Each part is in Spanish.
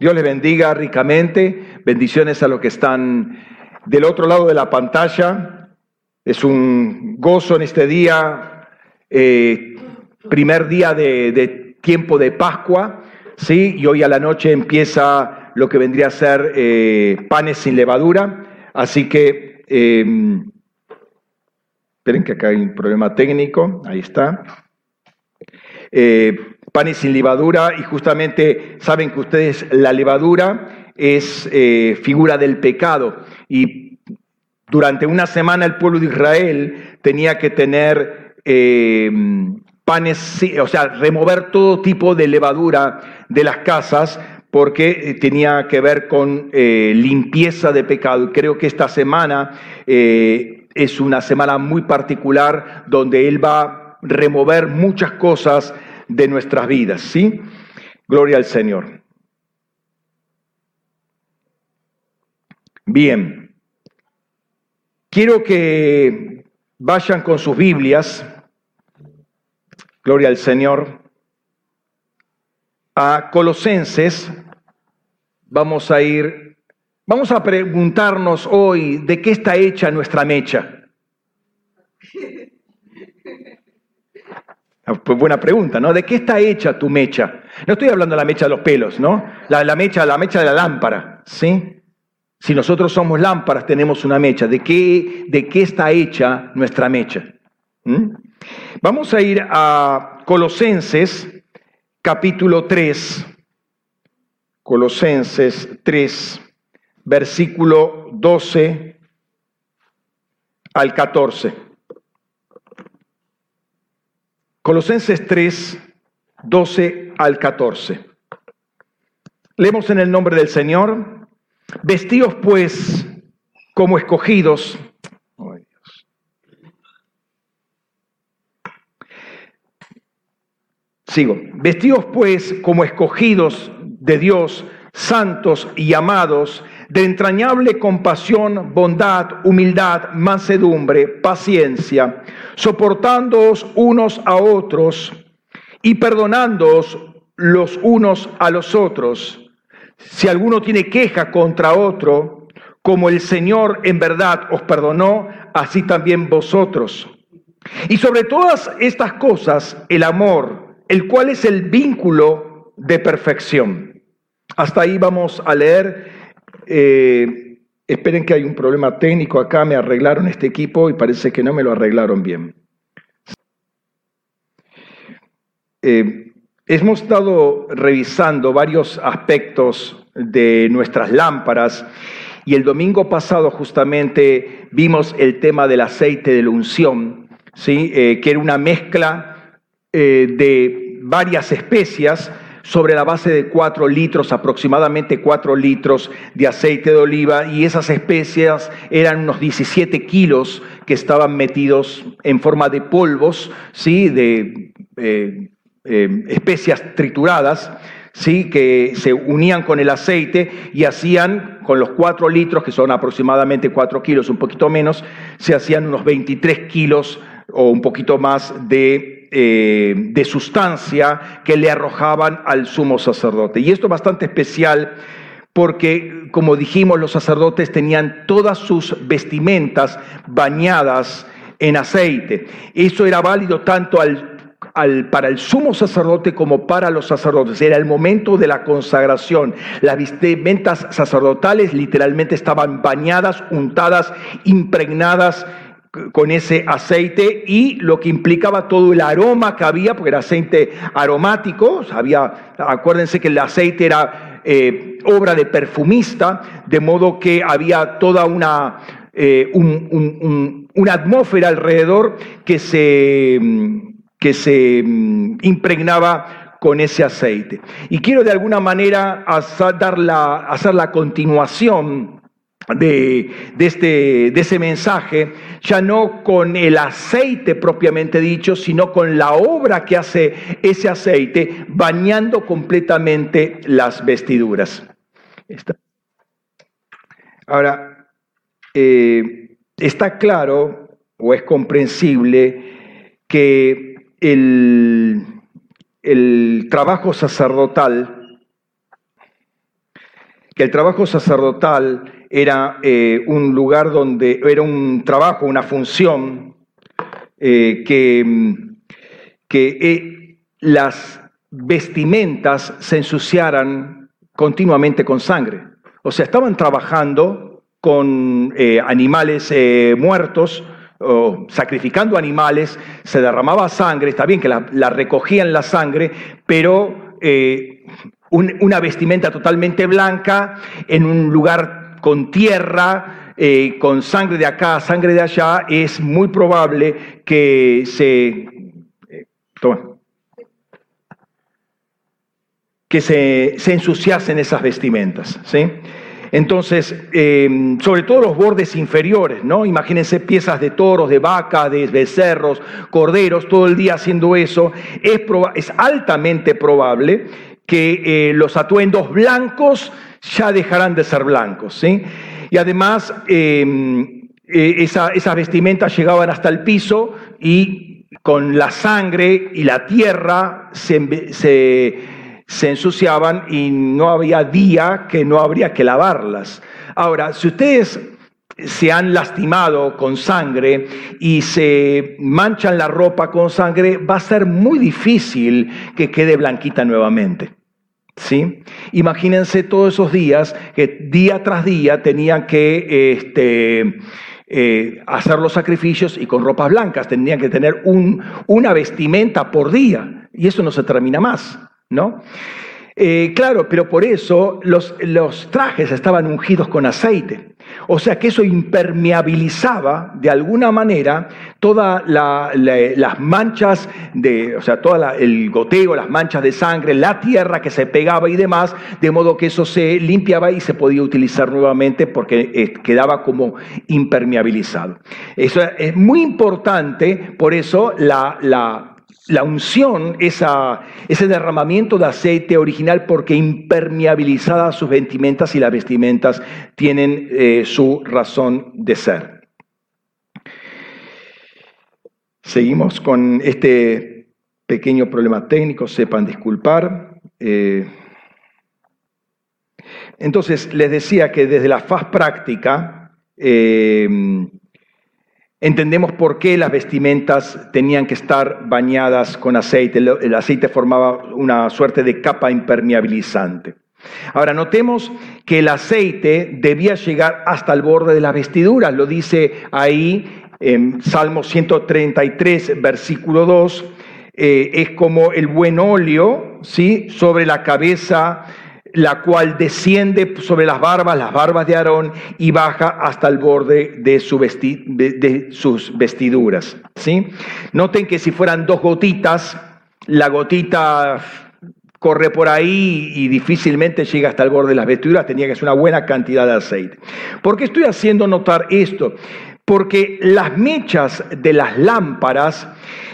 Dios les bendiga ricamente. Bendiciones a los que están del otro lado de la pantalla. Es un gozo en este día, eh, primer día de, tiempo de Pascua, ¿sí? Y hoy a la noche empieza lo que vendría a ser eh, panes sin levadura. Así que, em, esperen que acá hay un problema técnico, ahí está. Eh, panes sin levadura y justamente saben que ustedes la levadura es eh, figura del pecado y durante una semana el pueblo de Israel tenía que tener eh, panes, o sea, remover todo tipo de levadura de las casas porque tenía que ver con limpieza de pecado. Creo que esta semana es una semana muy particular donde Él va a remover muchas cosas de nuestras vidas, ¿sí? Gloria al Señor. Bien, quiero que vayan con sus Biblias, gloria al Señor, a Colosenses, vamos a ir, vamos a preguntarnos hoy de qué está hecha nuestra mecha. Ah, pues buena pregunta, ¿no? ¿De qué está hecha tu mecha? No estoy hablando de la mecha de los pelos, ¿no? La, mecha, la mecha de la lámpara, ¿sí? Si nosotros somos lámparas, tenemos una mecha. ¿De qué, de qué está hecha nuestra mecha? ¿Mm? Vamos a ir a Colosenses, capítulo 3. Colosenses 3, versículo 12 al 14. Colosenses 3, 12 al 14. Leemos en el nombre del Señor. Vestidos pues como escogidos. Sigo. Vestidos pues como escogidos de Dios, santos y amados, de entrañable compasión, bondad, humildad, mansedumbre, paciencia, soportándoos unos a otros y perdonándoos los unos a los otros. Si alguno tiene queja contra otro, como el Señor en verdad os perdonó, así también vosotros. Y sobre todas estas cosas, el amor, el cual es el vínculo de perfección. Hasta ahí vamos a leer eh, esperen que hay un problema técnico acá, me arreglaron este equipo y parece que no me lo arreglaron bien. Eh, hemos estado revisando varios aspectos de nuestras lámparas y el domingo pasado justamente vimos el tema del aceite de la unción, ¿sí? Eh, que era una mezcla de varias especias sobre la base de cuatro litros, aproximadamente cuatro litros de aceite de oliva y esas especias eran unos 17 kilos que estaban metidos en forma de polvos, ¿sí? de eh, eh, especias trituradas. ¿sí? que se unían con el aceite y hacían, con los cuatro litros, que son aproximadamente cuatro kilos, un poquito menos, se hacían unos 23 kilos o un poquito más de eh, de sustancia que le arrojaban al sumo sacerdote. Y esto es bastante especial porque, como dijimos, los sacerdotes tenían todas sus vestimentas bañadas en aceite. Eso era válido tanto al, para el sumo sacerdote como para los sacerdotes. Era el momento de la consagración. Las vestimentas sacerdotales literalmente estaban bañadas, untadas, impregnadas con ese aceite y lo que implicaba todo el aroma que había, porque era aceite aromático, había, acuérdense que el aceite era eh, obra de perfumista, de modo que había toda una, eh, una atmósfera alrededor que se, que se mm, impregnaba con ese aceite. Y quiero de alguna manera hacer la continuación de, este, de ese mensaje, ya no con el aceite propiamente dicho, sino con la obra que hace ese aceite, bañando completamente las vestiduras. Ahora, eh, está claro o es comprensible que el, el trabajo sacerdotal que el trabajo sacerdotal era eh, un lugar donde era un trabajo, una función eh, que, que eh, las vestimentas se ensuciaran continuamente con sangre. O sea, estaban trabajando con animales muertos, o sacrificando animales, se derramaba sangre, está bien que la, recogían la sangre, pero una vestimenta totalmente blanca en un lugar con tierra, eh, con sangre de acá, sangre de allá, es muy probable que se... Eh, que se, ensuciasen esas vestimentas. ¿sí? Entonces, em, sobre todo los bordes inferiores, ¿no? Imagínense piezas de toros, de vaca, de becerros, corderos, todo el día haciendo eso. Es, altamente probable que eh, los atuendos blancos ya dejarán de ser blancos. ¿sí? Y además, em, eh, esas vestimentas llegaban hasta el piso y con la sangre y la tierra se, se ensuciaban y no había día que no habría que lavarlas. Ahora, si ustedes se han lastimado con sangre y se manchan la ropa con sangre, va a ser muy difícil que quede blanquita nuevamente. ¿Sí? Imagínense todos esos días que día tras día tenían que este, eh, hacer los sacrificios y con ropas blancas, tenían que tener un, una vestimenta por día y eso no se termina más, ¿no? Eh, claro, pero por eso los, trajes estaban ungidos con aceite. O sea que eso impermeabilizaba de alguna manera todas las manchas de, o sea, todo el goteo, las manchas de sangre, la tierra que se pegaba y demás, de modo que eso se limpiaba y se podía utilizar nuevamente porque eh, quedaba como impermeabilizado. Eso es muy importante, por eso la la unción, ese derramamiento de aceite original, porque impermeabilizada sus vestimentas y las vestimentas tienen eh, su razón de ser. Seguimos con este pequeño problema técnico, sepan disculpar. Eh, entonces, les decía que desde la faz práctica, eh, Entendemos por qué las vestimentas tenían que estar bañadas con aceite. El aceite formaba una suerte de capa impermeabilizante. Ahora, notemos que el aceite debía llegar hasta el borde de las vestiduras. Lo dice ahí en Salmo 133, versículo 2. Eh, es como el buen óleo, ¿sí? Sobre la cabeza la cual desciende sobre las barbas, las barbas de Aarón, y baja hasta el borde de, sus vestiduras. ¿sí? Noten que si fueran dos gotitas, la gotita corre por ahí y difícilmente llega hasta el borde de las vestiduras, tenía que ser una buena cantidad de aceite. ¿Por qué estoy haciendo notar esto? Porque las mechas de las lámparas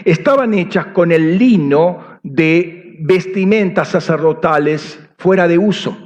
estaban hechas con el lino de vestimentas sacerdotales fuera de uso.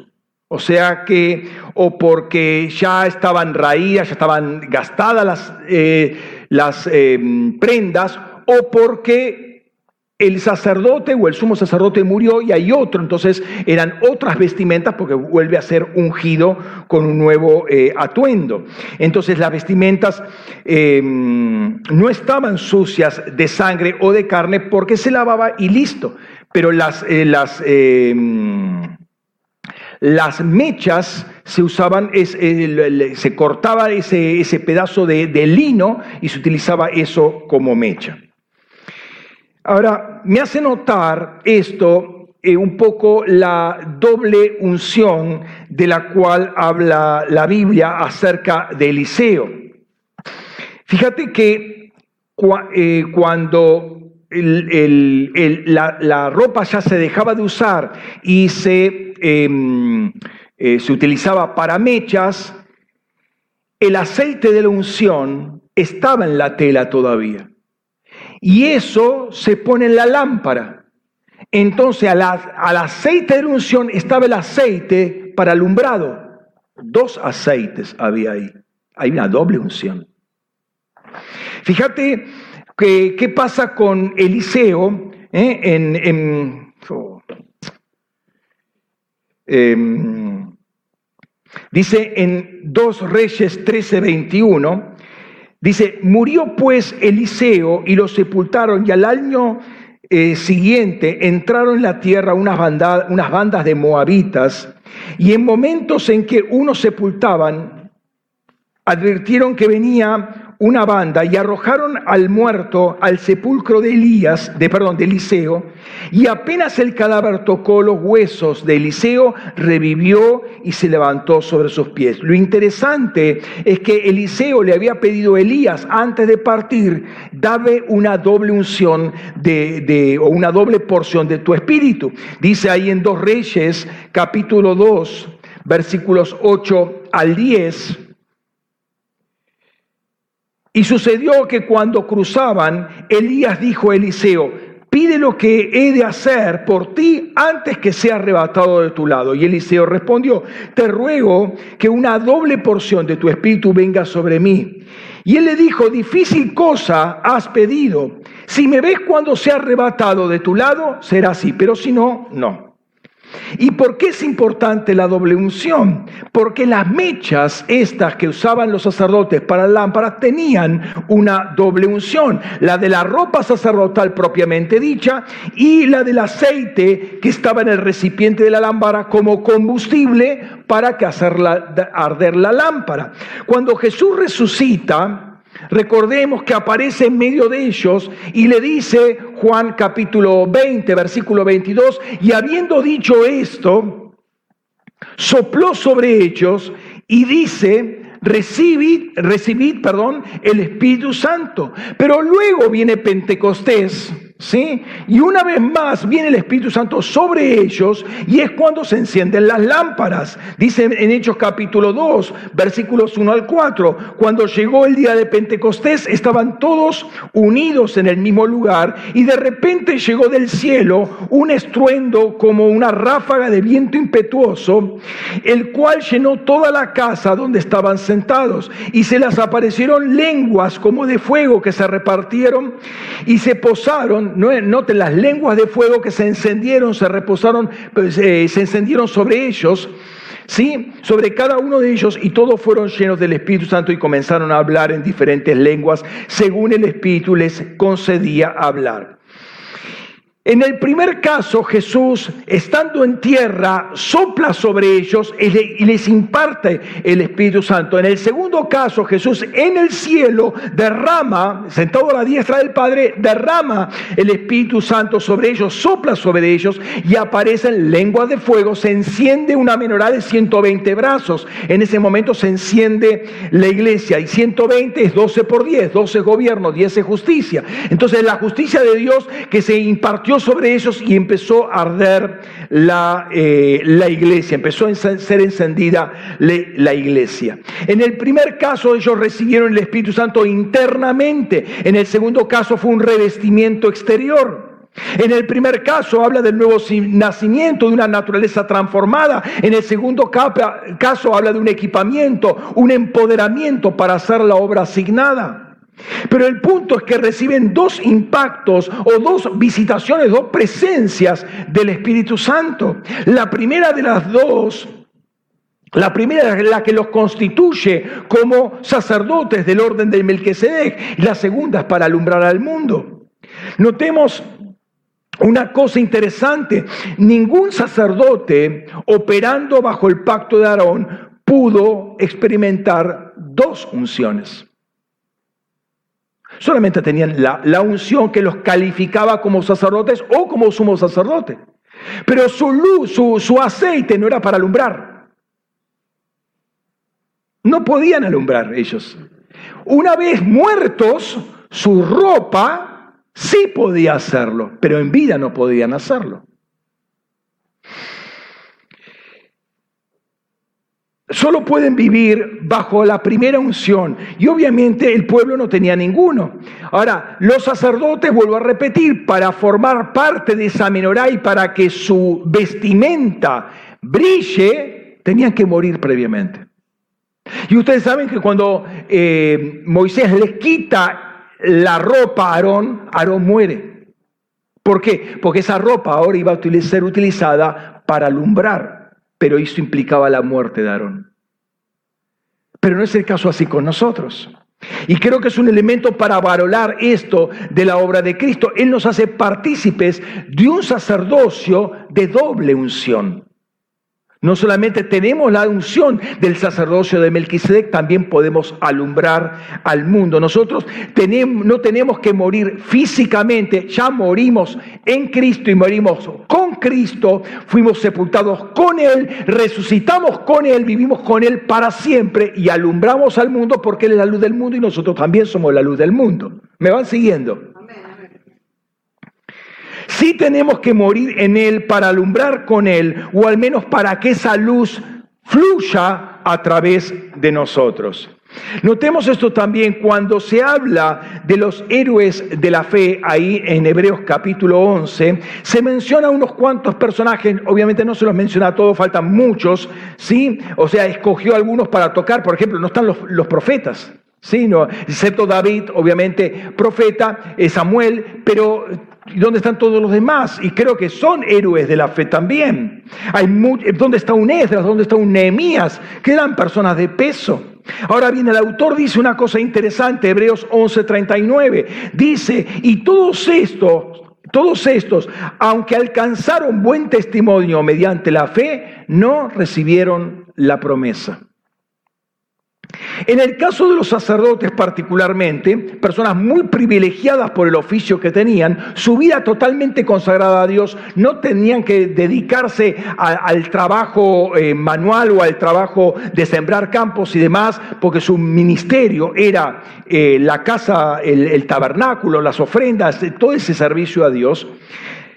O sea que, o porque ya estaban raídas, ya estaban gastadas las, eh, las em, prendas, o porque el sacerdote o el sumo sacerdote murió y hay otro, entonces eran otras vestimentas porque vuelve a ser ungido con un nuevo eh, atuendo. Entonces las vestimentas em, no estaban sucias de sangre o de carne porque se lavaba y listo, pero las, eh, las em, las mechas se usaban, se cortaba ese, ese pedazo de, lino y se utilizaba eso como mecha. Ahora, me hace notar esto eh, un poco la doble unción de la cual habla la Biblia acerca de Eliseo. Fíjate que eh, cuando la, ropa ya se dejaba de usar y se, em, eh, se utilizaba para mechas, el aceite de la unción estaba en la tela todavía. Y eso se pone en la lámpara. Entonces al, aceite de la unción estaba el aceite para alumbrado. Dos aceites había ahí. Hay una doble unción. Fíjate ¿Qué, pasa con Eliseo eh, en, oh, em, Dice en 2 Reyes 13:21, dice, murió pues Eliseo y lo sepultaron y al año eh, siguiente entraron en la tierra unas, unas bandas de moabitas y en momentos en que unos sepultaban, advirtieron que venía una banda y arrojaron al muerto al sepulcro de Elías, de perdón, de Eliseo, y apenas el cadáver tocó los huesos de Eliseo, revivió y se levantó sobre sus pies. Lo interesante es que Eliseo le había pedido a Elías antes de partir, dame una doble unción de, de, o una doble porción de tu espíritu. Dice ahí en Dos Reyes, capítulo 2, versículos 8 al 10. Y sucedió que cuando cruzaban, Elías dijo a Eliseo, pide lo que he de hacer por ti antes que sea arrebatado de tu lado. Y Eliseo respondió, te ruego que una doble porción de tu espíritu venga sobre mí. Y él le dijo, difícil cosa has pedido. Si me ves cuando sea arrebatado de tu lado, será así, pero si no, no. ¿Y por qué es importante la doble unción? Porque las mechas estas que usaban los sacerdotes para lámparas tenían una doble unción, la de la ropa sacerdotal propiamente dicha y la del aceite que estaba en el recipiente de la lámpara como combustible para que hacerla arder la lámpara. Cuando Jesús resucita, Recordemos que aparece en medio de ellos y le dice Juan capítulo 20, versículo 22, y habiendo dicho esto, sopló sobre ellos y dice, recibid, recibid, perdón, el Espíritu Santo. Pero luego viene Pentecostés ¿sí? Y una vez más viene el Espíritu Santo sobre ellos y es cuando se encienden las lámparas. Dice en Hechos capítulo 2, versículos 1 al 4, cuando llegó el día de Pentecostés estaban todos unidos en el mismo lugar y de repente llegó del cielo un estruendo como una ráfaga de viento impetuoso, el cual llenó toda la casa donde estaban sentados y se les aparecieron lenguas como de fuego que se repartieron y se posaron noten las lenguas de fuego que se encendieron, se reposaron, pues, eh, se encendieron sobre ellos, ¿sí? Sobre cada uno de ellos y todos fueron llenos del Espíritu Santo y comenzaron a hablar en diferentes lenguas según el Espíritu les concedía hablar. En el primer caso, Jesús, estando en tierra, sopla sobre ellos y les imparte el Espíritu Santo. En el segundo caso, Jesús en el cielo derrama, sentado a la diestra del Padre, derrama el Espíritu Santo sobre ellos, sopla sobre ellos y aparecen lenguas de fuego, se enciende una menorá de 120 brazos. En ese momento se enciende la iglesia y 120 es 12 por 10, 12 gobierno, 10 es justicia. Entonces la justicia de Dios que se impartió sobre ellos y empezó a arder la, eh, la iglesia, empezó a ser encendida la iglesia. En el primer caso ellos recibieron el Espíritu Santo internamente, en el segundo caso fue un revestimiento exterior. En el primer caso habla del nuevo nacimiento, de una naturaleza transformada. En el segundo caso habla de un equipamiento, un empoderamiento para hacer la obra asignada. Pero el punto es que reciben dos impactos o dos visitaciones, dos presencias del Espíritu Santo. La primera de las dos la primera es la que los constituye como sacerdotes del orden del Melquisedec y la segunda es para alumbrar al mundo. Notemos una cosa interesante, ningún sacerdote operando bajo el pacto de Aarón pudo experimentar dos unciones. Solamente tenían la, unción que los calificaba como sacerdotes o como sumo sacerdote. Pero su luz, su, su aceite no era para alumbrar. No podían alumbrar ellos. Una vez muertos, su ropa sí podía hacerlo, pero en vida no podían hacerlo. Solo pueden vivir bajo la primera unción. Y obviamente el pueblo no tenía ninguno. Ahora, los sacerdotes, vuelvo a repetir, para formar parte de esa menorá y para que su vestimenta brille, tenían que morir previamente. Y ustedes saben que cuando eh, Moisés le quita la ropa a Aarón, Aarón muere. ¿Por qué? Porque esa ropa ahora iba a ser utilizada para alumbrar pero eso implicaba la muerte de Aarón. Pero no es el caso así con nosotros. Y creo que es un elemento para valorar esto de la obra de Cristo. Él nos hace partícipes de un sacerdocio de doble unción. No solamente tenemos la unción del sacerdocio de Melquisedec, también podemos alumbrar al mundo. Nosotros no tenemos que morir físicamente, ya morimos en Cristo y morimos con Cristo, fuimos sepultados con Él, resucitamos con Él, vivimos con Él para siempre y alumbramos al mundo porque Él es la luz del mundo y nosotros también somos la luz del mundo. ¿Me van siguiendo? Sí tenemos que morir en Él para alumbrar con Él, o al menos para que esa luz fluya a través de nosotros. Notemos esto también cuando se habla de los héroes de la fe, ahí en Hebreos capítulo 11, se menciona unos cuantos personajes, obviamente no se los menciona a todos, faltan muchos, ¿sí? O sea, escogió algunos para tocar, por ejemplo, no están los, los profetas, ¿sí? No, excepto David, obviamente, profeta, Samuel, pero ¿Y dónde están todos los demás? Y creo que son héroes de la fe también. Hay ¿Dónde está un Esdras? ¿Dónde está un Nehemías? Que eran personas de peso. Ahora bien, el autor dice una cosa interesante, Hebreos 11:39. Dice, y todos estos, todos estos, aunque alcanzaron buen testimonio mediante la fe, no recibieron la promesa. En el caso de los sacerdotes particularmente, personas muy privilegiadas por el oficio que tenían, su vida totalmente consagrada a Dios, no tenían que dedicarse al trabajo eh, manual o al trabajo de sembrar campos y demás, porque su ministerio era eh, la casa, el, tabernáculo, las ofrendas, todo ese servicio a Dios.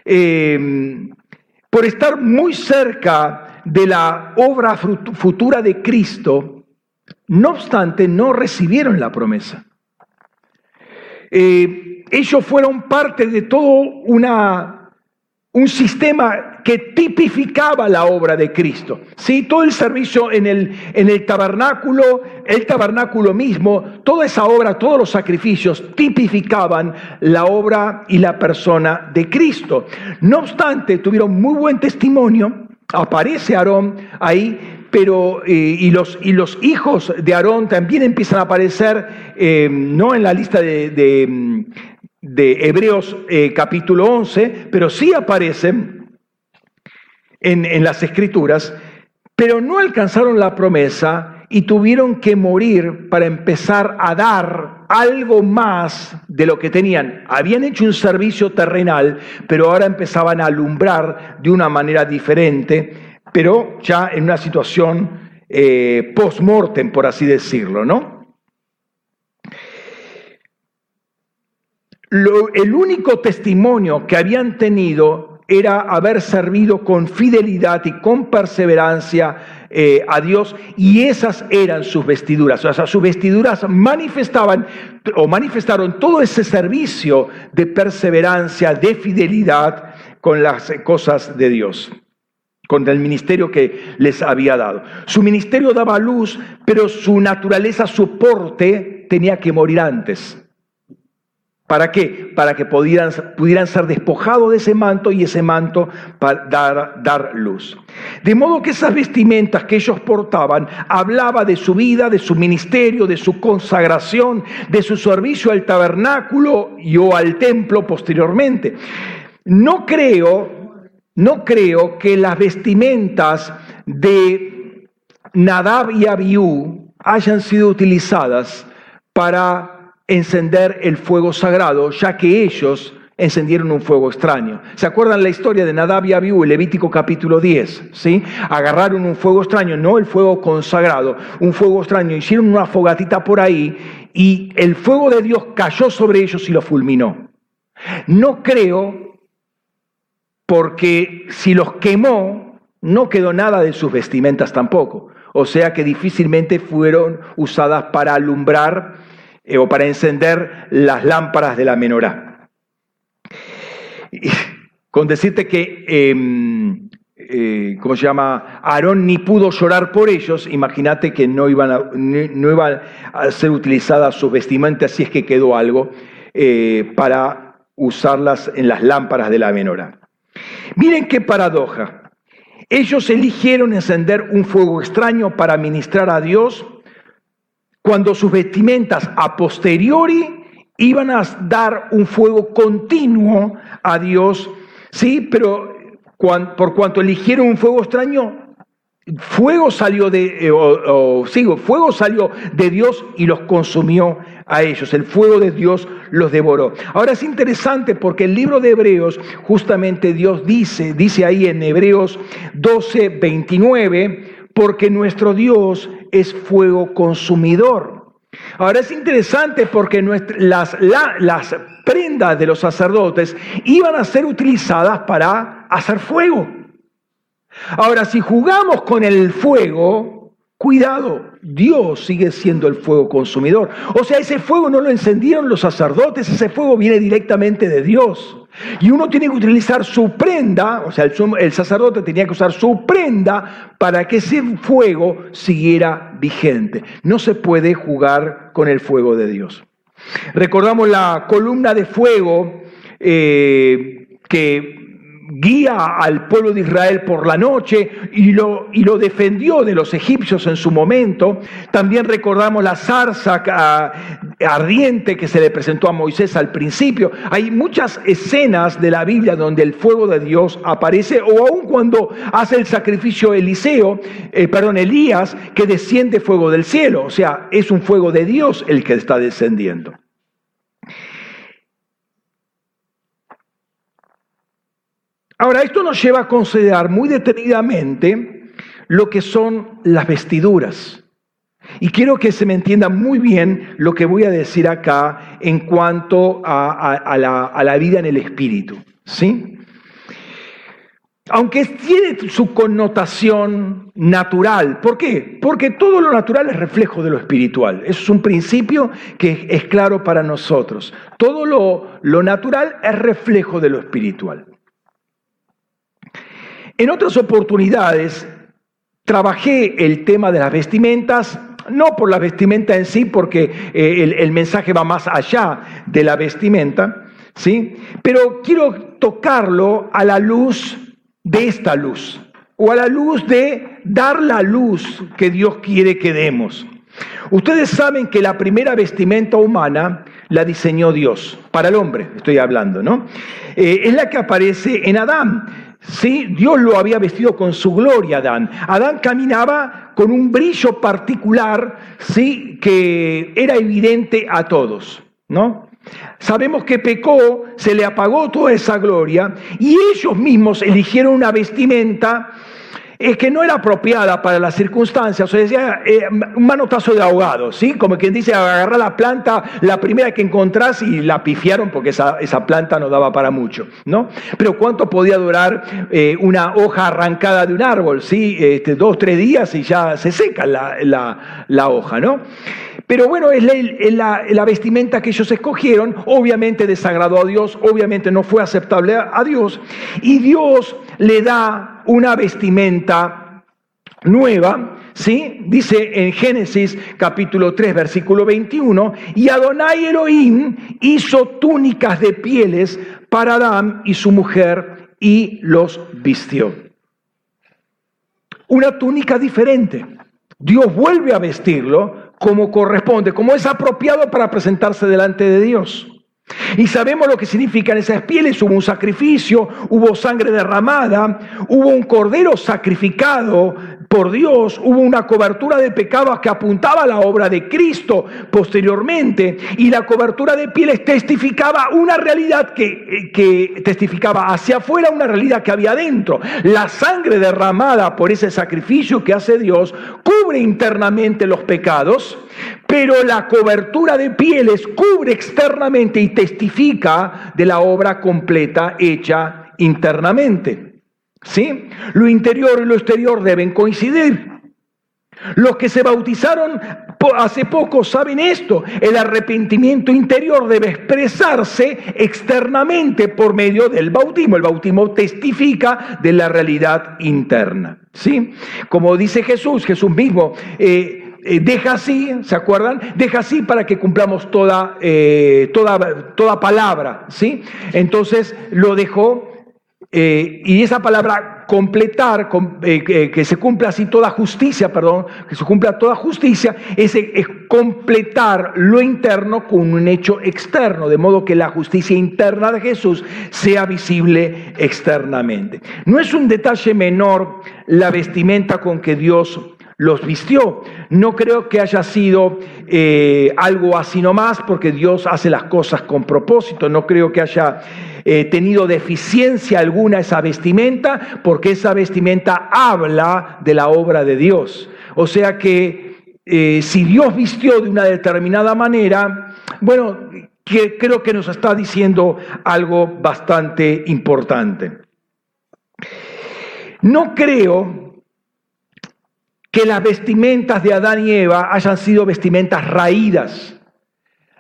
Eh, por estar muy cerca de la obra futura de Cristo, no obstante, no recibieron la promesa. Eh, ellos fueron parte de todo una, un sistema que tipificaba la obra de Cristo. ¿sí? Todo el servicio en el, en el tabernáculo, el tabernáculo mismo, toda esa obra, todos los sacrificios tipificaban la obra y la persona de Cristo. No obstante, tuvieron muy buen testimonio. Aparece Aarón ahí pero eh, y, los, hijos de Aarón también empiezan a aparecer, eh, no en la lista de, Hebreos eh, capítulo 11, pero sí aparecen en, en las escrituras, pero no alcanzaron la promesa y tuvieron que morir para empezar a dar algo más de lo que tenían. Habían hecho un servicio terrenal, pero ahora empezaban a alumbrar de una manera diferente pero ya en una situación eh, post-mortem, por así decirlo, ¿no? el único testimonio que habían tenido era haber servido con fidelidad y con perseverancia eh, a Dios y esas eran sus vestiduras. O sea, sus vestiduras manifestaban o manifestaron todo ese servicio de perseverancia, de fidelidad con las cosas de Dios contra el ministerio que les había dado. Su ministerio daba luz, pero su naturaleza, su porte, tenía que morir antes. ¿Para qué? Para que pudieran, ser despojados de ese manto y ese manto para dar, dar luz. De modo que esas vestimentas que ellos portaban hablaba de su vida, de su ministerio, de su consagración, de su servicio al tabernáculo y o al templo posteriormente. No creo no creo que las vestimentas de Nadab y Abiú hayan sido utilizadas para encender el fuego sagrado, ya que ellos encendieron un fuego extraño. ¿Se acuerdan la historia de Nadab y Abiú, Levítico capítulo 10? ¿sí? Agarraron un fuego extraño, no el fuego consagrado, un fuego extraño, hicieron una fogatita por ahí y el fuego de Dios cayó sobre ellos y los fulminó. No creo porque si los quemó, no quedó nada de sus vestimentas tampoco. O sea que difícilmente fueron usadas para alumbrar eh, o para encender las lámparas de la menorá. con decirte que, em, eh, ¿cómo se llama? Aarón ni pudo llorar por ellos, imagínate que no iban, a, ser utilizadas sus vestimentas si es que quedó algo eh, para usarlas en las lámparas de la menorá. Miren qué paradoja. Ellos eligieron encender un fuego extraño para ministrar a Dios, cuando sus vestimentas a posteriori iban a dar un fuego continuo a Dios, sí, pero por cuanto eligieron un fuego extraño, fuego salió de, eh, sigo, fuego salió de Dios y los consumió a ellos. El fuego de Dios los devoró. Ahora es interesante porque el libro de Hebreos, justamente Dios dice, dice ahí en Hebreos 12, 29, porque nuestro Dios es fuego consumidor. Ahora es interesante porque las, las prendas de los sacerdotes iban a ser utilizadas para hacer fuego. Ahora, si jugamos con el fuego, cuidado, Dios sigue siendo el fuego consumidor. O sea, ese fuego no lo encendieron los sacerdotes, ese fuego viene directamente de Dios. Y uno tiene que utilizar su prenda, o sea, el, sacerdote tenía que usar su prenda para que ese fuego siguiera vigente. No se puede jugar con el fuego de Dios. Recordamos la columna de fuego eh, que guía al pueblo de Israel por la noche y lo, y lo defendió de los egipcios en su momento. También recordamos la zarza ah, ardiente que se le presentó a Moisés al principio. Hay muchas escenas de la Biblia donde el fuego de Dios aparece, o aun cuando hace el sacrificio Eliseo, eh, perdón, Elías, que desciende fuego del cielo. O sea, es un fuego de Dios el que está descendiendo. Ahora, esto nos lleva a considerar muy detenidamente lo que son las vestiduras. Y quiero que se me entienda muy bien lo que voy a decir acá en cuanto a, la, vida en el espíritu. ¿sí? Aunque tiene su connotación natural. ¿Por qué? Porque todo lo natural es reflejo de lo espiritual. Eso es un principio que es claro para nosotros. Todo lo, lo natural es reflejo de lo espiritual. En otras oportunidades trabajé el tema de las vestimentas, no por la vestimenta en sí, porque eh, el, mensaje va más allá de la vestimenta, ¿sí? Pero quiero tocarlo a la luz de esta luz, o a la luz de dar la luz que Dios quiere que demos. Ustedes saben que la primera vestimenta humana la diseñó Dios, para el hombre estoy hablando, ¿no? Eh, es la que aparece en Adán. ¿Sí? Dios lo había vestido con su gloria Adán. Adán caminaba con un brillo particular, ¿sí? Que era evidente a todos, ¿no? Sabemos que pecó, se le apagó toda esa gloria y ellos mismos eligieron una vestimenta es que no era apropiada para las circunstancias, o sea, decía eh, un manotazo de ahogado, ¿sí? Como quien dice, agarrar la planta, la primera que encontrás y la pifiaron porque esa, esa planta no daba para mucho, ¿no? Pero ¿cuánto podía durar eh, una hoja arrancada de un árbol, ¿sí? Este, dos, tres días y ya se seca la, la, la hoja, ¿no? Pero bueno, es la, vestimenta que ellos escogieron, obviamente desagradó a Dios, obviamente no fue aceptable a Dios, y Dios le da una vestimenta nueva, ¿sí? Dice en Génesis capítulo 3, versículo 21, y Adonai Elohim hizo túnicas de pieles para Adán y su mujer y los vistió. Una túnica diferente. Dios vuelve a vestirlo como corresponde, como es apropiado para presentarse delante de Dios. Y sabemos lo que significan esas pieles. Hubo un sacrificio, hubo sangre derramada, hubo un cordero sacrificado por Dios, hubo una cobertura de pecados que apuntaba a la obra de Cristo posteriormente, y la cobertura de pieles testificaba una realidad que, que testificaba hacia afuera una realidad que había dentro. La sangre derramada por ese sacrificio que hace Dios cubre internamente los pecados, pero la cobertura de pieles cubre externamente y testifica de la obra completa hecha internamente. ¿Sí? Lo interior y lo exterior deben coincidir. Los que se bautizaron hace poco saben esto. El arrepentimiento interior debe expresarse externamente por medio del bautismo. El bautismo testifica de la realidad interna. ¿Sí? Como dice Jesús, Jesús mismo eh, eh, deja así, ¿se acuerdan? Deja así para que cumplamos toda, eh, toda, toda palabra. ¿sí? Entonces lo dejó eh, y esa palabra completar, eh, que se cumpla así toda justicia, perdón, que se cumpla toda justicia, ese, completar lo interno con un hecho externo, de modo que la justicia interna de Jesús sea visible externamente. No es un detalle menor la vestimenta con que Dios los vistió. No creo que haya sido eh, algo así nomás, porque Dios hace las cosas con propósito. No creo que haya eh, tenido deficiencia alguna esa vestimenta, porque esa vestimenta habla de la obra de Dios. O sea que eh, si Dios vistió de una determinada manera, bueno, creo que nos está diciendo algo bastante importante. No creo que las vestimentas de Adán y Eva hayan sido vestimentas raídas,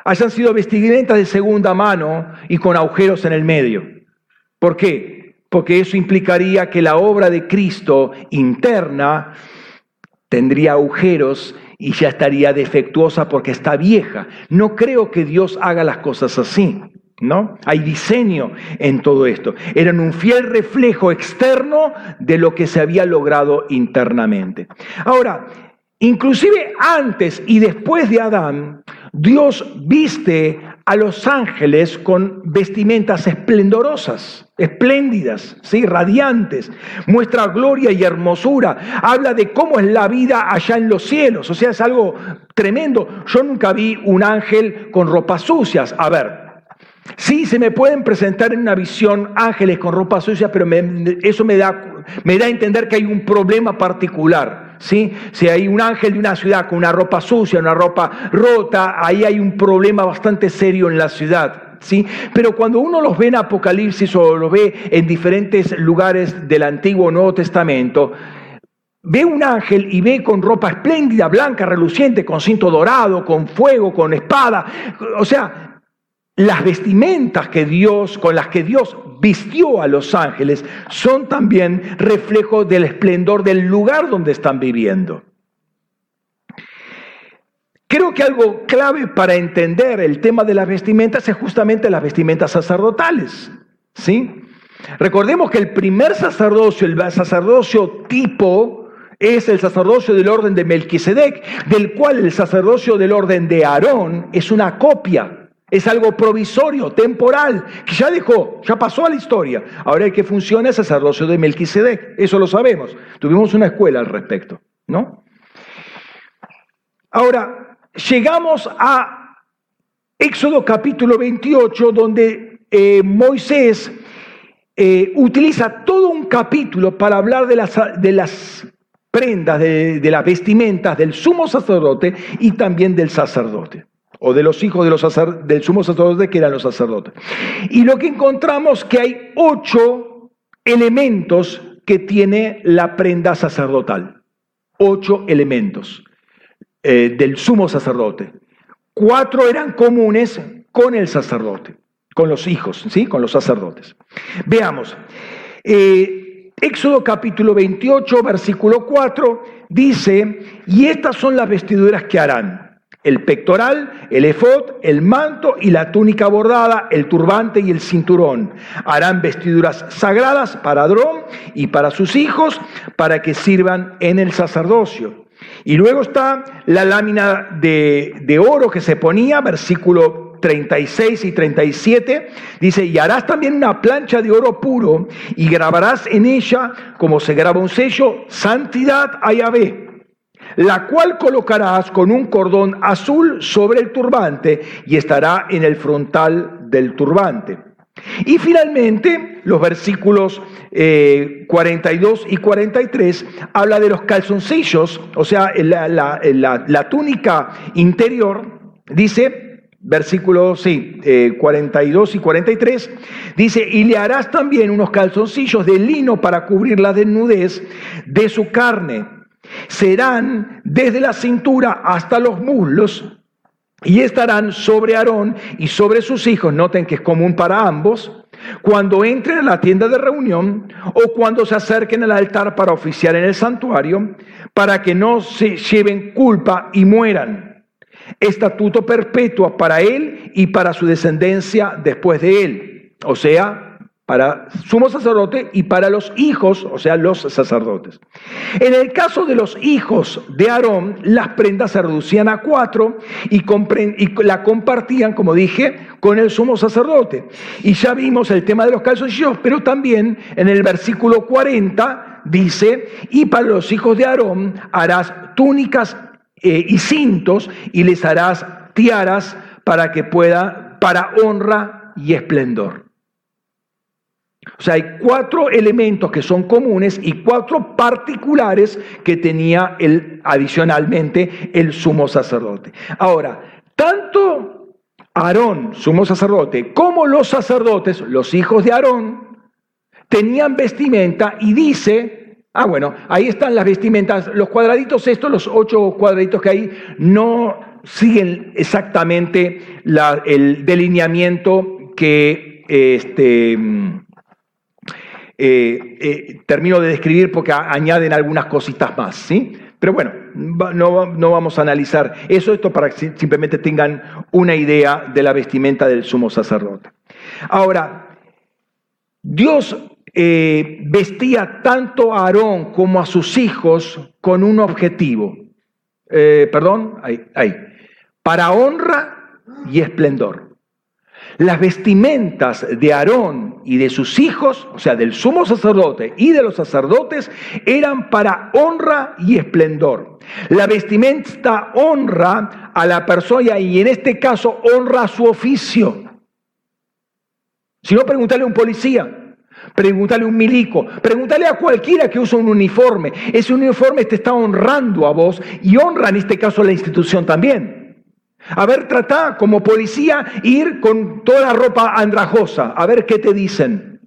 hayan sido vestimentas de segunda mano y con agujeros en el medio. ¿Por qué? Porque eso implicaría que la obra de Cristo interna tendría agujeros y ya estaría defectuosa porque está vieja. No creo que Dios haga las cosas así. ¿No? Hay diseño en todo esto. Eran un fiel reflejo externo de lo que se había logrado internamente. Ahora, inclusive antes y después de Adán, Dios viste a los ángeles con vestimentas esplendorosas, espléndidas, ¿sí? radiantes. Muestra gloria y hermosura. Habla de cómo es la vida allá en los cielos. O sea, es algo tremendo. Yo nunca vi un ángel con ropas sucias. A ver, Sí, se me pueden presentar en una visión ángeles con ropas sucias, pero eso me da, me da a entender que hay un problema particular. Si hay un ángel de una ciudad con una ropa sucia, una ropa rota, ahí hay un problema bastante serio en la ciudad. ¿sí? Pero cuando uno los ve en Apocalipsis o los ve en diferentes lugares del Antiguo o Nuevo Testamento, ve un ángel y ve con ropa espléndida, blanca, reluciente, con cinto dorado, con fuego, con espada. O sea, las vestimentas que Dios, con las que Dios vistió a los ángeles, son también reflejo del esplendor del lugar donde están viviendo. Creo que algo clave para entender el tema de las vestimentas es justamente las vestimentas sacerdotales. ¿sí? Recordemos que el primer sacerdocio, el sacerdocio tipo, es el sacerdocio del orden de Melquisedec, del cual el sacerdocio del orden de Aarón es una copia. Es algo provisorio, temporal, que ya dejó, ya pasó a la historia. Ahora el que funciona es sacerdocio de Melquisedec, eso lo sabemos. Tuvimos una escuela al respecto, ¿no? Ahora, llegamos a Éxodo capítulo 28, donde eh, Moisés eh, utiliza todo un capítulo para hablar de las, de las prendas, de, de las vestimentas del sumo sacerdote y también del sacerdote o de los hijos de los del sumo sacerdote que eran los sacerdotes. Y lo que encontramos que hay ocho elementos que tiene la prenda sacerdotal. Ocho elementos eh, del sumo sacerdote. Cuatro eran comunes con el sacerdote, con los hijos, ¿sí? con los sacerdotes. Veamos. Eh, Éxodo capítulo 28, versículo 4, dice, y estas son las vestiduras que harán el pectoral, el efod, el manto y la túnica bordada, el turbante y el cinturón. Harán vestiduras sagradas para Adrón y para sus hijos para que sirvan en el sacerdocio. Y luego está la lámina de, de oro que se ponía, versículo 36 y 37, dice, y harás también una plancha de oro puro y grabarás en ella, como se graba un sello, santidad a Yahvé la cual colocarás con un cordón azul sobre el turbante y estará en el frontal del turbante. Y finalmente, los versículos 42 eh, y 43 habla de los calzoncillos, o sea, la, túnica interior, dice, versículos sí, 42 eh, y 43, dice, y le harás también unos calzoncillos de lino para cubrir la desnudez de su carne Serán desde la cintura hasta los muslos y estarán sobre Aarón y sobre sus hijos, noten que es común para ambos, cuando entren a la tienda de reunión o cuando se acerquen al altar para oficiar en el santuario, para que no se lleven culpa y mueran. Estatuto perpetuo para él y para su descendencia después de él, o sea, para sumo sacerdote y para los hijos, o sea, los sacerdotes. En el caso de los hijos de Aarón, las prendas se reducían a cuatro y, la compartían, como dije, con el sumo sacerdote. Y ya vimos el tema de los calzoncillos, pero también en el versículo 40 dice, y para los hijos de Aarón harás túnicas eh, y cintos y les harás tiaras para que pueda, para honra y esplendor. O sea, hay cuatro elementos que son comunes y cuatro particulares que tenía el, adicionalmente el sumo sacerdote. Ahora, tanto Aarón, sumo sacerdote, como los sacerdotes, los hijos de Aarón, tenían vestimenta y dice, ah bueno, ahí están las vestimentas, los cuadraditos estos, los ocho cuadraditos que hay, no siguen exactamente el delineamiento que este, eh, eh, termino de describir porque añaden algunas cositas más, ¿sí? Pero bueno, no, no, vamos a analizar eso, esto para que simplemente tengan una idea de la vestimenta del sumo sacerdote. Ahora, Dios eh, vestía tanto a Aarón como a sus hijos con un objetivo. perdón, ahí, ahí. Para honra y esplendor. Las vestimentas de Aarón y de sus hijos, o sea, del sumo sacerdote y de los sacerdotes, eran para honra y esplendor. La vestimenta honra a la persona y en este caso honra a su oficio. Si no, pregúntale a un policía, pregúntale a un milico, pregúntale a cualquiera que usa un uniforme. Ese uniforme te está honrando a vos y honra en este caso a la institución también. A ver, trata como policía ir con toda la ropa andrajosa, a ver qué te dicen.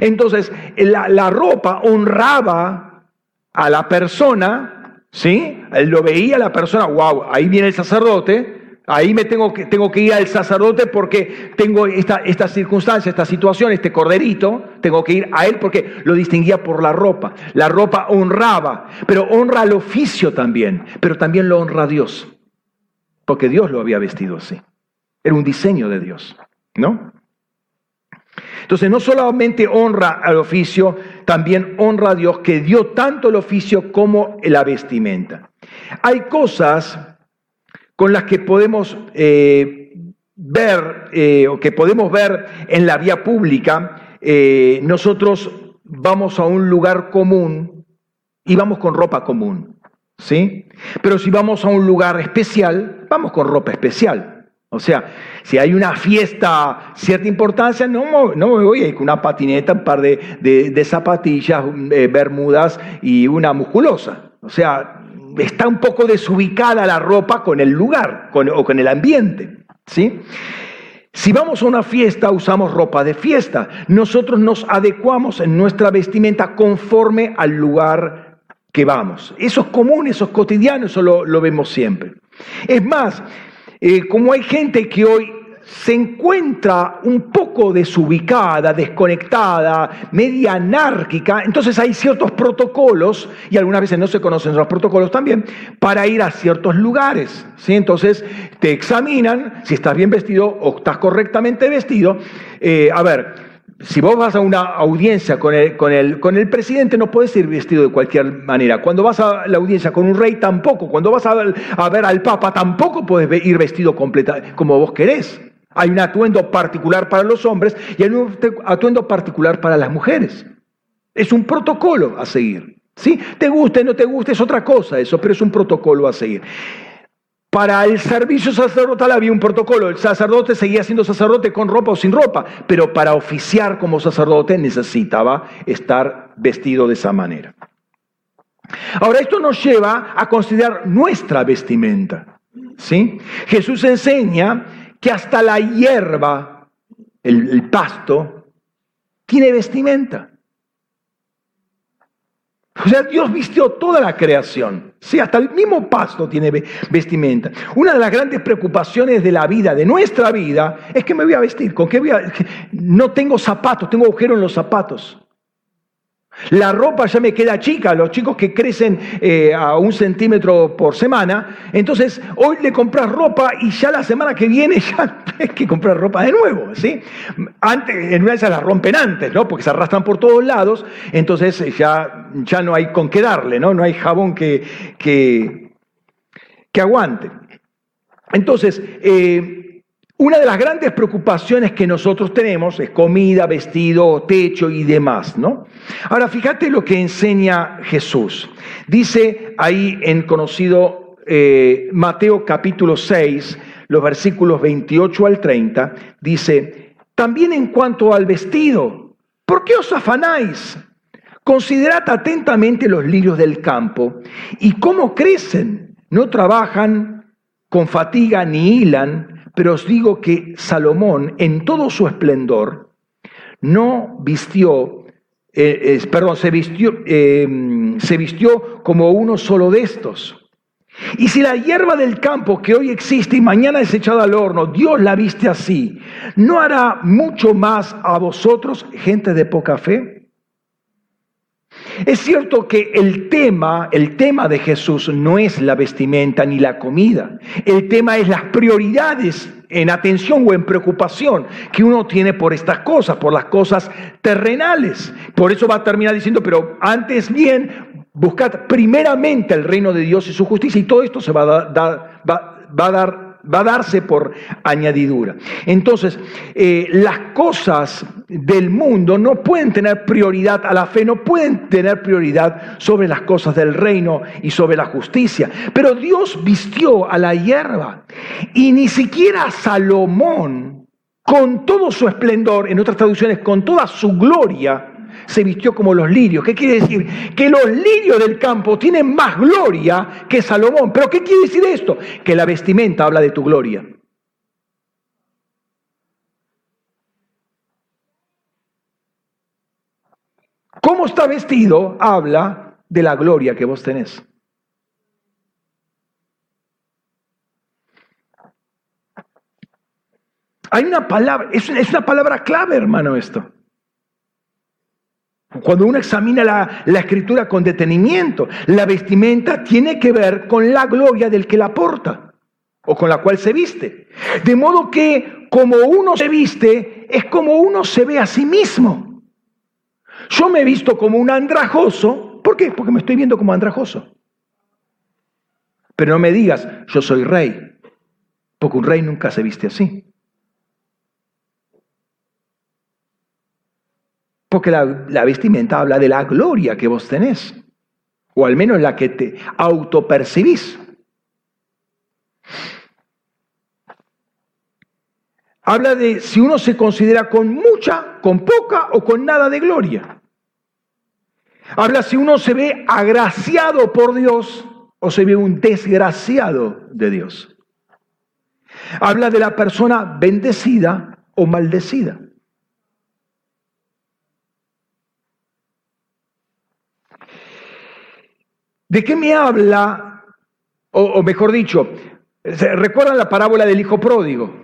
Entonces, la, la ropa honraba a la persona, ¿sí? Lo veía la persona, wow, ahí viene el sacerdote, Ahí me tengo que, tengo que ir al sacerdote porque tengo esta, esta circunstancia, esta situación, este corderito, tengo que ir a él porque lo distinguía por la ropa. La ropa honraba, pero honra al oficio también, pero también lo honra a Dios, porque Dios lo había vestido así. Era un diseño de Dios, ¿no? Entonces no solamente honra al oficio, también honra a Dios que dio tanto el oficio como la vestimenta. Hay cosas con las que podemos eh, ver eh, o que podemos ver en la vía pública, eh, nosotros vamos a un lugar común y vamos con ropa común, ¿sí? Pero si vamos a un lugar especial, vamos con ropa especial. O sea, si hay una fiesta, cierta importancia, no, no me voy a ir con una patineta, un par de zapatillas, bermudas y una musculosa. O sea, está un poco desubicada la ropa con el lugar o con el ambiente. ¿sí? Si vamos a una fiesta, usamos ropa de fiesta. Nosotros nos adecuamos en nuestra vestimenta conforme al lugar que vamos. Eso es común, eso es cotidiano, eso lo, vemos siempre. Es más, eh, como hay gente que hoy se encuentra un poco desubicada, desconectada, media anárquica, entonces hay ciertos protocolos, y algunas veces no se conocen los protocolos también, para ir a ciertos lugares. ¿sí? Entonces te examinan si estás bien vestido o estás correctamente vestido. Eh, a ver, si vos vas a una audiencia con el, con, el, con el, presidente, no puedes ir vestido de cualquier manera. Cuando vas a la audiencia con un rey, tampoco. Cuando vas a ver, al papa, tampoco puedes ir vestido completa, como vos querés. Hay un atuendo particular para los hombres y hay un atuendo particular para las mujeres. Es un protocolo a seguir. ¿sí? Te guste, no te guste, es otra cosa eso, pero es un protocolo a seguir. Para el servicio sacerdotal había un protocolo. El sacerdote seguía siendo sacerdote con ropa o sin ropa, pero para oficiar como sacerdote necesitaba estar vestido de esa manera. Ahora, esto nos lleva a considerar nuestra vestimenta. ¿sí? Jesús enseña que hasta la hierba, el, pasto, tiene vestimenta. O sea, Dios vistió toda la creación. Sí, hasta el mismo pasto tiene vestimenta. Una de las grandes preocupaciones de la vida, de nuestra vida, es que me voy a vestir. ¿Con qué voy a.? No tengo zapatos, tengo agujero en los zapatos. La ropa ya me queda chica, los chicos que crecen eh, a un centímetro por semana, entonces hoy le compras ropa y ya la semana que viene ya hay que comprar ropa de nuevo, ¿sí? Antes, en una de esas las rompen antes, ¿no? Porque se arrastran por todos lados, entonces eh, ya, ya no hay con qué darle, ¿no? No hay jabón que, que, que aguante. Entonces, eh, una de las grandes preocupaciones que nosotros tenemos es comida, vestido, techo y demás, ¿no? Ahora, fíjate lo que enseña Jesús. Dice ahí en conocido eh, Mateo capítulo 6, los versículos 28 al 30, dice, también en cuanto al vestido, ¿por qué os afanáis? Considerad atentamente los lirios del campo y cómo crecen, no trabajan con fatiga ni hilan, pero os digo que Salomón, en todo su esplendor, no vistió, eh, perdón, se vistió, eh, se vistió como uno solo de estos. Y si la hierba del campo que hoy existe y mañana es echada al horno, Dios la viste así, ¿no hará mucho más a vosotros, gente de poca fe? Es cierto que el tema, el tema de Jesús no es la vestimenta ni la comida. El tema es las prioridades en atención o en preocupación que uno tiene por estas cosas, por las cosas terrenales. Por eso va a terminar diciendo, pero antes bien, buscad primeramente el reino de Dios y su justicia y todo esto se va a dar, va a dar va a darse por añadidura. Entonces, eh, las cosas del mundo no pueden tener prioridad a la fe, no pueden tener prioridad sobre las cosas del reino y sobre la justicia. Pero Dios vistió a la hierba y ni siquiera Salomón, con todo su esplendor, en otras traducciones, con toda su gloria, se vistió como los lirios. ¿Qué quiere decir? Que los lirios del campo tienen más gloria que Salomón. ¿Pero qué quiere decir esto? Que la vestimenta habla de tu gloria. Cómo está vestido habla de la gloria que vos tenés. Hay una palabra, es una palabra clave, hermano, esto. Cuando uno examina la, escritura con detenimiento, la vestimenta tiene que ver con la gloria del que la porta o con la cual se viste. De modo que como uno se viste, es como uno se ve a sí mismo. Yo me he visto como un andrajoso. ¿Por qué? Porque me estoy viendo como andrajoso. Pero no me digas, yo soy rey, porque un rey nunca se viste así. Porque la, vestimenta habla de la gloria que vos tenés, o al menos la que te autopercibís. Habla de si uno se considera con mucha, con poca o con nada de gloria. Habla si uno se ve agraciado por Dios o se ve un desgraciado de Dios. Habla de la persona bendecida o maldecida. ¿De qué me habla? O, mejor dicho, ¿recuerdan la parábola del hijo pródigo?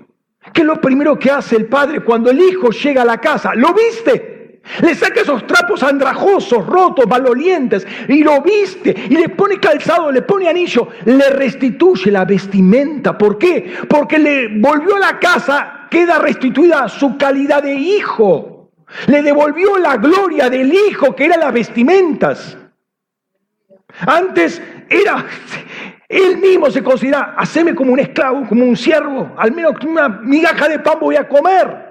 ¿Qué es lo primero que hace el padre cuando el hijo llega a la casa? ¿Lo viste? Le saca esos trapos andrajosos, rotos, malolientes, y lo viste, y le pone calzado, le pone anillo, le restituye la vestimenta. ¿Por qué? Porque le volvió a la casa, queda restituida su calidad de hijo. Le devolvió la gloria del hijo, que eran las vestimentas. Antes era, él mismo se consideraba, haceme como un esclavo, como un siervo, al menos una migaja de pan voy a comer.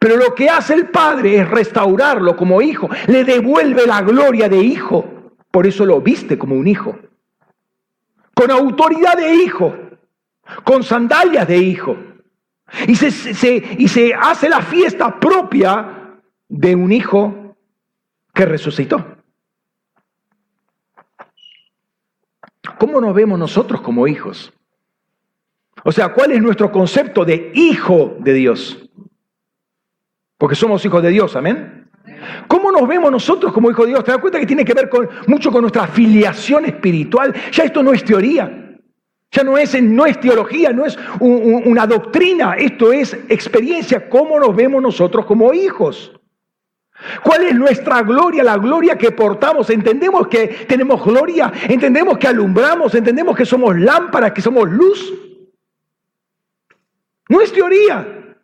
Pero lo que hace el padre es restaurarlo como hijo, le devuelve la gloria de hijo, por eso lo viste como un hijo, con autoridad de hijo, con sandalias de hijo. Y se, y se hace la fiesta propia de un hijo que resucitó. ¿Cómo nos vemos nosotros como hijos? O sea, ¿cuál es nuestro concepto de hijo de Dios? Porque somos hijos de Dios, amén. ¿Cómo nos vemos nosotros como hijos de Dios? ¿Te das cuenta que tiene que ver con, mucho con nuestra filiación espiritual? Ya esto no es teoría, ya no es, no es teología, no es una doctrina, esto es experiencia, cómo nos vemos nosotros como hijos. ¿Cuál es nuestra gloria? La gloria que portamos. Entendemos que tenemos gloria, entendemos que alumbramos, entendemos que somos lámparas, que somos luz. No es teoría.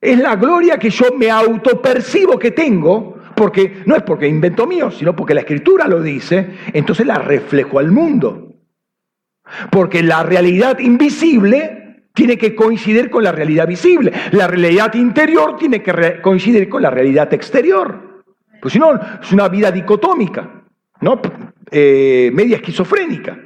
Es la gloria que yo me autopercibo que tengo, porque no es porque invento mío, sino porque la escritura lo dice, entonces la reflejo al mundo. Porque la realidad invisible tiene que coincidir con la realidad visible. La realidad interior tiene que coincidir con la realidad exterior. Pues si no, es una vida dicotómica, ¿no? Eh, media esquizofrénica.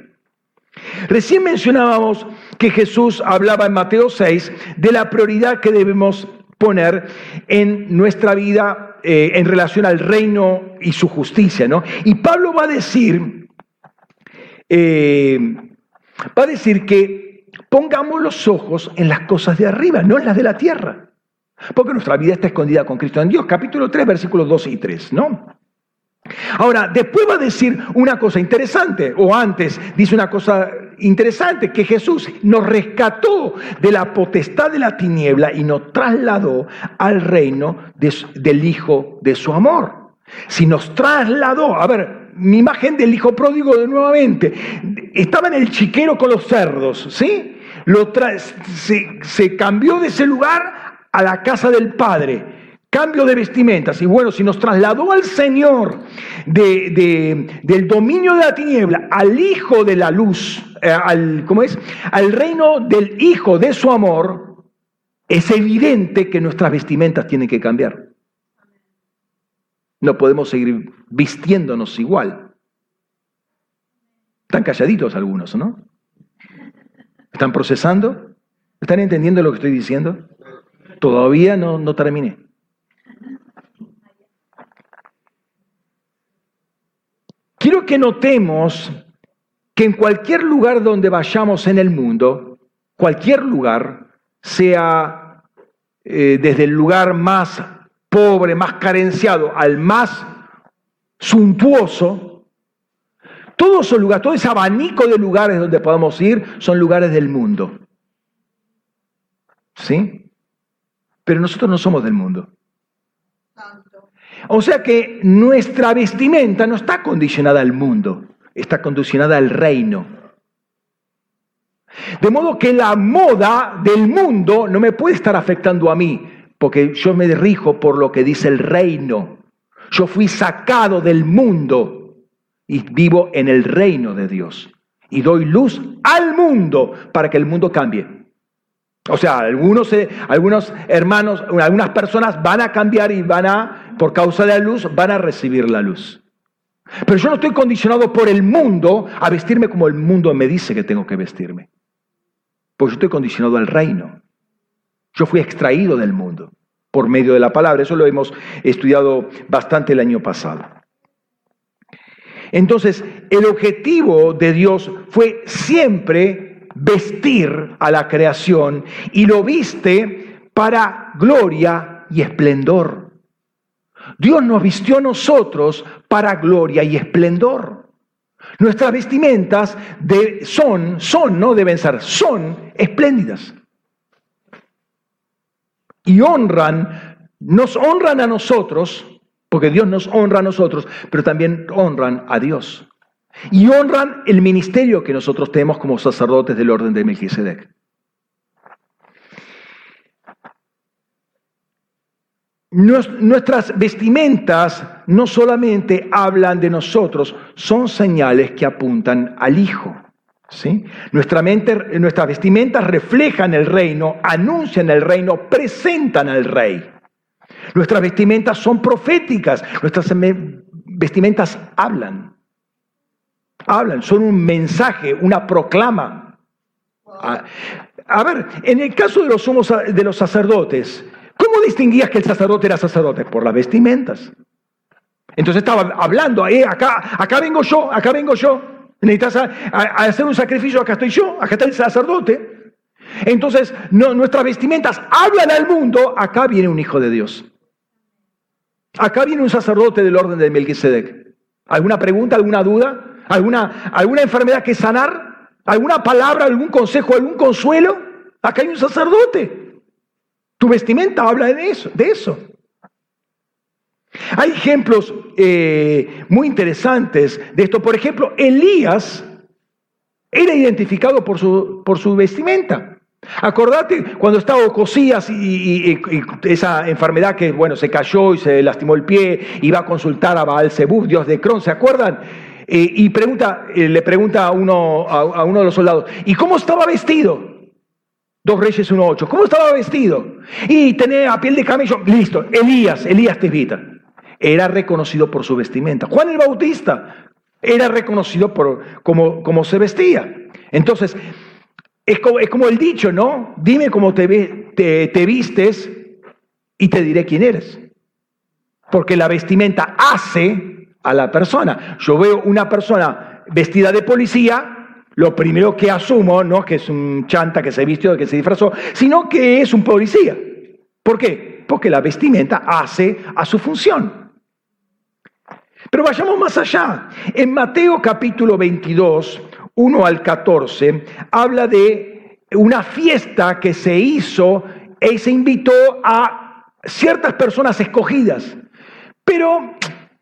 Recién mencionábamos que Jesús hablaba en Mateo 6 de la prioridad que debemos poner en nuestra vida eh, en relación al reino y su justicia, ¿no? Y Pablo va a decir, eh, va a decir que pongamos los ojos en las cosas de arriba, no en las de la tierra. Porque nuestra vida está escondida con Cristo en Dios. Capítulo 3, versículos 2 y 3, ¿no? Ahora, después va a decir una cosa interesante, o antes dice una cosa interesante, que Jesús nos rescató de la potestad de la tiniebla y nos trasladó al reino del Hijo de su amor. Si nos trasladó, a ver, mi imagen del hijo pródigo de nuevamente. Estaba en el chiquero con los cerdos, ¿sí? Lo se, se cambió de ese lugar a la casa del padre. Cambio de vestimentas. Y bueno, si nos trasladó al Señor de, del dominio de la tiniebla al Hijo de la luz, eh, al, ¿cómo es? Al reino del Hijo de su amor, es evidente que nuestras vestimentas tienen que cambiar. No podemos seguir vistiéndonos igual. Están calladitos algunos, ¿no? ¿Están procesando? ¿Están entendiendo lo que estoy diciendo? Todavía no, no terminé. Quiero que notemos que en cualquier lugar donde vayamos en el mundo, cualquier lugar, sea eh, desde el lugar más pobre, más carenciado, al más suntuoso, todos esos lugares, todo ese abanico de lugares donde podamos ir son lugares del mundo. ¿Sí? Pero nosotros no somos del mundo. O sea que nuestra vestimenta no está condicionada al mundo, está condicionada al reino. De modo que la moda del mundo no me puede estar afectando a mí, porque yo me rijo por lo que dice el reino. Yo fui sacado del mundo y vivo en el reino de Dios. Y doy luz al mundo para que el mundo cambie. O sea, algunos, eh, algunos hermanos, algunas personas van a cambiar y van a, por causa de la luz, van a recibir la luz. Pero yo no estoy condicionado por el mundo a vestirme como el mundo me dice que tengo que vestirme. Porque yo estoy condicionado al reino. Yo fui extraído del mundo por medio de la palabra. Eso lo hemos estudiado bastante el año pasado. Entonces, el objetivo de Dios fue siempre vestir a la creación y lo viste para gloria y esplendor. Dios nos vistió a nosotros para gloria y esplendor. Nuestras vestimentas de, son, son, no deben ser, son espléndidas y honran, nos honran a nosotros, porque Dios nos honra a nosotros, pero también honran a Dios. Y honran el ministerio que nosotros tenemos como sacerdotes del orden de Melquisedec. Nuestras vestimentas no solamente hablan de nosotros, son señales que apuntan al Hijo. ¿Sí? Nuestra mente, nuestras vestimentas reflejan el reino, anuncian el reino, presentan al rey. Nuestras vestimentas son proféticas, nuestras vestimentas hablan. Hablan, son un mensaje, una proclama. A, ver, en el caso de los, somos de los sacerdotes, ¿cómo distinguías que el sacerdote era sacerdote? Por las vestimentas. Entonces estaba hablando, eh, acá, acá vengo yo, acá vengo yo. Necesitas hacer un sacrificio, acá estoy yo, acá está el sacerdote. Entonces, nuestras vestimentas hablan al mundo, acá viene un hijo de Dios. Acá viene un sacerdote del orden de Melquisedec. ¿Alguna pregunta, alguna duda? ¿Alguna, ¿Alguna enfermedad que sanar? ¿Alguna palabra, algún consejo, algún consuelo? Acá hay un sacerdote. Tu vestimenta habla de eso, de eso. Hay ejemplos eh, muy interesantes de esto. Por ejemplo, Elías era identificado por su, por su vestimenta. Acordate cuando estaba Ocosías y, esa enfermedad que, bueno, se cayó y se lastimó el pie, iba a consultar a Baal Zebub, dios de Cron, ¿se acuerdan? Eh, y pregunta, eh, le pregunta a uno, a, uno de los soldados, ¿y cómo estaba vestido? Dos Reyes 1.8, ¿cómo estaba vestido? Y tenía piel de camello, listo, Elías, Elías Tevita. Era reconocido por su vestimenta. Juan el Bautista era reconocido por cómo, se vestía. Entonces, es como, el dicho, ¿no? Dime cómo te, te, te vistes y te diré quién eres. Porque la vestimenta hace a la persona. Yo veo una persona vestida de policía, lo primero que asumo no es que es un chanta que se vistió, que se disfrazó, sino que es un policía. ¿Por qué? Porque la vestimenta hace a su función. Pero vayamos más allá. En Mateo capítulo 22, 1 al 14, habla de una fiesta que se hizo y se invitó a ciertas personas escogidas. Pero,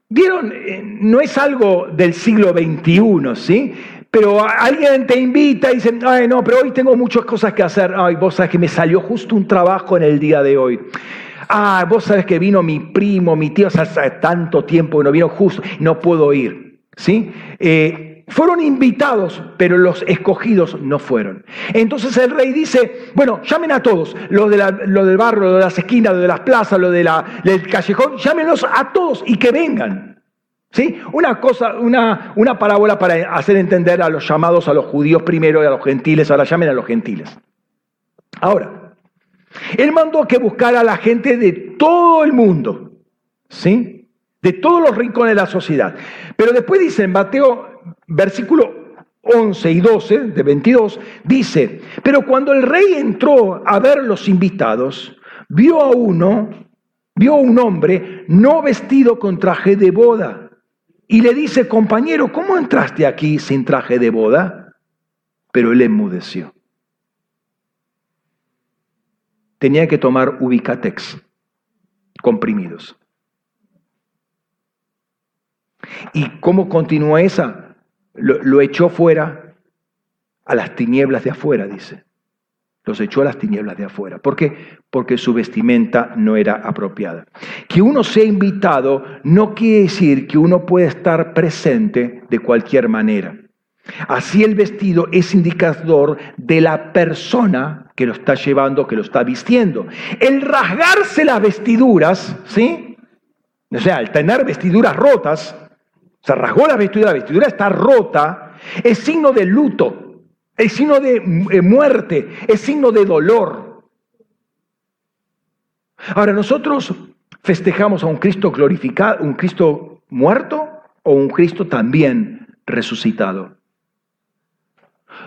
vieron, eh, no es algo del siglo XXI, ¿sí? Pero alguien te invita y dice, ay, no, pero hoy tengo muchas cosas que hacer. Ay, vos sabes que me salió justo un trabajo en el día de hoy. Ah, vos sabes que vino mi primo, mi tío, hace tanto tiempo que no vino justo, no puedo ir. ¿Sí? Eh, fueron invitados, pero los escogidos no fueron. Entonces el rey dice, bueno, llamen a todos, los, de del barrio, los de las esquinas, los de las plazas, los de del callejón, llámenlos a todos y que vengan. ¿Sí? Una cosa, una, una parábola para hacer entender a los llamados a los judíos primero y a los gentiles, ahora llamen a los gentiles. Ahora, él mandó que buscara a la gente de todo el mundo, ¿sí? De todos los rincones de la sociedad. Pero después dice en Mateo versículo 11 y 12 de 22, dice, pero cuando el rey entró a ver los invitados, vio a uno, vio a un hombre no vestido con traje de boda, y le dice, compañero, ¿cómo entraste aquí sin traje de boda? Pero él enmudeció. Tenía que tomar ubicatex, comprimidos. ¿Y cómo continúa esa? Lo, echó fuera a las tinieblas de afuera, dice. Los echó a las tinieblas de afuera. ¿Por qué? Porque su vestimenta no era apropiada. Que uno sea invitado no quiere decir que uno puede estar presente de cualquier manera. Así el vestido es indicador de la persona que lo está llevando, que lo está vistiendo. El rasgarse las vestiduras, ¿sí? O sea, el tener vestiduras rotas, se rasgó la vestidura, la vestidura está rota, es signo de luto, es signo de eh, muerte, es signo de dolor. Ahora, nosotros festejamos a un Cristo glorificado, un Cristo muerto o un Cristo también resucitado.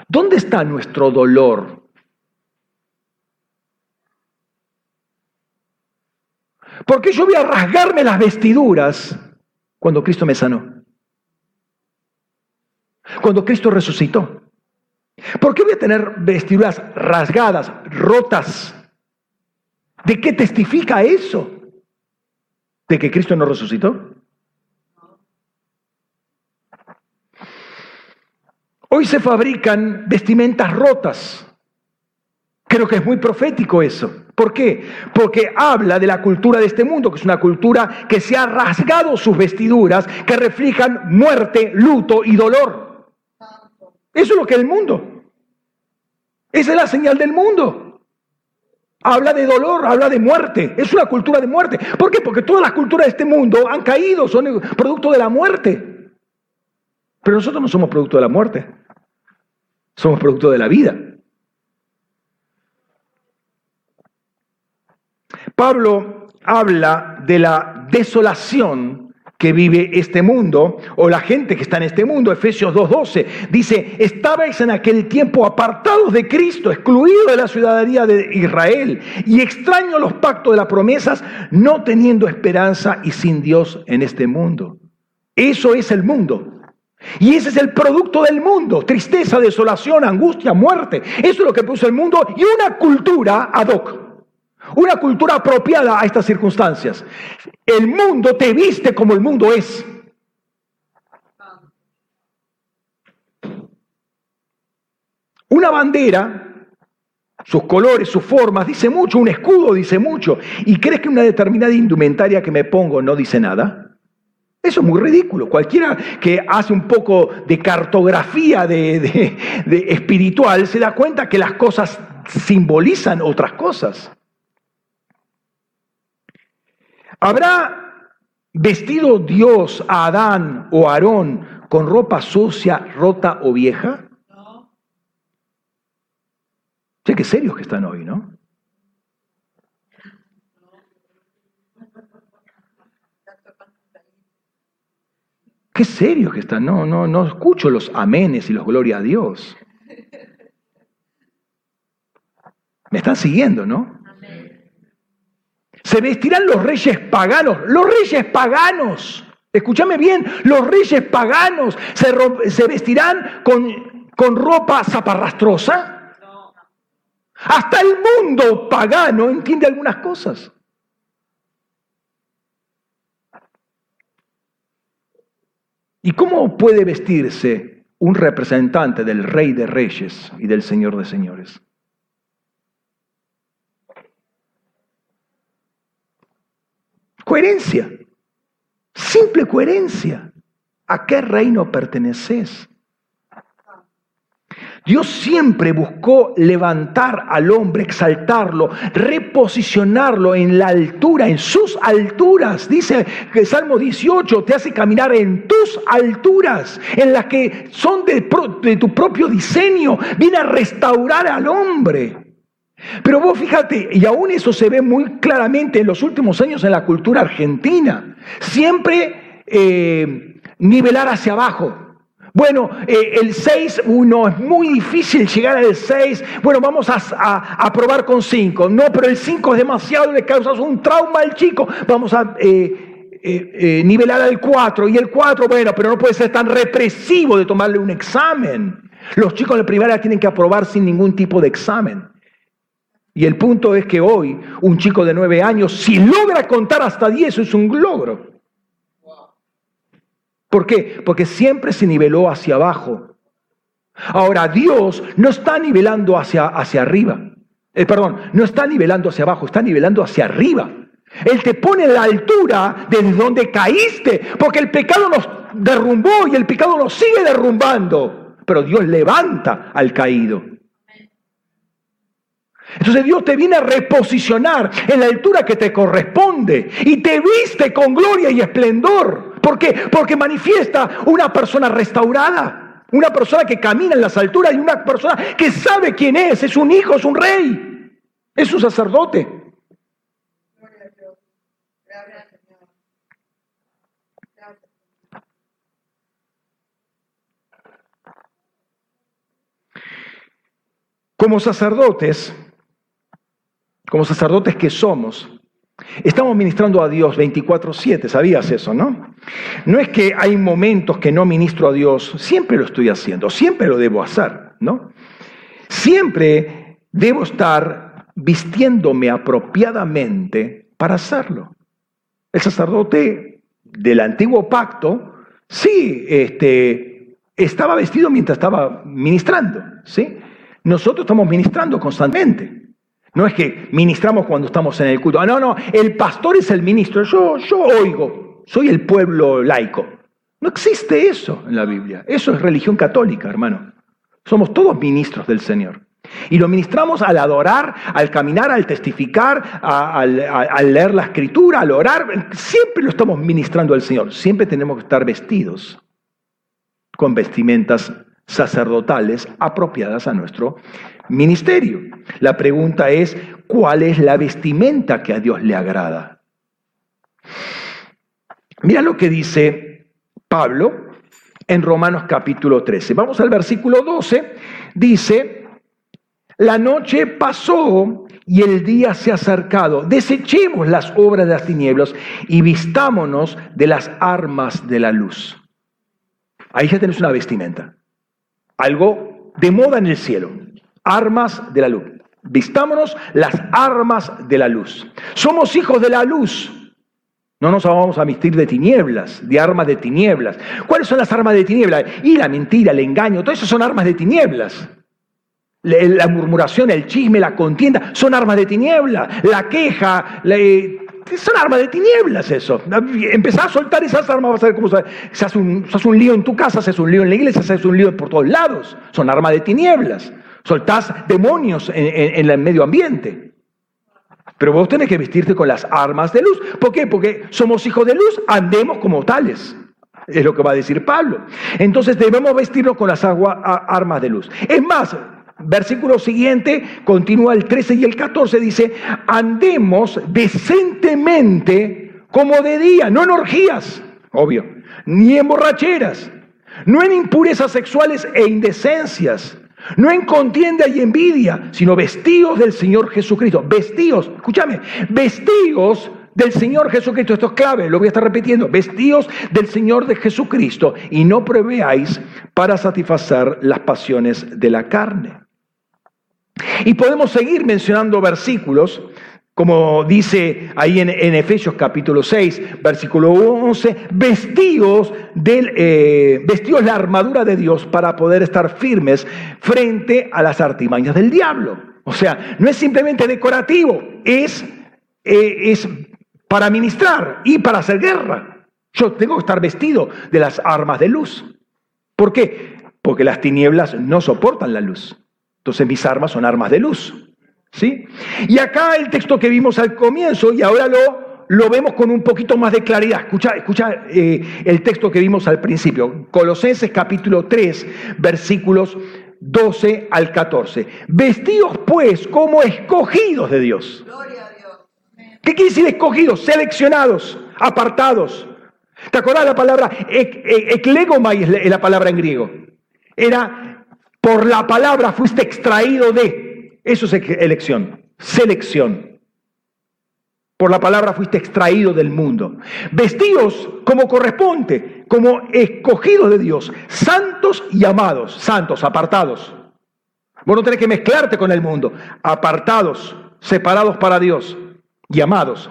¿Dónde está nuestro dolor? ¿Por qué yo voy a rasgarme las vestiduras cuando Cristo me sanó? Cuando Cristo resucitó. ¿Por qué voy a tener vestiduras rasgadas, rotas? ¿De qué testifica eso? ¿De que Cristo no resucitó? Hoy se fabrican vestimentas rotas. Creo que es muy profético eso. ¿Por qué? Porque habla de la cultura de este mundo, que es una cultura que se ha rasgado sus vestiduras, que reflejan muerte, luto y dolor. Eso es lo que es el mundo. Esa es la señal del mundo. Habla de dolor, habla de muerte. Es una cultura de muerte. ¿Por qué? Porque todas las culturas de este mundo han caído, son producto de la muerte. Pero nosotros no somos producto de la muerte. Somos producto de la vida. Pablo habla de la desolación que vive este mundo o la gente que está en este mundo. Efesios 2.12 dice, estabais en aquel tiempo apartados de Cristo, excluidos de la ciudadanía de Israel y extraños los pactos de las promesas, no teniendo esperanza y sin Dios en este mundo. Eso es el mundo. Y ese es el producto del mundo, tristeza, desolación, angustia, muerte. Eso es lo que puso el mundo y una cultura ad hoc. Una cultura apropiada a estas circunstancias. El mundo te viste como el mundo es. Una bandera, sus colores, sus formas, dice mucho, un escudo dice mucho. ¿Y crees que una determinada indumentaria que me pongo no dice nada? Eso es muy ridículo. Cualquiera que hace un poco de cartografía de, espiritual se da cuenta que las cosas simbolizan otras cosas. ¿Habrá vestido Dios a Adán o Aarón con ropa sucia, rota o vieja? No. Sé que serios que están hoy, ¿no? Qué serios que están. No, no, no escucho los amenes y los gloria a Dios. Me están siguiendo, ¿no? Se vestirán los reyes paganos, los reyes paganos. Escúchame bien, los reyes paganos se, vestirán con, con ropa zaparrastrosa. Hasta el mundo pagano entiende algunas cosas. ¿Y cómo puede vestirse un representante del Rey de Reyes y del Señor de Señores? Coherencia, simple coherencia. ¿A qué reino perteneces? Dios siempre buscó levantar al hombre, exaltarlo, reposicionarlo en la altura, en sus alturas. Dice que Salmo 18 te hace caminar en tus alturas, en las que son de, tu propio diseño. Viene a restaurar al hombre. Pero vos fíjate, y aún eso se ve muy claramente en los últimos años en la cultura argentina, siempre eh, nivelar hacia abajo. Bueno, eh, el 6, uno, es muy difícil llegar al 6. Bueno, vamos a, probar con 5. No, pero el 5 es demasiado, le causas un trauma al chico. Vamos a eh, nivelar al 4. Y el 4, bueno, pero no puede ser tan represivo de tomarle un examen. Los chicos de primaria tienen que aprobar sin ningún tipo de examen. Y el punto es que hoy un chico de 9 años, si logra contar hasta 10, eso es un logro. ¿Por qué? Porque siempre se niveló hacia abajo. Ahora, Dios no está nivelando hacia, hacia arriba. Eh, perdón, no está nivelando hacia abajo, está nivelando hacia arriba. Él te pone en la altura desde donde caíste, porque el pecado nos derrumbó y el pecado nos sigue derrumbando. Pero Dios levanta al caído. Entonces Dios te viene a reposicionar en la altura que te corresponde y te viste con gloria y esplendor. ¿Por qué? Porque manifiesta una persona restaurada, una persona que camina en las alturas y una persona que sabe quién es, es un hijo, es un rey, es un sacerdote. Como sacerdotes, como sacerdotes que somos, estamos ministrando a Dios 24/7, ¿sabías eso, no? No es que hay momentos que no ministro a Dios, siempre lo estoy haciendo, siempre lo debo hacer, ¿no? Siempre debo estar vistiéndome apropiadamente para hacerlo. El sacerdote del antiguo pacto, sí, este, estaba vestido mientras estaba ministrando, ¿sí? Nosotros estamos ministrando constantemente. No es que ministramos cuando estamos en el culto. Ah, no, no, el pastor es el ministro. Yo, yo oigo, soy el pueblo laico. No existe eso en la Biblia. Eso es religión católica, hermano. Somos todos ministros del Señor. Y lo ministramos al adorar, al caminar, al testificar, al, leer la escritura, al orar. Siempre lo estamos ministrando al Señor. Siempre tenemos que estar vestidos con vestimentas sacerdotales apropiadas a nuestro ministerio. La pregunta es, ¿cuál es la vestimenta que a Dios le agrada? Mira lo que dice Pablo en Romanos capítulo 13. Vamos al versículo 12. Dice, la noche pasó y el día se ha acercado. Desechemos las obras de las tinieblas y vistámonos de las armas de la luz. Ahí ya tenés una vestimenta. Algo de moda en el cielo armas de la luz. Vistámonos las armas de la luz. Somos hijos de la luz. No nos vamos a vestir de tinieblas, de armas de tinieblas. ¿Cuáles son las armas de tinieblas? Y la mentira, el engaño, todo eso son armas de tinieblas. La murmuración, el chisme, la contienda, son armas de tinieblas. La queja, eh, son armas de tinieblas eso. Empezar a soltar esas armas, vas a ver cómo se, un, se hace un lío en tu casa, se un lío en la iglesia, se un lío por todos lados. Son armas de tinieblas. Soltás demonios en, el medio ambiente. Pero vos tenés que vestirte con las armas de luz. ¿Por qué? Porque somos hijos de luz, andemos como tales. Es lo que va a decir Pablo. Entonces debemos vestirnos con las armas de luz. Es más, versículo siguiente, continúa el 13 y el 14, dice, andemos decentemente como de día, no en orgías, obvio, ni en borracheras, no en impurezas sexuales e indecencias no en contienda y envidia, sino vestidos del Señor Jesucristo. Vestidos, escúchame, vestidos del Señor Jesucristo. Esto es clave, lo voy a estar repitiendo. Vestidos del Señor de Jesucristo y no preveáis para satisfacer las pasiones de la carne. Y podemos seguir mencionando versículos como dice ahí en, Efesios capítulo 6, versículo 11, vestidos, del, eh, vestidos la armadura de Dios para poder estar firmes frente a las artimañas del diablo. O sea, no es simplemente decorativo, es, eh, es para ministrar y para hacer guerra. Yo tengo que estar vestido de las armas de luz. ¿Por qué? Porque las tinieblas no soportan la luz. Entonces mis armas son armas de luz. ¿Sí? Y acá el texto que vimos al comienzo, y ahora lo, lo vemos con un poquito más de claridad. Escucha, escucha eh, el texto que vimos al principio. Colosenses capítulo 3, versículos 12 al 14. Vestidos pues como escogidos de Dios. ¿Qué quiere decir escogidos? Seleccionados, apartados. ¿Te acordás la palabra eklegomai es la palabra en griego? Era por la palabra fuiste extraído de. Eso es elección, selección. Por la palabra fuiste extraído del mundo. Vestidos como corresponde, como escogidos de Dios, santos y amados, santos, apartados. Vos no tenés que mezclarte con el mundo, apartados, separados para Dios y amados.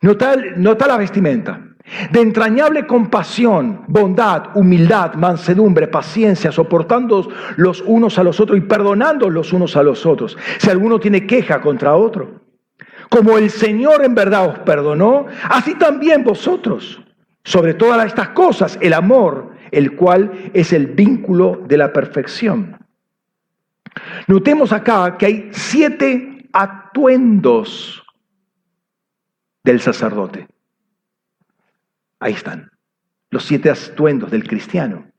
Nota, la vestimenta de entrañable compasión, bondad, humildad, mansedumbre, paciencia, soportando los unos a los otros y perdonando los unos a los otros, si alguno tiene queja contra otro. Como el Señor en verdad os perdonó, así también vosotros. Sobre todas estas cosas, el amor, el cual es el vínculo de la perfección. Notemos acá que hay siete atuendos del sacerdote. Ahí están, los siete atuendos del cristiano.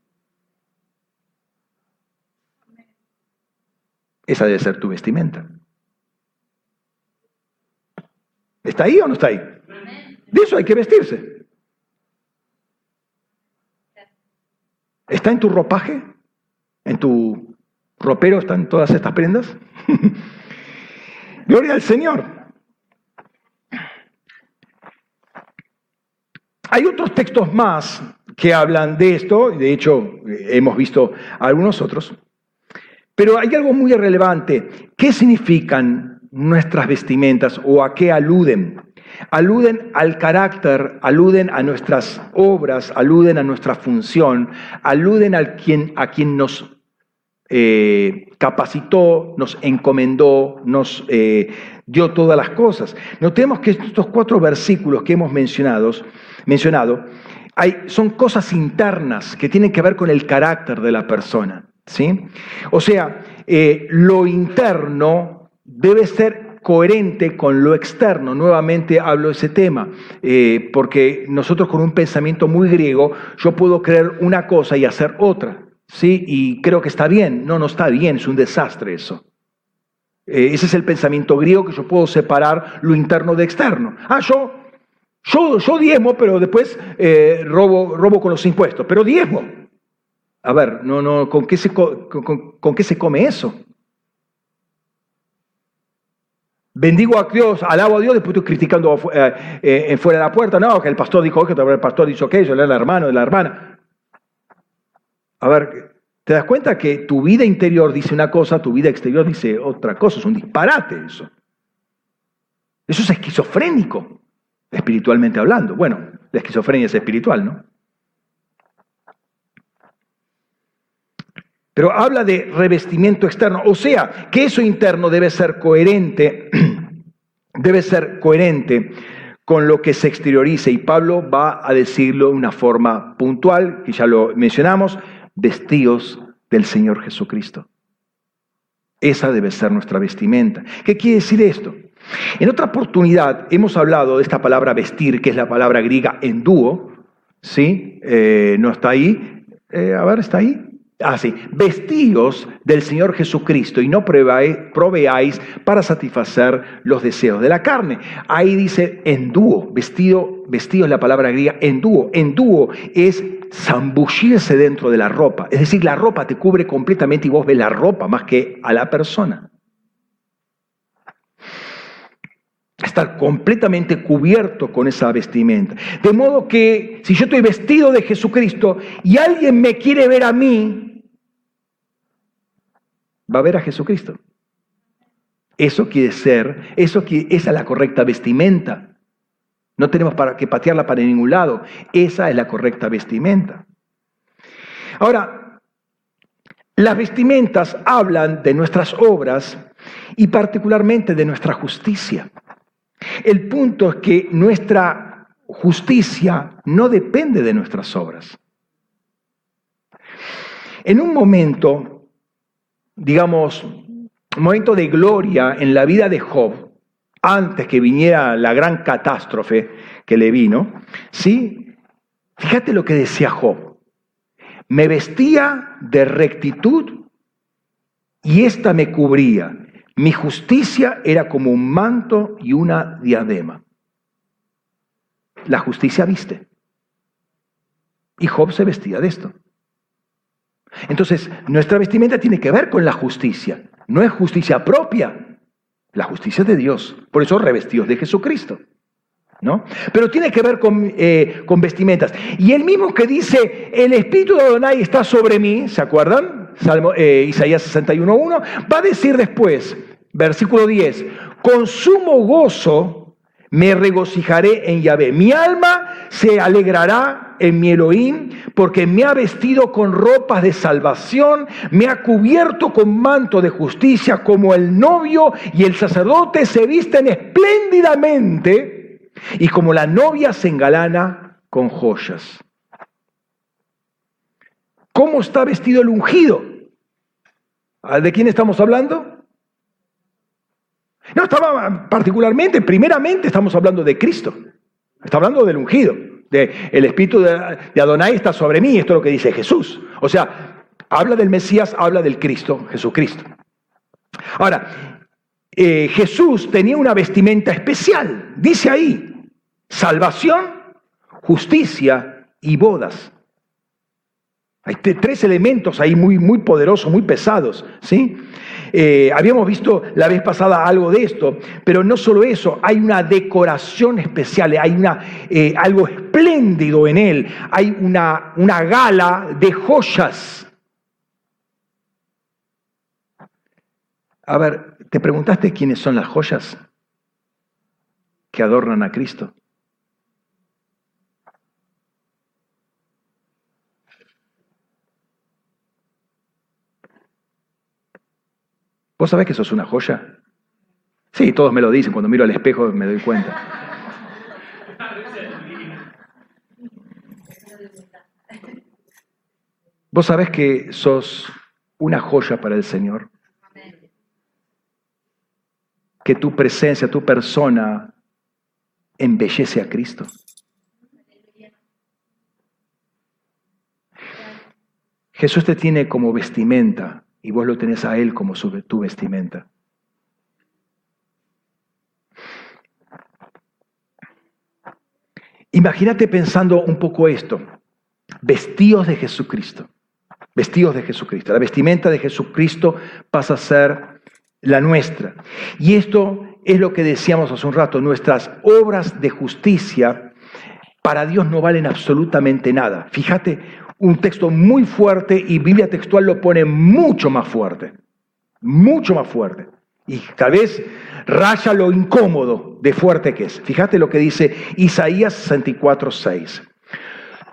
Esa debe ser tu vestimenta. ¿Está ahí o no está ahí? De eso hay que vestirse. ¿Está en tu ropaje? ¿En tu ropero están todas estas prendas? Gloria al Señor. Hay otros textos más que hablan de esto, de hecho hemos visto algunos otros, pero hay algo muy relevante. ¿Qué significan nuestras vestimentas o a qué aluden? Aluden al carácter, aluden a nuestras obras, aluden a nuestra función, aluden a quien, a quien nos eh, capacitó, nos encomendó, nos eh, dio todas las cosas. Notemos que estos cuatro versículos que hemos mencionado mencionado, hay, son cosas internas que tienen que ver con el carácter de la persona. ¿sí? O sea, eh, lo interno debe ser coherente con lo externo. Nuevamente hablo de ese tema, eh, porque nosotros con un pensamiento muy griego, yo puedo creer una cosa y hacer otra. ¿sí? Y creo que está bien. No, no está bien, es un desastre eso. Eh, ese es el pensamiento griego que yo puedo separar lo interno de externo. Ah, yo yo, yo diezmo, pero después eh, robo, robo con los impuestos, pero diezmo. A ver, no, no, ¿con qué se, con, qué se come eso? Bendigo a Dios, alabo a Dios, después estoy criticando eh, eh, fuera de la puerta. No, que el pastor dijo que el pastor dijo aquello, el hermano, de la hermana. A ver, ¿Te das cuenta que tu vida interior dice una cosa, tu vida exterior dice otra cosa? Es un disparate eso. Eso es esquizofrénico, espiritualmente hablando. Bueno, la esquizofrenia es espiritual, ¿no? Pero habla de revestimiento externo, o sea, que eso interno debe ser coherente, debe ser coherente con lo que se exteriorice. Y Pablo va a decirlo de una forma puntual, que ya lo mencionamos, vestidos del Señor Jesucristo. Esa debe ser nuestra vestimenta. ¿Qué quiere decir esto? En otra oportunidad hemos hablado de esta palabra vestir, que es la palabra griega endúo, ¿sí? Eh, no está ahí. Eh, a ver, ¿está ahí? Ah, sí. Del Señor Jesucristo y no proveáis para satisfacer los deseos de la carne. Ahí dice endúo, vestido, vestido es la palabra griega endúo. Endúo es zambullirse dentro de la ropa. Es decir, la ropa te cubre completamente y vos ves la ropa más que a la persona. Estar completamente cubierto con esa vestimenta. De modo que si yo estoy vestido de Jesucristo y alguien me quiere ver a mí, va a ver a Jesucristo. Eso quiere ser, eso esa es la correcta vestimenta. No tenemos para que patearla para ningún lado. Esa es la correcta vestimenta. Ahora, las vestimentas hablan de nuestras obras y particularmente de nuestra justicia. El punto es que nuestra justicia no depende de nuestras obras. En un momento, digamos, un momento de gloria en la vida de Job, antes que viniera la gran catástrofe que le vino, ¿sí? Fíjate lo que decía Job. Me vestía de rectitud y ésta me cubría. Mi justicia era como un manto y una diadema. La justicia viste. Y Job se vestía de esto. Entonces, nuestra vestimenta tiene que ver con la justicia. No es justicia propia, la justicia de Dios. Por eso revestidos de Jesucristo. ¿No? Pero tiene que ver con, eh, con, vestimentas. Y el mismo que dice, el Espíritu de Adonai está sobre mí, ¿se acuerdan? Salmo, eh, Isaías 61.1, va a decir después, versículo 10, con sumo gozo me regocijaré en Yahvé. Mi alma se alegrará en mi Elohim, porque me ha vestido con ropas de salvación, me ha cubierto con manto de justicia, como el novio y el sacerdote se visten espléndidamente, y como la novia se engalana con joyas. ¿Cómo está vestido el ungido? ¿De quién estamos hablando? No, estaba particularmente, primeramente estamos hablando de Cristo. Está hablando del ungido. De, el espíritu de, Adonai está sobre mí, esto es lo que dice Jesús. O sea, habla del Mesías, habla del Cristo, Jesucristo. Ahora, eh, Jesús tenía una vestimenta especial. Dice ahí, salvación, justicia y bodas. Hay tres elementos ahí muy, muy poderosos, muy pesados. ¿sí? Eh, habíamos visto la vez pasada algo de esto, pero no solo eso, hay una decoración especial, hay una, eh, algo espléndido en él, hay una, una gala de joyas. A ver, ¿te preguntaste quiénes son las joyas que adornan a Cristo? ¿Vos sabés que sos una joya? Sí, todos me lo dicen, cuando miro al espejo me doy cuenta. ¿Vos sabés que sos una joya para el Señor? Que tu presencia, tu persona embellece a Cristo. Jesús te tiene como vestimenta y vos lo tenés a Él como tu vestimenta. Imagínate pensando un poco esto, vestidos de Jesucristo, vestidos de Jesucristo. La vestimenta de Jesucristo pasa a ser la nuestra. Y esto es lo que decíamos hace un rato, nuestras obras de justicia para Dios no valen absolutamente nada. Fíjate, un texto muy fuerte y Biblia textual lo pone mucho más fuerte, mucho más fuerte. Y tal vez raya lo incómodo de fuerte que es. Fíjate lo que dice Isaías 64, 6.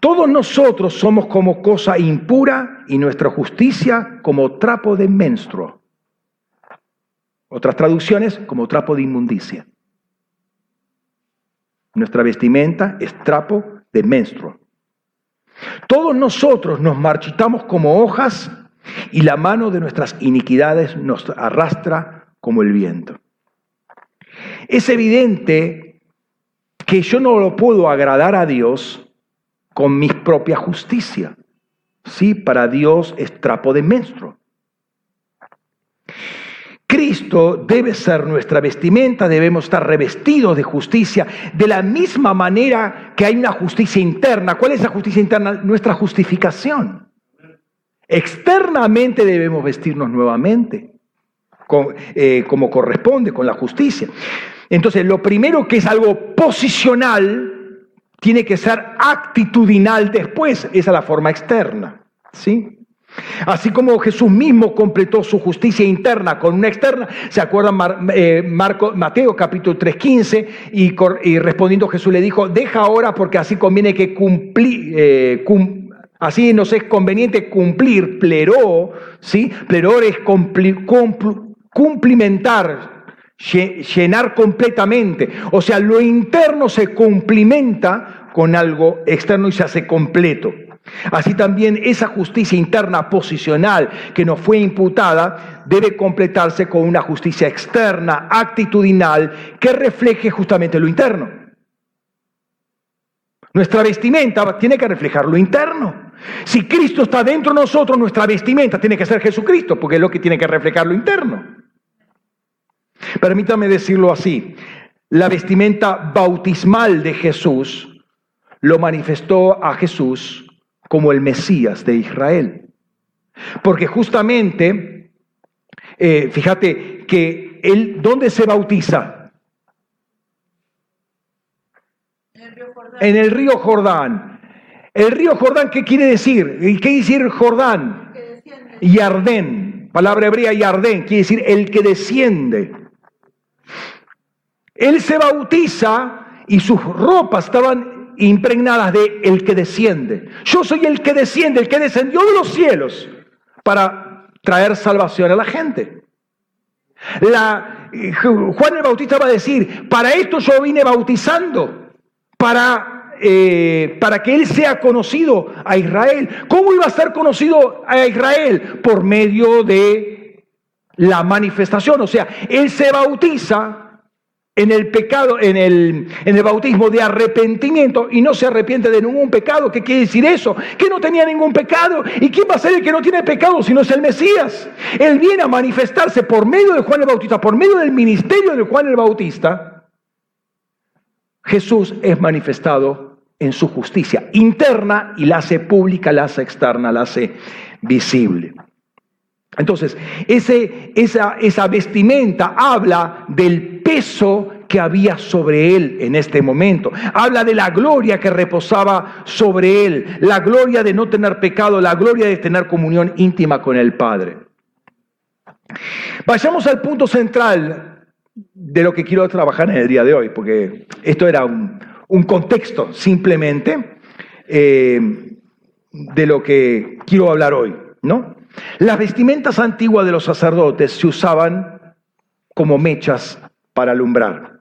Todos nosotros somos como cosa impura y nuestra justicia como trapo de menstruo. Otras traducciones como trapo de inmundicia. Nuestra vestimenta es trapo de menstruo. Todos nosotros nos marchitamos como hojas y la mano de nuestras iniquidades nos arrastra como el viento. Es evidente que yo no lo puedo agradar a Dios con mi propia justicia. Sí, para Dios es trapo de menstruo. Cristo debe ser nuestra vestimenta, debemos estar revestidos de justicia, de la misma manera que hay una justicia interna. ¿Cuál es la justicia interna? Nuestra justificación. Externamente debemos vestirnos nuevamente, eh, como corresponde, con la justicia. Entonces, lo primero que es algo posicional, tiene que ser actitudinal después, esa es la forma externa, ¿sí? Así como Jesús mismo completó su justicia interna con una externa, ¿se acuerdan eh, Marco, Mateo capítulo 3.15? Y, y, respondiendo Jesús le dijo, deja ahora porque así conviene que cumplir, eh, así nos es conveniente cumplir, pleró, ¿sí? Pleró es cumplimentar, llenar completamente. O sea, lo interno se cumplimenta con algo externo y se hace completo. Así también esa justicia interna posicional que nos fue imputada debe completarse con una justicia externa, actitudinal, que refleje justamente lo interno. Nuestra vestimenta tiene que reflejar lo interno. Si Cristo está dentro de nosotros, nuestra vestimenta tiene que ser Jesucristo, porque es lo que tiene que reflejar lo interno. Permítame decirlo así, la vestimenta bautismal de Jesús lo manifestó a Jesús como el Mesías de Israel. Porque justamente, eh, fíjate que él, ¿dónde se bautiza? En el río Jordán. El río Jordán, ¿qué quiere decir? ¿Qué quiere decir Jordán? Yardén. Palabra hebrea Yardén, quiere decir el que desciende. Él se bautiza y sus ropas estaban impregnadas de el que desciende. Yo soy el que desciende, el que descendió de los cielos para traer salvación a la gente. La, Juan el Bautista va a decir, para esto yo vine bautizando, para, eh, para que él sea conocido a Israel. ¿Cómo iba a ser conocido a Israel? Por medio de la manifestación. O sea, él se bautiza en el pecado, en el, en el bautismo de arrepentimiento y no se arrepiente de ningún pecado. ¿Qué quiere decir eso? Que no tenía ningún pecado. ¿Y quién va a ser el que no tiene pecado si no es el Mesías? Él viene a manifestarse por medio de Juan el Bautista, por medio del ministerio de Juan el Bautista. Jesús es manifestado en su justicia interna y la hace pública, la hace externa, la hace visible. Entonces, ese, esa, esa vestimenta habla del peso que había sobre él en este momento. Habla de la gloria que reposaba sobre él, la gloria de no tener pecado, la gloria de tener comunión íntima con el Padre. Vayamos al punto central de lo que quiero trabajar en el día de hoy, porque esto era un, contexto simplemente eh, de lo que quiero hablar hoy, ¿no? Las vestimentas antiguas de los sacerdotes se usaban como mechas para alumbrar.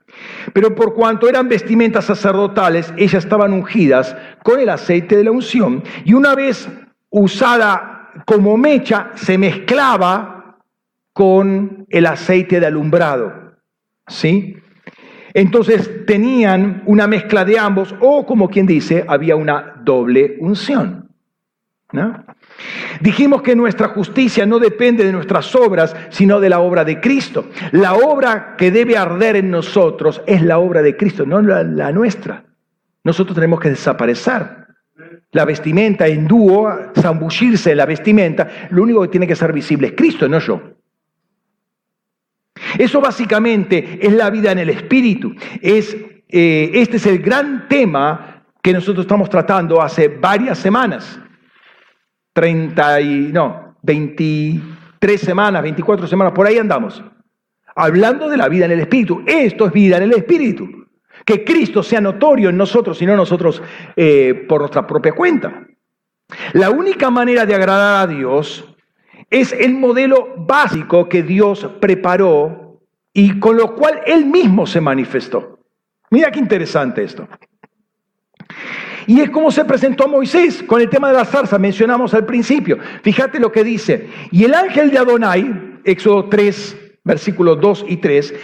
Pero por cuanto eran vestimentas sacerdotales, ellas estaban ungidas con el aceite de la unción y una vez usada como mecha, se mezclaba con el aceite de alumbrado. ¿Sí? Entonces tenían una mezcla de ambos o como quien dice, había una doble unción. ¿no? Dijimos que nuestra justicia no depende de nuestras obras, sino de la obra de Cristo. La obra que debe arder en nosotros es la obra de Cristo, no la, nuestra. Nosotros tenemos que desaparecer. La vestimenta en dúo, zambullirse en la vestimenta, lo único que tiene que ser visible es Cristo, no yo. Eso básicamente es la vida en el Espíritu. Es, eh, este es el gran tema que nosotros estamos tratando hace varias semanas. 30 y, no, 23 semanas, 24 semanas, por ahí andamos, hablando de la vida en el Espíritu. Esto es vida en el Espíritu. Que Cristo sea notorio en nosotros y no nosotros eh, por nuestra propia cuenta. La única manera de agradar a Dios es el modelo básico que Dios preparó y con lo cual Él mismo se manifestó. Mira qué interesante esto. Y es como se presentó a Moisés con el tema de la zarza, mencionamos al principio. Fíjate lo que dice. Y el ángel de Adonai, Éxodo 3, versículos 2 y 3,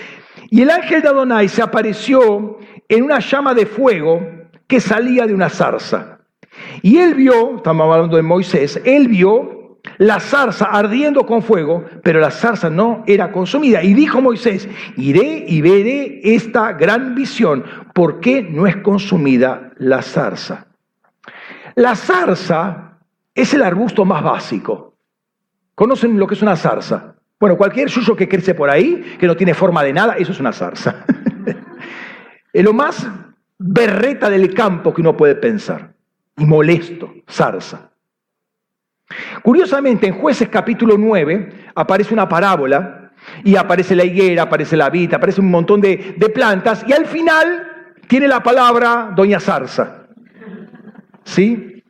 y el ángel de Adonai se apareció en una llama de fuego que salía de una zarza. Y él vio, estamos hablando de Moisés, él vio la zarza ardiendo con fuego, pero la zarza no era consumida. Y dijo Moisés, iré y veré esta gran visión, ¿por qué no es consumida la zarza? La zarza es el arbusto más básico. ¿Conocen lo que es una zarza? Bueno, cualquier suyo que crece por ahí, que no tiene forma de nada, eso es una zarza. es lo más berreta del campo que uno puede pensar. Y molesto, zarza. Curiosamente, en Jueces capítulo 9 aparece una parábola y aparece la higuera, aparece la vid, aparece un montón de, de plantas y al final tiene la palabra Doña Zarza. ¿Sí?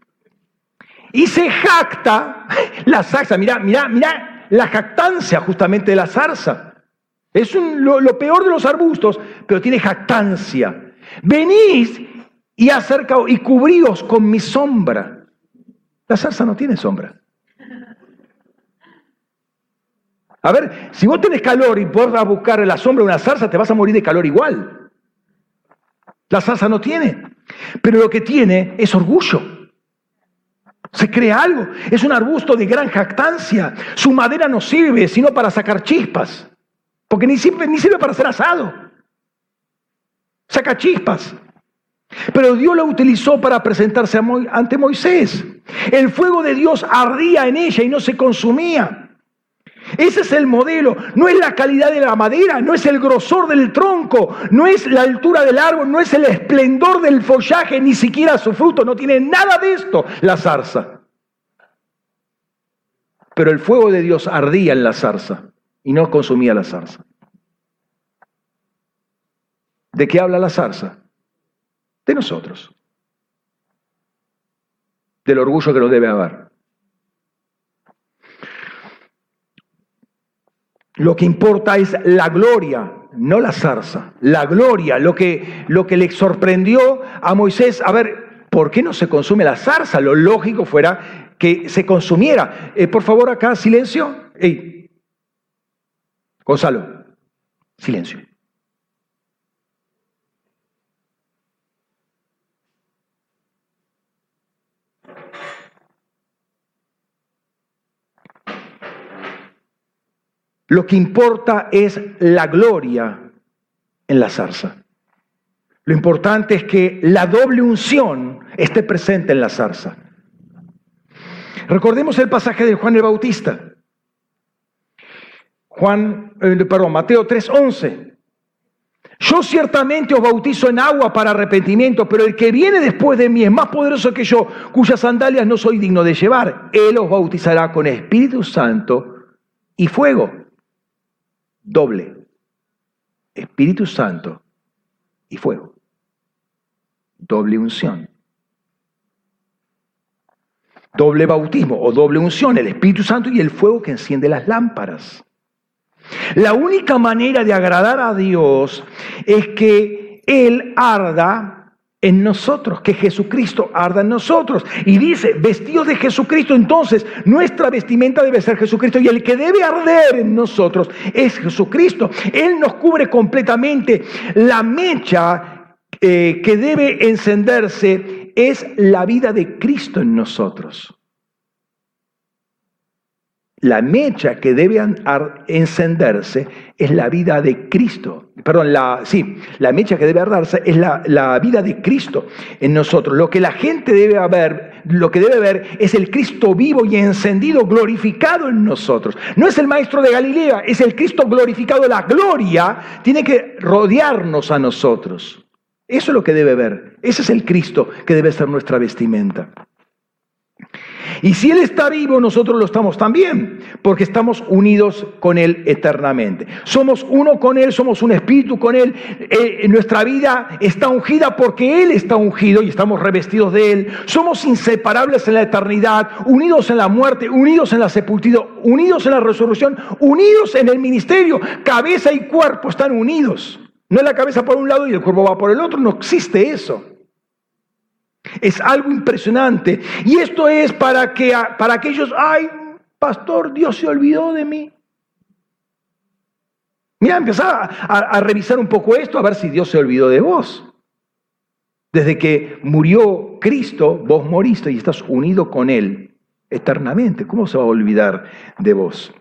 Y se jacta la zarza, mira, mira, mira la jactancia justamente de la zarza. Es lo, lo, peor de los arbustos, pero tiene jactancia. Venís y acerca y cubríos con mi sombra. La zarza no tiene sombra. A ver, si vos tenés calor y vas a buscar la sombra de una zarza, te vas a morir de calor igual. La zarza no tiene, pero lo que tiene es orgullo. Se crea algo. Es un arbusto de gran jactancia. Su madera no sirve sino para sacar chispas. Porque ni sirve, ni sirve para hacer asado. Saca chispas. Pero Dios la utilizó para presentarse ante Moisés. El fuego de Dios ardía en ella y no se consumía. Ese es el modelo. No es la calidad de la madera, no es el grosor del tronco, no es la altura del árbol, no es el esplendor del follaje, ni siquiera su fruto. No tiene nada de esto la zarza. Pero el fuego de Dios ardía en la zarza y no consumía la zarza. ¿De qué habla la zarza? De nosotros. Del orgullo que nos debe haber. Lo que importa es la gloria, no la zarza. La gloria, lo que, lo que le sorprendió a Moisés, a ver, ¿por qué no se consume la zarza? Lo lógico fuera que se consumiera. Eh, por favor, acá, silencio. Gonzalo, silencio. Lo que importa es la gloria en la zarza. Lo importante es que la doble unción esté presente en la zarza. Recordemos el pasaje de Juan el Bautista. Juan, eh, perdón, Mateo 3:11. Yo ciertamente os bautizo en agua para arrepentimiento, pero el que viene después de mí es más poderoso que yo, cuyas sandalias no soy digno de llevar. Él os bautizará con Espíritu Santo y fuego doble, Espíritu Santo y fuego. Doble unción. Doble bautismo o doble unción, el Espíritu Santo y el fuego que enciende las lámparas. La única manera de agradar a Dios es que Él arda en nosotros, que Jesucristo arda en nosotros. Y dice, vestidos de Jesucristo, entonces nuestra vestimenta debe ser Jesucristo y el que debe arder en nosotros es Jesucristo. Él nos cubre completamente. La mecha eh, que debe encenderse es la vida de Cristo en nosotros. La mecha que debe encenderse es la vida de Cristo. Perdón, la, sí, la mecha que debe ardarse es la, la, vida de Cristo en nosotros. Lo que la gente debe ver, lo que debe ver es el Cristo vivo y encendido, glorificado en nosotros. No es el Maestro de Galilea, es el Cristo glorificado. La gloria tiene que rodearnos a nosotros. Eso es lo que debe ver. Ese es el Cristo que debe ser nuestra vestimenta. Y si Él está vivo, nosotros lo estamos también, porque estamos unidos con Él eternamente. Somos uno con Él, somos un espíritu con Él. Eh, nuestra vida está ungida porque Él está ungido y estamos revestidos de Él. Somos inseparables en la eternidad, unidos en la muerte, unidos en la sepultura, unidos en la resurrección, unidos en el ministerio. Cabeza y cuerpo están unidos. No es la cabeza por un lado y el cuerpo va por el otro, no existe eso. Es algo impresionante. Y esto es para que para aquellos, ay, pastor, Dios se olvidó de mí. Mira, empezá a, a, revisar un poco esto, a ver si Dios se olvidó de vos. Desde que murió Cristo, vos moriste y estás unido con Él eternamente. ¿Cómo se va a olvidar de vos?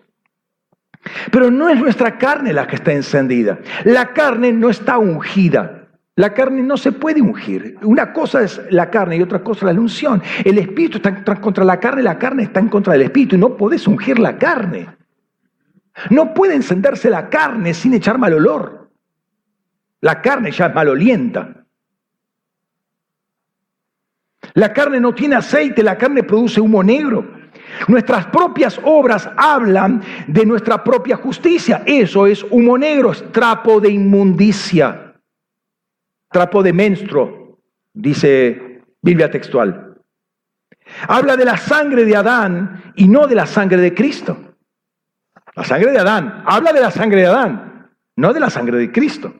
Pero no es nuestra carne la que está encendida. La carne no está ungida. La carne no se puede ungir. Una cosa es la carne y otra cosa es la unción. El espíritu está contra la carne, la carne está en contra del espíritu y no podés ungir la carne. No puede encenderse la carne sin echar mal olor. La carne ya es malolienta. La carne no tiene aceite, la carne produce humo negro. Nuestras propias obras hablan de nuestra propia justicia. Eso es humo negro, es trapo de inmundicia trapo de menstruo, dice Biblia textual. Habla de la sangre de Adán y no de la sangre de Cristo. La sangre de Adán, habla de la sangre de Adán, no de la sangre de Cristo.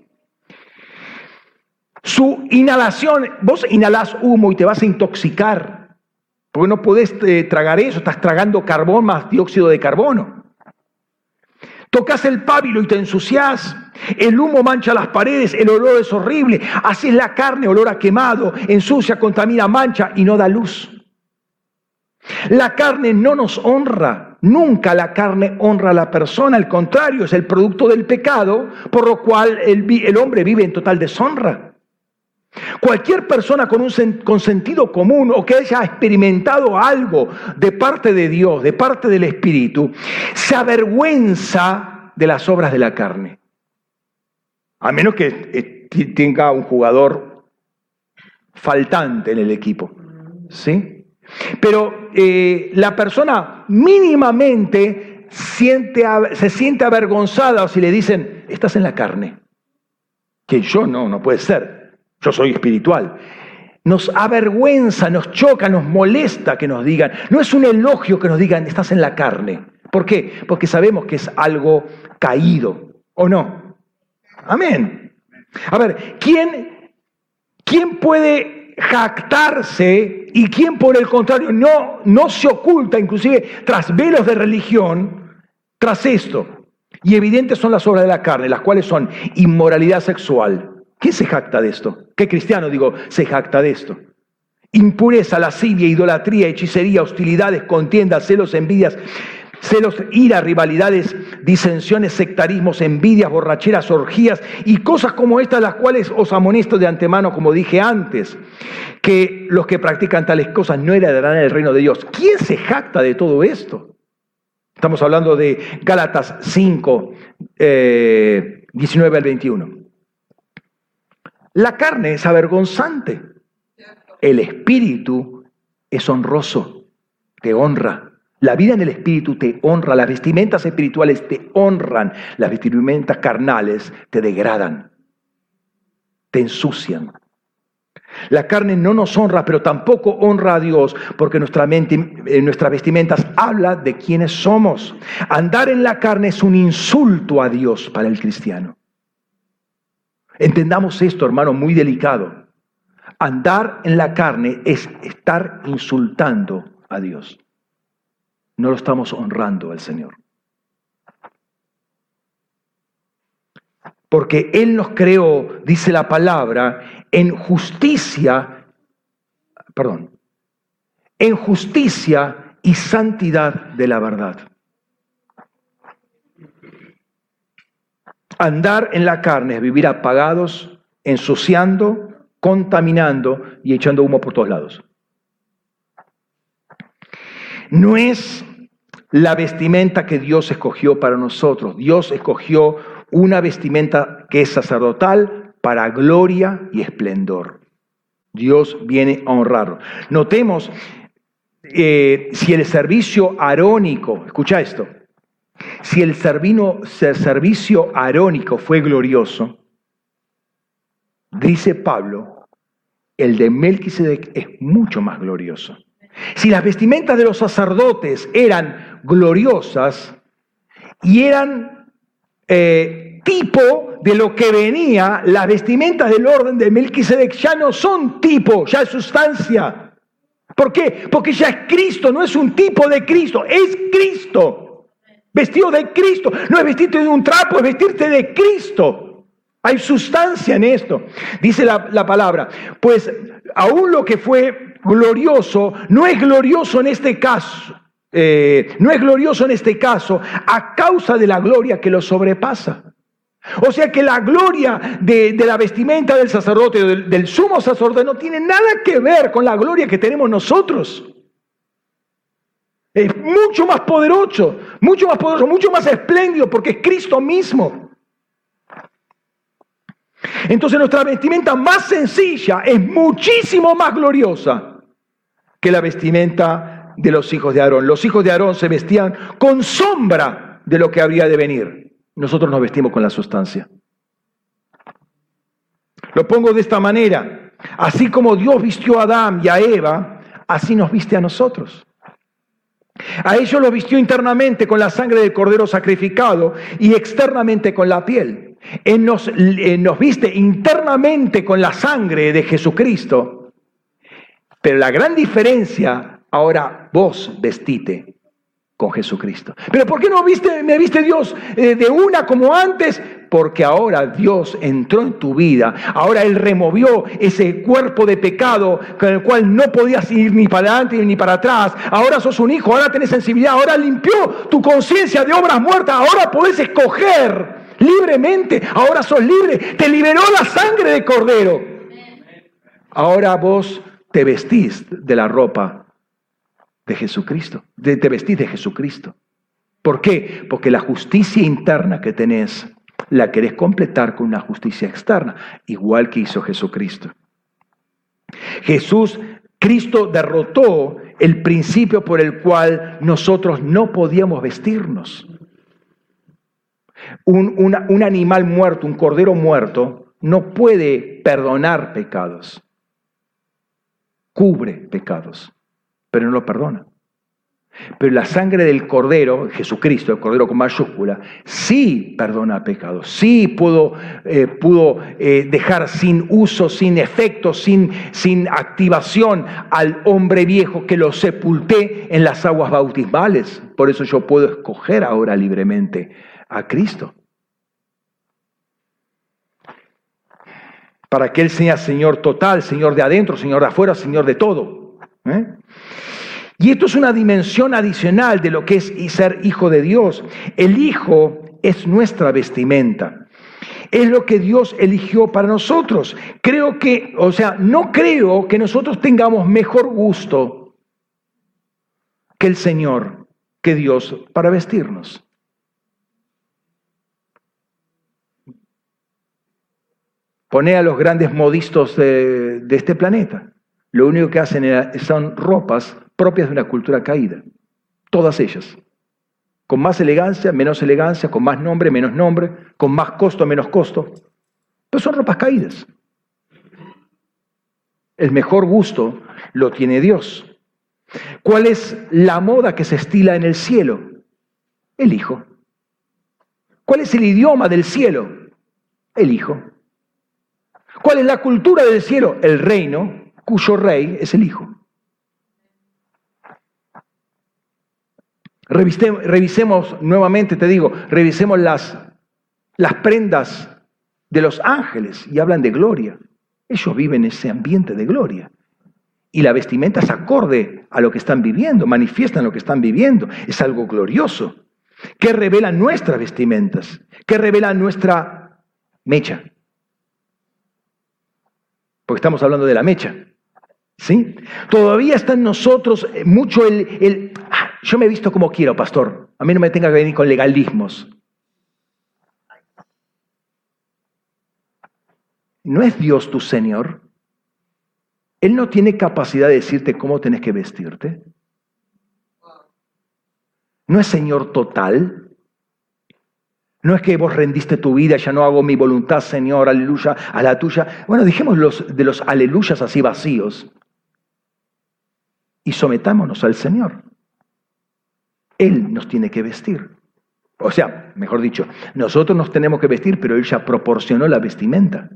Su inhalación, vos inhalás humo y te vas a intoxicar, porque no podés eh, tragar eso, estás tragando carbón más dióxido de carbono. Tocas el pábilo y te ensucias. El humo mancha las paredes, el olor es horrible. Así es la carne, olor a quemado, ensucia, contamina, mancha y no da luz. La carne no nos honra, nunca la carne honra a la persona, al contrario, es el producto del pecado, por lo cual el, el hombre vive en total deshonra. Cualquier persona con, un, con sentido común o que haya experimentado algo de parte de Dios, de parte del Espíritu, se avergüenza de las obras de la carne. A menos que eh, tenga un jugador faltante en el equipo. ¿Sí? Pero eh, la persona mínimamente siente, se siente avergonzada si le dicen, estás en la carne. Que yo no, no puede ser. Yo soy espiritual. Nos avergüenza, nos choca, nos molesta que nos digan. No es un elogio que nos digan, estás en la carne. ¿Por qué? Porque sabemos que es algo caído, ¿o no? Amén. A ver, ¿quién, quién puede jactarse y quién por el contrario no, no se oculta, inclusive tras velos de religión, tras esto? Y evidentes son las obras de la carne, las cuales son inmoralidad sexual, ¿Quién se jacta de esto? ¿Qué cristiano, digo, se jacta de esto? Impureza, lascivia, idolatría, hechicería, hostilidades, contiendas, celos, envidias, celos, ira, rivalidades, disensiones, sectarismos, envidias, borracheras, orgías y cosas como estas, las cuales os amonesto de antemano, como dije antes, que los que practican tales cosas no heredarán el reino de Dios. ¿Quién se jacta de todo esto? Estamos hablando de Gálatas 5, 19 eh, al 21. La carne es avergonzante. El espíritu es honroso, te honra. La vida en el espíritu te honra, las vestimentas espirituales te honran, las vestimentas carnales te degradan, te ensucian. La carne no nos honra, pero tampoco honra a Dios, porque nuestra mente, en nuestras vestimentas habla de quiénes somos. Andar en la carne es un insulto a Dios para el cristiano. Entendamos esto, hermano, muy delicado. Andar en la carne es estar insultando a Dios. No lo estamos honrando al Señor. Porque Él nos creó, dice la palabra, en justicia, perdón, en justicia y santidad de la verdad. Andar en la carne es vivir apagados, ensuciando, contaminando y echando humo por todos lados. No es la vestimenta que Dios escogió para nosotros. Dios escogió una vestimenta que es sacerdotal para gloria y esplendor. Dios viene a honrarlo. Notemos eh, si el servicio arónico, escucha esto, si el servicio arónico fue glorioso, dice Pablo, el de Melquisedec es mucho más glorioso. Si las vestimentas de los sacerdotes eran gloriosas y eran eh, tipo de lo que venía, las vestimentas del orden de Melquisedec ya no son tipo, ya es sustancia. ¿Por qué? Porque ya es Cristo, no es un tipo de Cristo, es Cristo. Vestido de Cristo, no es vestirte de un trapo, es vestirte de Cristo. Hay sustancia en esto. Dice la, la palabra, pues aún lo que fue glorioso no es glorioso en este caso. Eh, no es glorioso en este caso a causa de la gloria que lo sobrepasa. O sea que la gloria de, la vestimenta del sacerdote, del, del sumo sacerdote, no tiene nada que ver con la gloria que tenemos nosotros. Es mucho más poderoso, mucho más poderoso, mucho más espléndido, porque es Cristo mismo. Entonces nuestra vestimenta más sencilla es muchísimo más gloriosa que la vestimenta de los hijos de Aarón. Los hijos de Aarón se vestían con sombra de lo que habría de venir. Nosotros nos vestimos con la sustancia. Lo pongo de esta manera. Así como Dios vistió a Adán y a Eva, así nos viste a nosotros. A ellos los vistió internamente con la sangre del cordero sacrificado y externamente con la piel. Él nos, nos viste internamente con la sangre de Jesucristo pero la gran diferencia, ahora vos vestite con Jesucristo. Pero ¿por qué no viste, me viste Dios eh, de una como antes? Porque ahora Dios entró en tu vida. Ahora Él removió ese cuerpo de pecado con el cual no podías ir ni para adelante ni para atrás. Ahora sos un hijo, ahora tenés sensibilidad, ahora limpió tu conciencia de obras muertas. Ahora podés escoger libremente. Ahora sos libre. Te liberó la sangre de cordero. Ahora vos te vestís de la ropa de Jesucristo, te vestís de Jesucristo. ¿Por qué? Porque la justicia interna que tenés la querés completar con una justicia externa, igual que hizo Jesucristo. Jesús, Cristo derrotó el principio por el cual nosotros no podíamos vestirnos. Un, un animal muerto, un cordero muerto, no puede perdonar pecados cubre pecados, pero no lo perdona. Pero la sangre del Cordero, Jesucristo, el Cordero con mayúscula, sí perdona pecados, sí pudo, eh, pudo eh, dejar sin uso, sin efecto, sin, sin activación al hombre viejo que lo sepulté en las aguas bautismales. Por eso yo puedo escoger ahora libremente a Cristo. para que Él sea Señor total, Señor de adentro, Señor de afuera, Señor de todo. ¿eh? Y esto es una dimensión adicional de lo que es ser hijo de Dios. El hijo es nuestra vestimenta. Es lo que Dios eligió para nosotros. Creo que, o sea, no creo que nosotros tengamos mejor gusto que el Señor, que Dios, para vestirnos. Pone a los grandes modistos de, este planeta. Lo único que hacen son ropas propias de una cultura caída. Todas ellas. Con más elegancia, menos elegancia, con más nombre, menos nombre, con más costo, menos costo. Pero son ropas caídas. El mejor gusto lo tiene Dios. ¿Cuál es la moda que se estila en el cielo? El Hijo. ¿Cuál es el idioma del cielo? El Hijo. ¿Cuál es la cultura del cielo? El reino cuyo rey es el Hijo. Revisemos nuevamente, te digo, revisemos las, las prendas de los ángeles y hablan de gloria. Ellos viven ese ambiente de gloria. Y la vestimenta es acorde a lo que están viviendo, manifiestan lo que están viviendo. Es algo glorioso. ¿Qué revelan nuestras vestimentas? ¿Qué revela nuestra mecha? Porque estamos hablando de la mecha. ¿Sí? Todavía está en nosotros eh, mucho el, ah, yo me he visto como quiero, pastor. A mí no me tenga que venir con legalismos. ¿No es Dios tu Señor? Él no tiene capacidad de decirte cómo tenés que vestirte. ¿No es Señor total? No es que vos rendiste tu vida, ya no hago mi voluntad, Señor, aleluya, a la tuya. Bueno, dijimos los, de los aleluyas así vacíos y sometámonos al Señor. Él nos tiene que vestir. O sea, mejor dicho, nosotros nos tenemos que vestir, pero Él ya proporcionó la vestimenta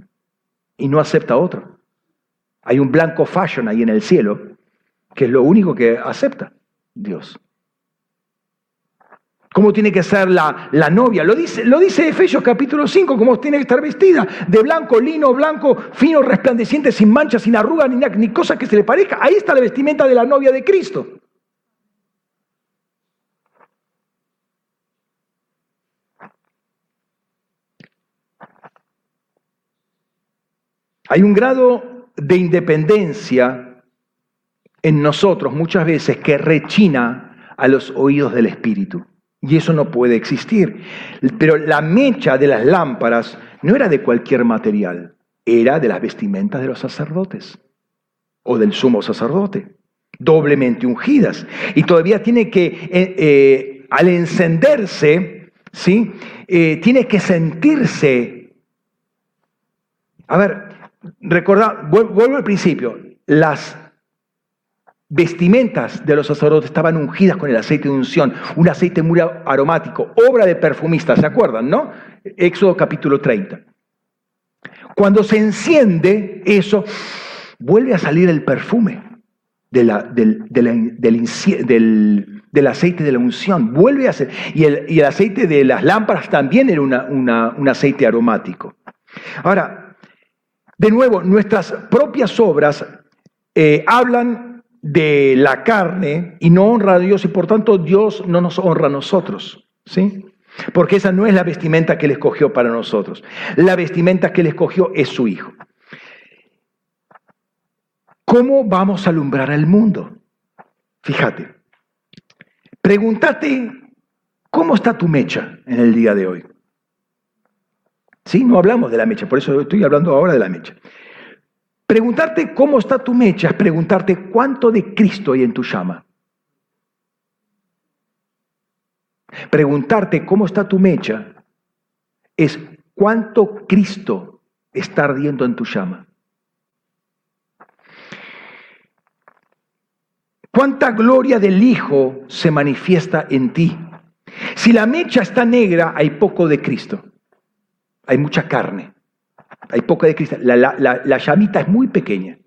y no acepta otro. Hay un blanco fashion ahí en el cielo, que es lo único que acepta Dios. ¿Cómo tiene que ser la, la, novia? Lo dice, lo dice Efesios capítulo 5, cómo tiene que estar vestida, de blanco, lino, blanco, fino, resplandeciente, sin manchas, sin arrugas, ni, ni cosa que se le parezca. Ahí está la vestimenta de la novia de Cristo. Hay un grado de independencia en nosotros muchas veces que rechina a los oídos del Espíritu. Y eso no puede existir. Pero la mecha de las lámparas no era de cualquier material, era de las vestimentas de los sacerdotes o del sumo sacerdote, doblemente ungidas. Y todavía tiene que, eh, eh, al encenderse, ¿sí? Eh, tiene que sentirse. A ver, recordad, vuelvo al principio, las vestimentas de los sacerdotes estaban ungidas con el aceite de unción, un aceite muy aromático, obra de perfumista, ¿se acuerdan, no? Éxodo capítulo 30. Cuando se enciende eso, vuelve a salir el perfume del, aceite de la unción, vuelve a ser, y el, aceite de las lámparas también era un aceite aromático. Ahora, de nuevo, nuestras propias obras eh, hablan de la carne y no honra a Dios y por tanto Dios no nos honra a nosotros, ¿sí? Porque esa no es la vestimenta que Él escogió para nosotros. La vestimenta que Él escogió es su Hijo. ¿Cómo vamos a alumbrar al mundo? Fíjate, pregúntate cómo está tu mecha en el día de hoy. Sí, no hablamos de la mecha, por eso estoy hablando ahora de la mecha. Preguntarte cómo está tu mecha es preguntarte cuánto de Cristo hay en tu llama. Preguntarte cómo está tu mecha es cuánto Cristo está ardiendo en tu llama. ¿Cuánta gloria del Hijo se manifiesta en ti? Si la mecha está negra, hay poco de Cristo. Hay mucha carne. Hay poca de cristal. La, llamita es muy pequeña.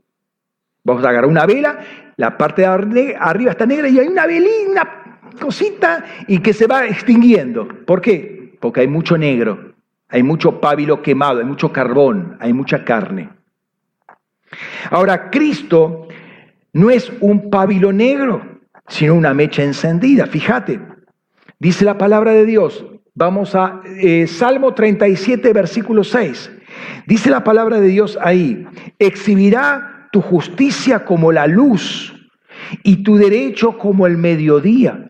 Vamos a agarrar una vela, la parte de arriba está negra y hay una velina, cosita, y que se va extinguiendo. ¿Por qué? Porque hay mucho negro, hay mucho pábilo quemado, hay mucho carbón, hay mucha carne. Ahora, Cristo no es un pábilo negro, sino una mecha encendida. Fíjate, dice la palabra de Dios. Vamos a eh, Salmo 37, versículo 6. Dice la palabra de Dios ahí, exhibirá tu justicia como la luz y tu derecho como el mediodía.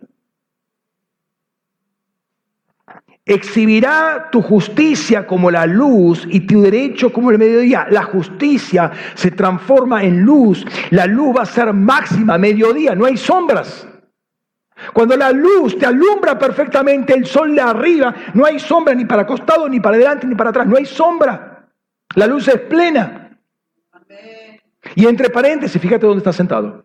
Exhibirá tu justicia como la luz y tu derecho como el mediodía. La justicia se transforma en luz. La luz va a ser máxima, mediodía, no hay sombras. Cuando la luz te alumbra perfectamente, el sol de arriba, no hay sombra ni para costado, ni para adelante, ni para atrás, no hay sombra. La luz es plena. Y entre paréntesis, fíjate dónde está sentado.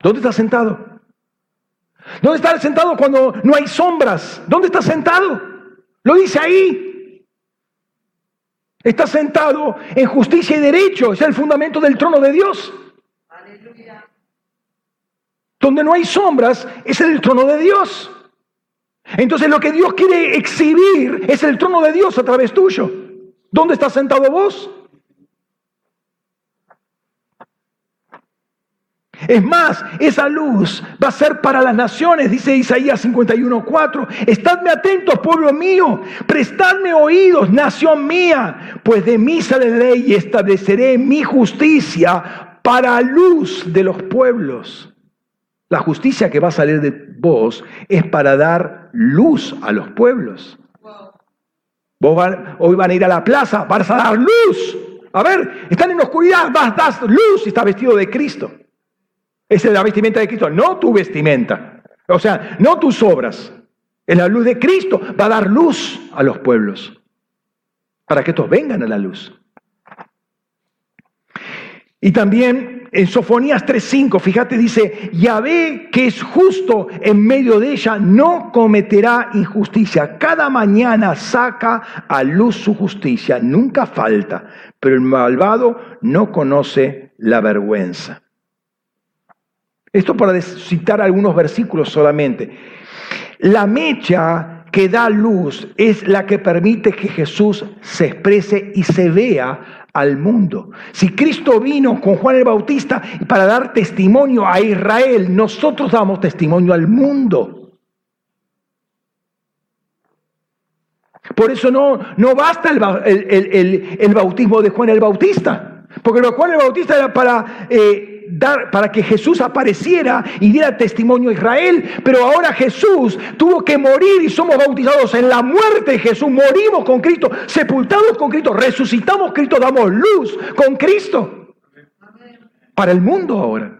¿Dónde está sentado? ¿Dónde está sentado cuando no hay sombras? ¿Dónde está sentado? Lo dice ahí. Está sentado en justicia y derecho. Es el fundamento del trono de Dios. Donde no hay sombras es el trono de Dios. Entonces lo que Dios quiere exhibir es el trono de Dios a través tuyo. ¿Dónde estás sentado vos? Es más, esa luz va a ser para las naciones, dice Isaías 51:4. Estadme atentos, pueblo mío, prestadme oídos, nación mía, pues de mí sale ley y estableceré mi justicia para luz de los pueblos. La justicia que va a salir de vos es para dar luz a los pueblos. Vos hoy van a ir a la plaza, vas a dar luz. A ver, están en oscuridad, vas, das luz y estás vestido de Cristo. Esa es la vestimenta de Cristo, no tu vestimenta. O sea, no tus obras. Es la luz de Cristo. Va a dar luz a los pueblos. Para que estos vengan a la luz. Y también en Sofonías 3.5, fíjate, dice, Yahvé que es justo en medio de ella, no cometerá injusticia. Cada mañana saca a luz su justicia, nunca falta, pero el malvado no conoce la vergüenza. Esto para citar algunos versículos solamente. La mecha que da luz es la que permite que Jesús se exprese y se vea al mundo. Si Cristo vino con Juan el Bautista para dar testimonio a Israel, nosotros damos testimonio al mundo. Por eso no, no basta el, bautismo de Juan el Bautista, porque Juan el Bautista era para... Eh, para que Jesús apareciera y diera testimonio a Israel, pero ahora Jesús tuvo que morir y somos bautizados en la muerte de Jesús, morimos con Cristo, sepultados con Cristo, resucitamos Cristo, damos luz con Cristo para el mundo ahora.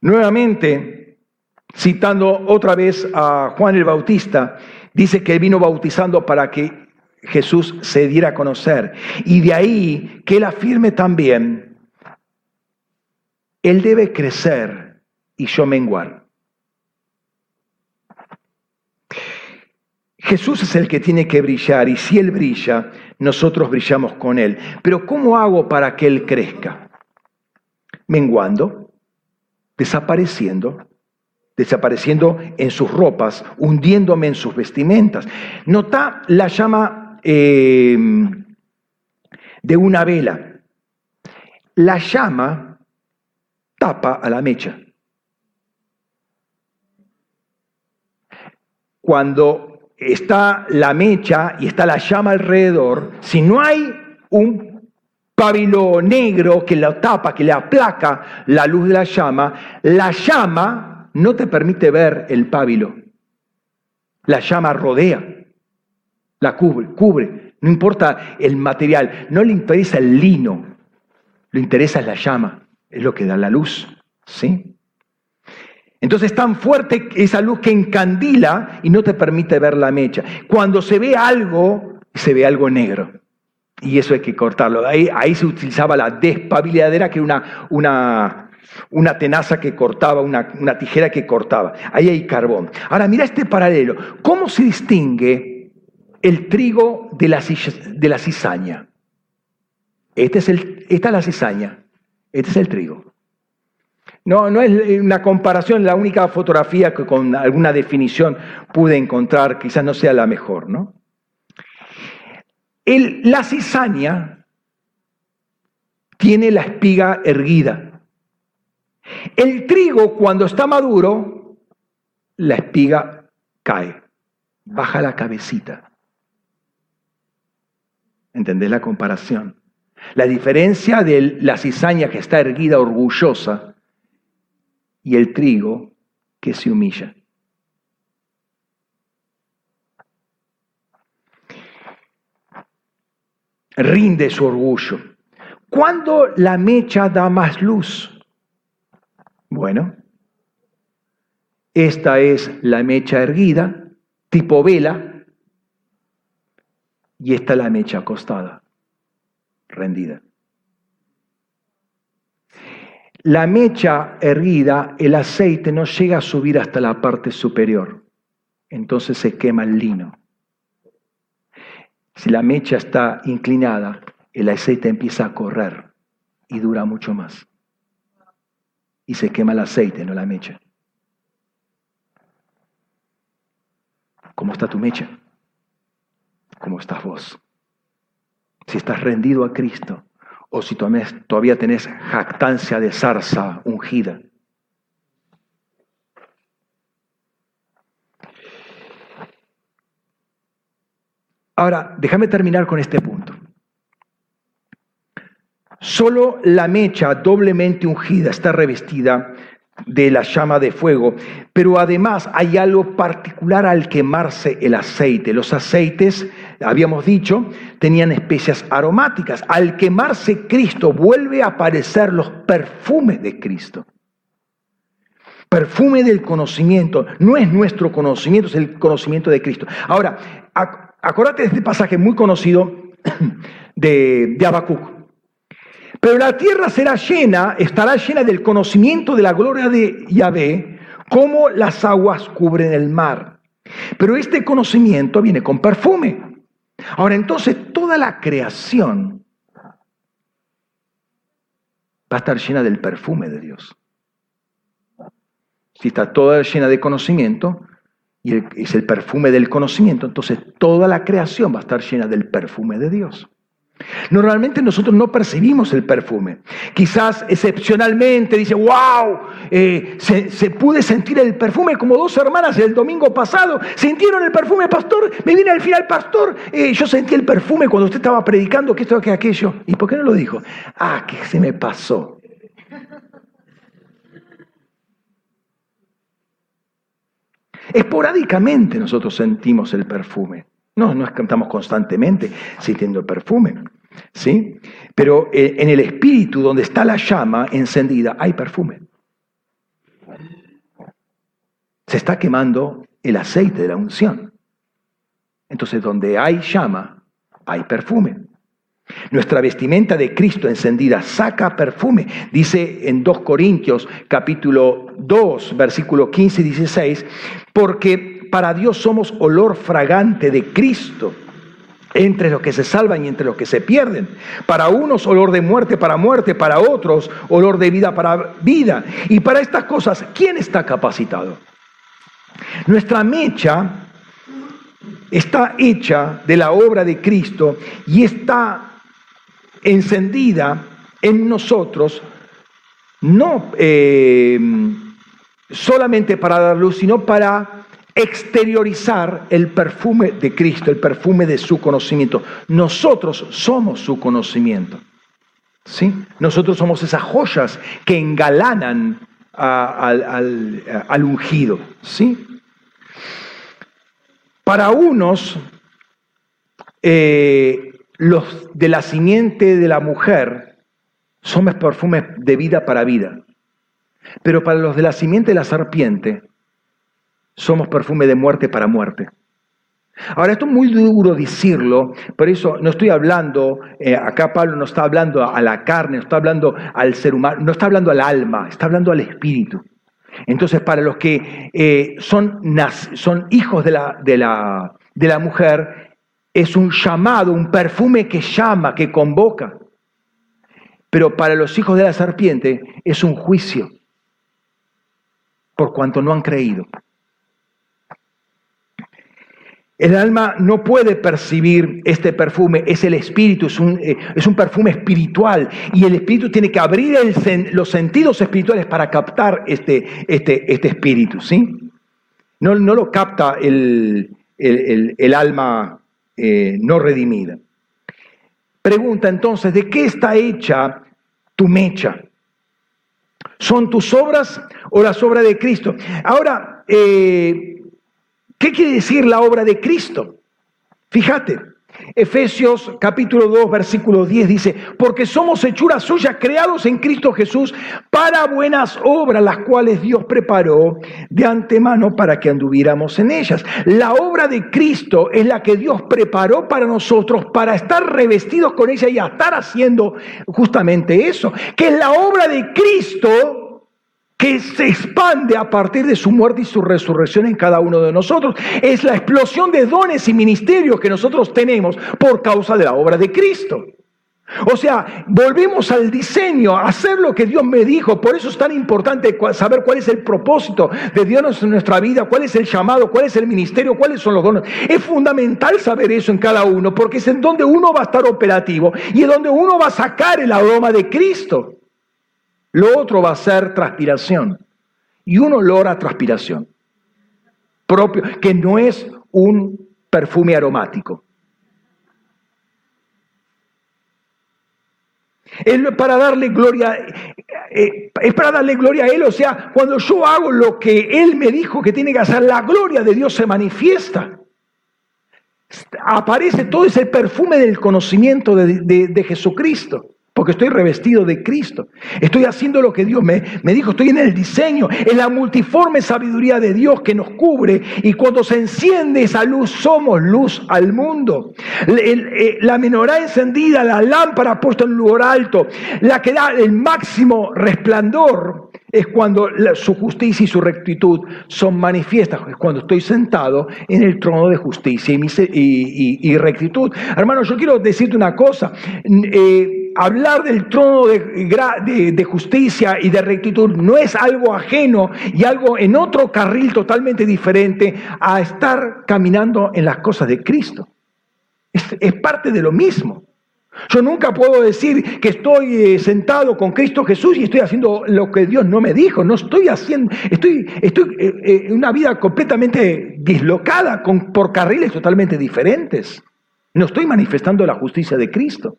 Nuevamente, citando otra vez a Juan el Bautista, dice que vino bautizando para que Jesús se diera a conocer. Y de ahí que él afirme también, él debe crecer y yo menguar. Jesús es el que tiene que brillar y si Él brilla, nosotros brillamos con Él. Pero ¿cómo hago para que Él crezca? Menguando, desapareciendo, desapareciendo en sus ropas, hundiéndome en sus vestimentas. Nota la llama Em, de una vela. La llama tapa a la mecha. Cuando está la mecha y está la llama alrededor, si no hay un pabilo negro que la tapa, que le aplaca la luz de la llama, la llama no te permite ver el pábilo. La llama rodea cubre, cubre. No importa el material, no le interesa el lino, le interesa la llama, es lo que da la luz. ¿sí? Entonces es tan fuerte esa luz que encandila y no te permite ver la mecha. Cuando se ve algo, se ve algo negro. Y eso hay que cortarlo. Ahí, ahí se utilizaba la despabiladera, que era una, una, una tenaza que cortaba, una, una tijera que cortaba. Ahí hay carbón. Ahora, mira este paralelo. ¿Cómo se distingue el trigo de la, cizaña. Este es esta es la cizaña, este es el trigo. No, no es una comparación, la única fotografía que con alguna definición pude encontrar, quizás no sea la mejor, ¿no? La cizaña tiene la espiga erguida. El trigo, cuando está maduro, la espiga cae, baja la cabecita. ¿Entendés la comparación? La diferencia de la cizaña que está erguida orgullosa y el trigo que se humilla. Rinde su orgullo. ¿Cuándo la mecha da más luz? Bueno, esta es la mecha erguida, tipo vela, y está la mecha acostada, rendida. La mecha erguida, el aceite no llega a subir hasta la parte superior, entonces se quema el lino. Si la mecha está inclinada, el aceite empieza a correr y dura mucho más. Y se quema el aceite, no la mecha. ¿Cómo está tu mecha? ¿Cómo estás vos? Si estás rendido a Cristo o si todavía tenés jactancia de zarza ungida. Ahora, déjame terminar con este punto. Solo la mecha doblemente ungida está revestida de la llama de fuego, pero además hay algo particular al quemarse el aceite. Los aceites, habíamos dicho, tenían especias aromáticas. Al quemarse Cristo vuelve a aparecer los perfumes de Cristo. Perfume del conocimiento. No es nuestro conocimiento, es el conocimiento de Cristo. Ahora, acordate de este pasaje muy conocido de, de. Pero la tierra será llena, estará llena del conocimiento de la gloria de Yahvé, como las aguas cubren el mar. Pero este conocimiento viene con perfume. Ahora entonces toda la creación va a estar llena del perfume de Dios. Si está toda llena de conocimiento, y es el perfume del conocimiento, entonces toda la creación va a estar llena del perfume de Dios. Normalmente nosotros no percibimos el perfume. Quizás excepcionalmente dice, wow, eh, se, pude sentir el perfume como dos hermanas el domingo pasado. ¿Sintieron el perfume, pastor? Me viene al final, pastor. Eh, yo sentí el perfume cuando usted estaba predicando que esto, que aquello. ¿Y por qué no lo dijo? Ah, que se me pasó. Esporádicamente nosotros sentimos el perfume. No, no estamos constantemente sintiendo el perfume, ¿sí? Pero eh, en el espíritu donde está la llama encendida hay perfume. Se está quemando el aceite de la unción. Entonces, donde hay llama, hay perfume. Nuestra vestimenta de Cristo encendida saca perfume. Dice en 2 Corintios capítulo 2, versículo 15 y 16, porque para Dios somos olor fragante de Cristo entre los que se salvan y entre los que se pierden. Para unos olor de muerte para muerte, para otros olor de vida para vida. Y para estas cosas, ¿quién está capacitado? Nuestra mecha está hecha de la obra de Cristo y está encendida en nosotros, no eh, solamente para dar luz, sino para exteriorizar el perfume de Cristo, el perfume de su conocimiento. Nosotros somos su conocimiento. ¿sí? Nosotros somos esas joyas que engalanan al, ungido. ¿sí? Para unos, eh, los de la simiente de la mujer somos perfumes de vida para vida. Pero para los de la simiente de la serpiente, somos perfume de muerte para muerte. Ahora, esto es muy duro decirlo, por eso no estoy hablando, eh, acá Pablo no está hablando a la carne, no está hablando al ser humano, no está hablando al alma, está hablando al espíritu. Entonces, para los que eh, son, hijos de la mujer, es un llamado, un perfume que llama, que convoca. Pero para los hijos de la serpiente es un juicio, por cuanto no han creído. El alma no puede percibir este perfume, es el espíritu, es un, eh, es un perfume espiritual y el espíritu tiene que abrir los sentidos espirituales para captar este, este, este espíritu, ¿sí? No, no, lo capta el, alma eh, no redimida. Pregunta entonces, ¿de qué está hecha tu mecha? ¿Son tus obras o las obras de Cristo? Ahora, eh, ¿Qué quiere decir la obra de Cristo? Fíjate, Efesios capítulo 2, versículo 10 dice, porque somos hechuras suyas creados en Cristo Jesús para buenas obras, las cuales Dios preparó de antemano para que anduviéramos en ellas. La obra de Cristo es la que Dios preparó para nosotros para estar revestidos con ella y estar haciendo justamente eso, que es la obra de Cristo que se expande a partir de su muerte y su resurrección en cada uno de nosotros. Es la explosión de dones y ministerios que nosotros tenemos por causa de la obra de Cristo. O sea, volvemos al diseño, a hacer lo que Dios me dijo. Por eso es tan importante saber cuál es el propósito de Dios en nuestra vida, cuál es el llamado, cuál es el ministerio, cuáles son los dones. Es fundamental saber eso en cada uno, porque es en donde uno va a estar operativo y en donde uno va a sacar el aroma de Cristo. Lo otro va a ser transpiración. Y un olor a transpiración. Propio, que no es un perfume aromático. para darle gloria, eh, es para darle gloria a Él. O sea, cuando yo hago lo que Él me dijo que tiene que hacer, la gloria de Dios se manifiesta. Aparece todo ese perfume del conocimiento de Jesucristo porque estoy revestido de Cristo. Estoy haciendo lo que Dios me, me, dijo, estoy en el diseño, en la multiforme sabiduría de Dios que nos cubre y cuando se enciende esa luz somos luz al mundo. Eh, la menorá encendida, la lámpara puesta en un lugar alto, la que da el máximo resplandor es cuando su justicia y su rectitud son manifiestas, es cuando estoy sentado en el trono de justicia y, rectitud. Hermano, yo quiero decirte una cosa. Eh, hablar del trono de, justicia y de rectitud no es algo ajeno y algo en otro carril totalmente diferente a estar caminando en las cosas de Cristo. Es, parte de lo mismo. Yo nunca puedo decir que estoy eh, sentado con Cristo Jesús y estoy haciendo lo que Dios no me dijo. No estoy haciendo, estoy, estoy eh, eh, en una vida completamente dislocada con, por carriles totalmente diferentes. No estoy manifestando la justicia de Cristo.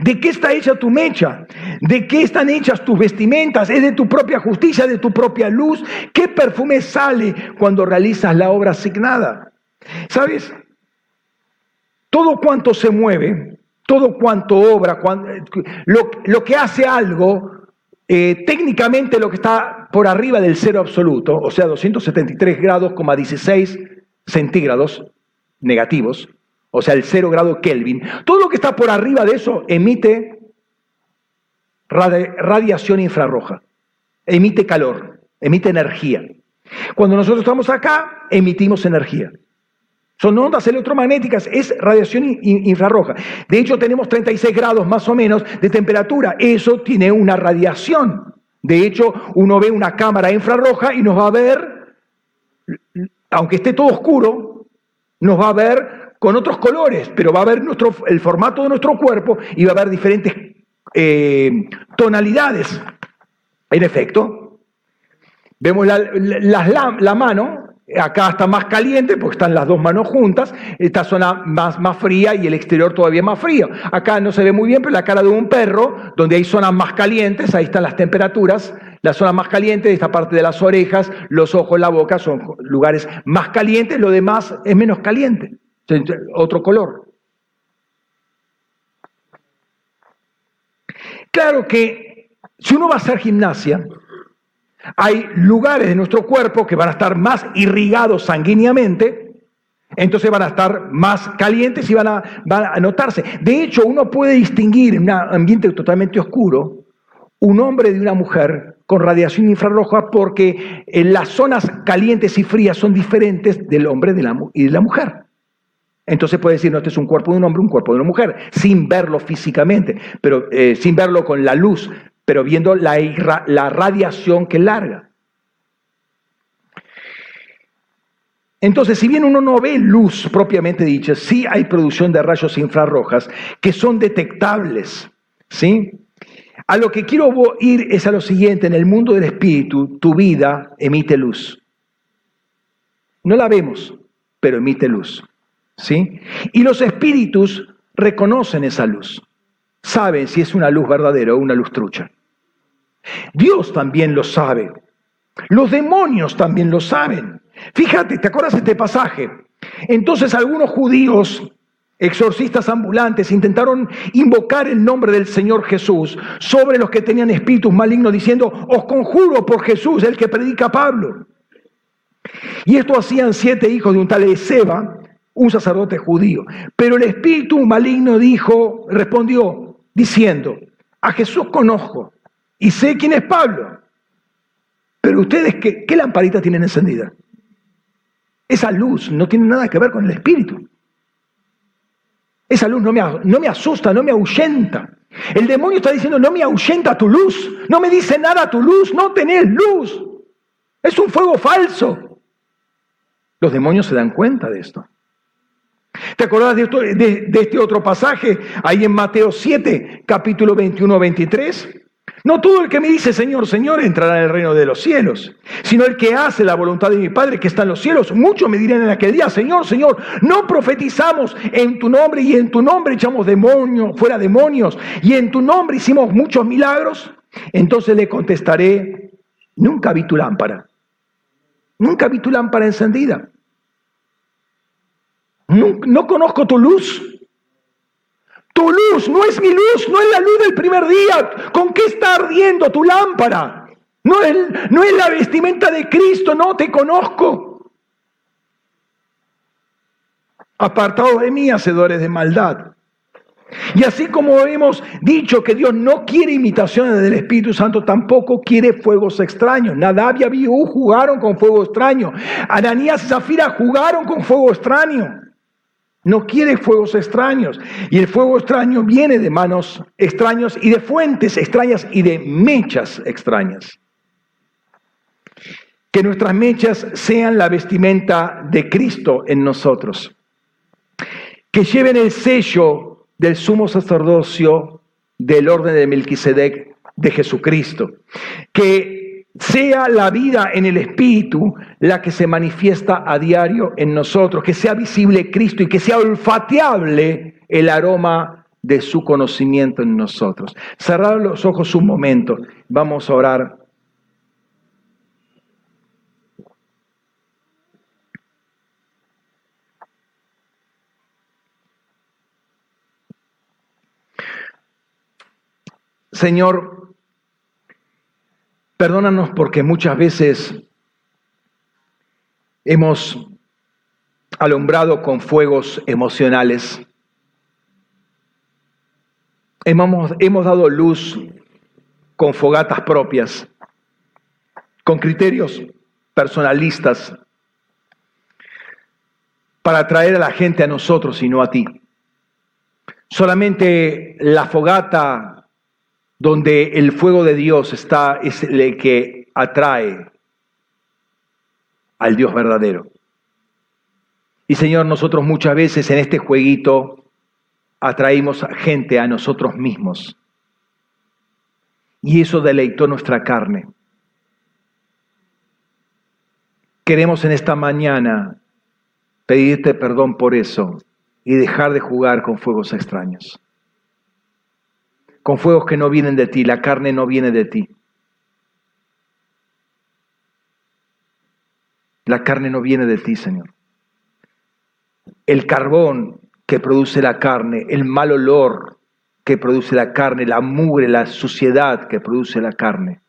¿De qué está hecha tu mecha? ¿De qué están hechas tus vestimentas? ¿Es de tu propia justicia, de tu propia luz? ¿Qué perfume sale cuando realizas la obra asignada? ¿Sabes? Todo cuanto se mueve, todo cuanto obra, lo, que hace algo, eh, técnicamente lo que está por arriba del cero absoluto, o sea, 273 grados, 16 centígrados negativos, o sea, el cero grado Kelvin, todo lo que está por arriba de eso emite radiación infrarroja, emite calor, emite energía. Cuando nosotros estamos acá, emitimos energía. Son ondas electromagnéticas, es radiación infrarroja. De hecho, tenemos 36 grados más o menos de temperatura. Eso tiene una radiación. De hecho, uno ve una cámara infrarroja y nos va a ver, aunque esté todo oscuro, nos va a ver con otros colores, pero va a haber nuestro, el formato de nuestro cuerpo y va a haber diferentes eh, tonalidades. En efecto, vemos la, mano, acá está más caliente porque están las dos manos juntas, esta zona más, más fría y el exterior todavía más frío. Acá no se ve muy bien, pero la cara de un perro, donde hay zonas más calientes, ahí están las temperaturas, la zona más caliente, esta parte de las orejas, los ojos, la boca, son lugares más calientes, lo demás es menos caliente otro color. Claro que si uno va a hacer gimnasia, hay lugares de nuestro cuerpo que van a estar más irrigados sanguíneamente, entonces van a estar más calientes y van a, notarse. De hecho, uno puede distinguir en un ambiente totalmente oscuro un hombre de una mujer con radiación infrarroja porque en las zonas calientes y frías son diferentes del hombre y de la mujer. Entonces puede decir, no, este es un cuerpo de un hombre, un cuerpo de una mujer, sin verlo físicamente, pero eh, sin verlo con la luz, pero viendo la, la radiación que larga. Entonces, si bien uno no ve luz propiamente dicha, sí hay producción de rayos infrarrojas que son detectables, ¿sí? A lo que quiero ir es a lo siguiente, en el mundo del espíritu, tu vida emite luz. No la vemos, pero emite luz. ¿sí? Y los espíritus reconocen esa luz, saben si es una luz verdadera o una luz trucha. Dios también lo sabe, los demonios también lo saben. Fíjate, ¿te acuerdas este pasaje? Entonces algunos judíos, exorcistas ambulantes, intentaron invocar el nombre del Señor Jesús sobre los que tenían espíritus malignos, diciendo, os conjuro por Jesús, el que predica Pablo. Y esto hacían siete hijos de un tal Ezeba, un sacerdote judío. Pero el espíritu maligno dijo, respondió, diciendo, a Jesús conozco y sé quién es Pablo. Pero ustedes, ¿qué, qué lamparita tienen encendida? Esa luz no tiene nada que ver con el espíritu. Esa luz no me, no me asusta, no me ahuyenta. El demonio está diciendo, no me ahuyenta tu luz, no me dice nada tu luz, no tenés luz. Es un fuego falso. Los demonios se dan cuenta de esto. ¿Te acordás de, este otro pasaje ahí en Mateo 7, capítulo 21-23? No todo el que me dice Señor, Señor entrará en el reino de los cielos, sino el que hace la voluntad de mi Padre que está en los cielos. Muchos me dirán en aquel día, Señor, Señor, no profetizamos en tu nombre y en tu nombre echamos demonios, fuera demonios, y en tu nombre hicimos muchos milagros. Entonces le contestaré, nunca vi tu lámpara, nunca vi tu lámpara encendida. No, no conozco tu luz. Tu luz no es mi luz, no es la luz del primer día. ¿Con qué está ardiendo tu lámpara? No es, no es la vestimenta de Cristo, no te conozco. Apartados de mí, hacedores de maldad. Y así como hemos dicho que Dios no quiere imitaciones del Espíritu Santo, tampoco quiere fuegos extraños. Nadab y Abiú jugaron con fuego extraño. Ananías y Zafira jugaron con fuego extraño. No quiere fuegos extraños. Y el fuego extraño viene de manos extraños y de fuentes extrañas y de mechas extrañas. Que nuestras mechas sean la vestimenta de Cristo en nosotros. Que lleven el sello del sumo sacerdocio del orden de Melquisedec de Jesucristo. Que sea la vida en el Espíritu la que se manifiesta a diario en nosotros, que sea visible Cristo y que sea olfateable el aroma de su conocimiento en nosotros. Cerrar los ojos un momento, vamos a orar. Señor, Perdónanos porque muchas veces hemos alumbrado con fuegos emocionales. Hemos, hemos, dado luz con fogatas propias, con criterios personalistas, para atraer a la gente a nosotros y no a ti. Solamente la fogata donde el fuego de Dios está, es el que atrae al Dios verdadero. Y Señor, nosotros muchas veces en este jueguito atraímos gente a nosotros mismos. Y eso deleitó nuestra carne. Queremos en esta mañana pedirte perdón por eso y dejar de jugar con fuegos extraños con fuegos que no vienen de ti, la carne no viene de ti. La carne no viene de ti, Señor. El carbón que produce la carne, el mal olor que produce la carne, la mugre, la suciedad que produce la carne,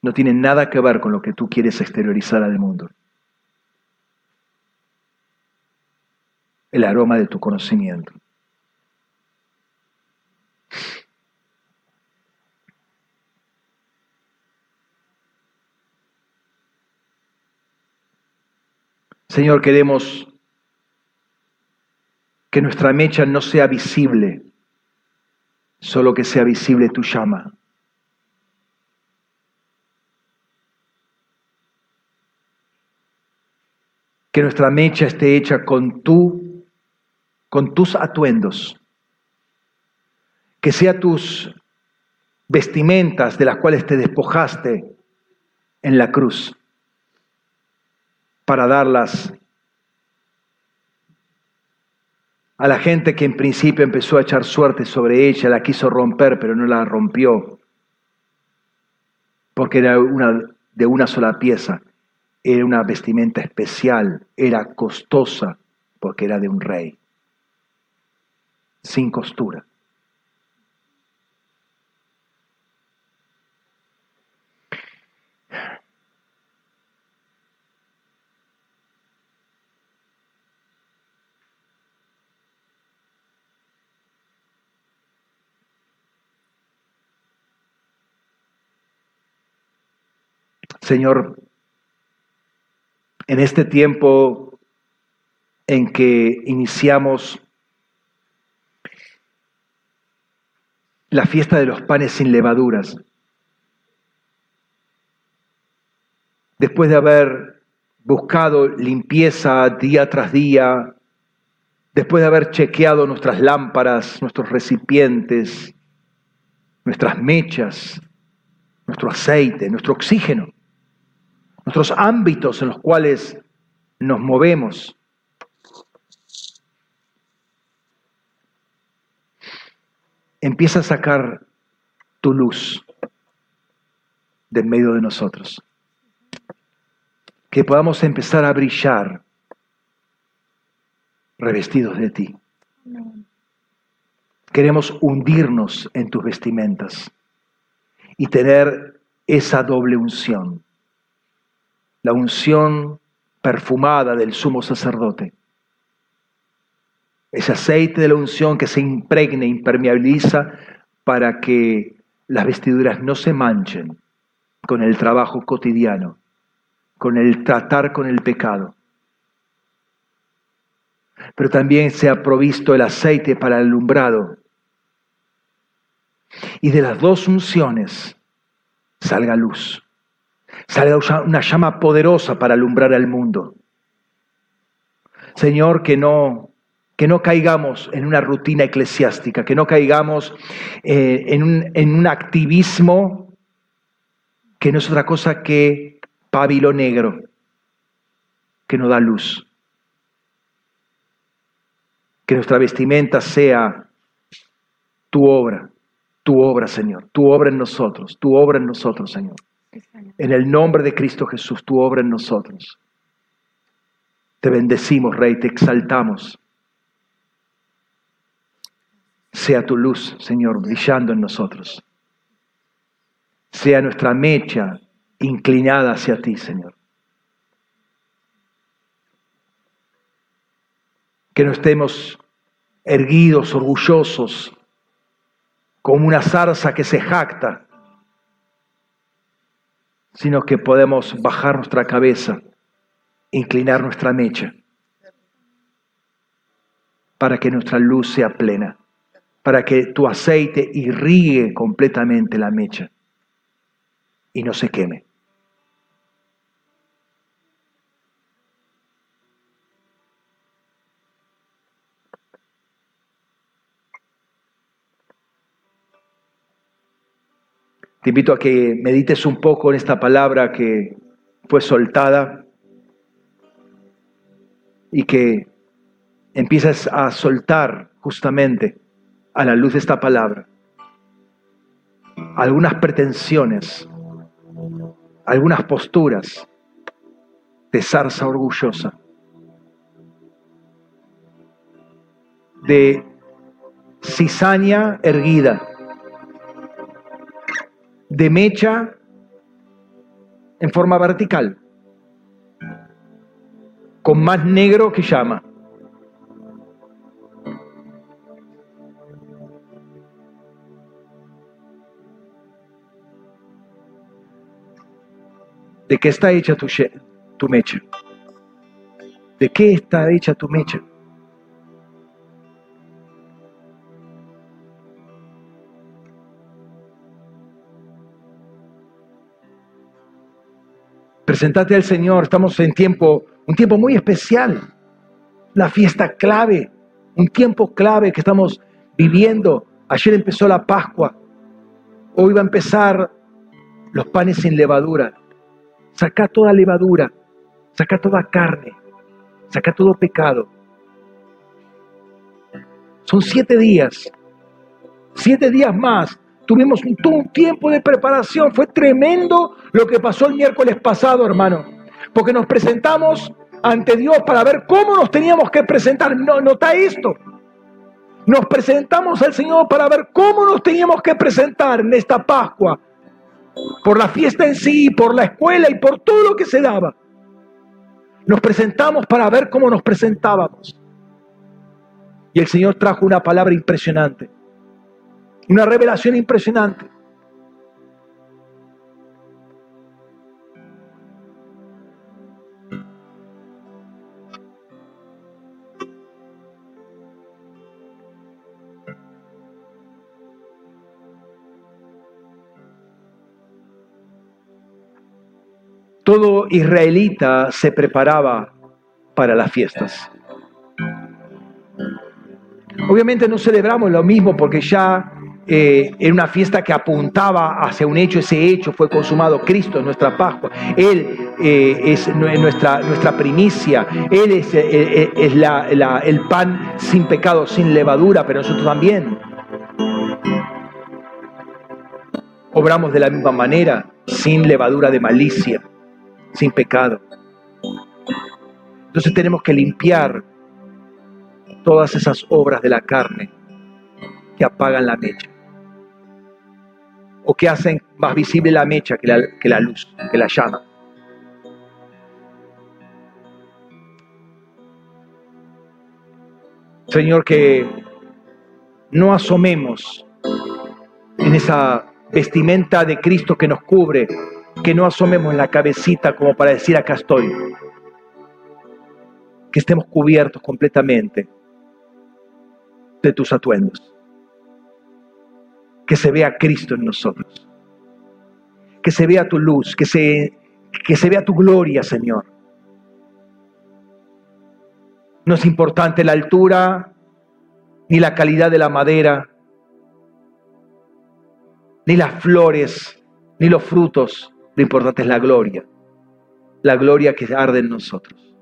no tiene nada que ver con lo que tú quieres exteriorizar al mundo. El aroma de tu conocimiento. Señor, queremos que nuestra mecha no sea visible, solo que sea visible tu llama. Que nuestra mecha esté hecha con tu, con tus atuendos. Que sea tus vestimentas de las cuales te despojaste en la cruz para darlas a la gente que en principio empezó a echar suerte sobre ella, la quiso romper, pero no la rompió, porque era una, de una sola pieza, era una vestimenta especial, era costosa, porque era de un rey, sin costura. Señor, en este tiempo en que iniciamos la fiesta de los panes sin levaduras, después de haber buscado limpieza día tras día, después de haber chequeado nuestras lámparas, nuestros recipientes, nuestras mechas, nuestro aceite, nuestro oxígeno, nuestros ámbitos en los cuales nos movemos. Empieza a sacar tu luz de en medio de nosotros. Que podamos empezar a brillar revestidos de ti. Queremos hundirnos en tus vestimentas y tener esa doble unción. La unción perfumada del sumo sacerdote. Ese aceite de la unción que se impregne, impermeabiliza para que las vestiduras no se manchen con el trabajo cotidiano, con el tratar con el pecado. Pero también se ha provisto el aceite para el alumbrado y de las dos unciones salga luz, salga una llama poderosa para alumbrar al mundo. Señor, que no, que no caigamos en una rutina eclesiástica, que no caigamos eh, en, un, en un activismo que no es otra cosa que pabilo negro, que no da luz. Que nuestra vestimenta sea tu obra, tu obra, Señor, tu obra en nosotros, tu obra en nosotros, Señor. En el nombre de Cristo Jesús, tu obra en nosotros. Te bendecimos, Rey, te exaltamos. Sea tu luz, Señor, brillando en nosotros. Sea nuestra mecha inclinada hacia ti, Señor. Que no estemos erguidos, orgullosos, como una zarza que se jacta, sino que podemos bajar nuestra cabeza, inclinar nuestra mecha, para que nuestra luz sea plena, para que tu aceite irrigue completamente la mecha y no se queme. Te invito a que medites un poco en esta palabra que fue soltada y que empieces a soltar justamente a la luz de esta palabra algunas pretensiones, algunas posturas de zarza orgullosa, de cizaña erguida de mecha en forma vertical, con más negro que llama. ¿De qué está hecha tu, tu mecha? ¿De qué está hecha tu mecha? Presentate al Señor, estamos en tiempo, un tiempo muy especial, la fiesta clave, un tiempo clave que estamos viviendo. Ayer empezó la Pascua, hoy va a empezar los panes sin levadura. Saca toda levadura, saca toda carne, saca todo pecado. Son siete días, siete días más Tuvimos un, tiempo de preparación. Fue tremendo lo que pasó el miércoles pasado, hermano. Porque nos presentamos ante Dios para ver cómo nos teníamos que presentar. No, nota esto. Nos presentamos al Señor para ver cómo nos teníamos que presentar en esta Pascua. Por la fiesta en sí, por la escuela y por todo lo que se daba. Nos presentamos para ver cómo nos presentábamos. Y el Señor trajo una palabra impresionante. Una revelación impresionante. Todo israelita se preparaba para las fiestas. Obviamente no celebramos lo mismo porque ya eh, en una fiesta que apuntaba hacia un hecho, ese hecho fue consumado. Cristo es nuestra Pascua, Él eh, es nuestra, nuestra primicia, Él es, eh, es el pan sin pecado, sin levadura, pero nosotros también. Obramos de la misma manera, sin levadura de malicia, sin pecado. Entonces tenemos que limpiar todas esas obras de la carne que apagan la mecha o que hacen más visible la mecha que la, luz, que la llama. Señor, que no asomemos en esa vestimenta de Cristo que nos cubre, que no asomemos la cabecita como para decir acá estoy, que estemos cubiertos completamente de tus atuendos, que se vea Cristo en nosotros, que se vea tu luz, que se, que se vea tu gloria, Señor. No es importante la altura ni la calidad de la madera, ni las flores, ni los frutos. Lo importante es la gloria. La gloria que arde en nosotros.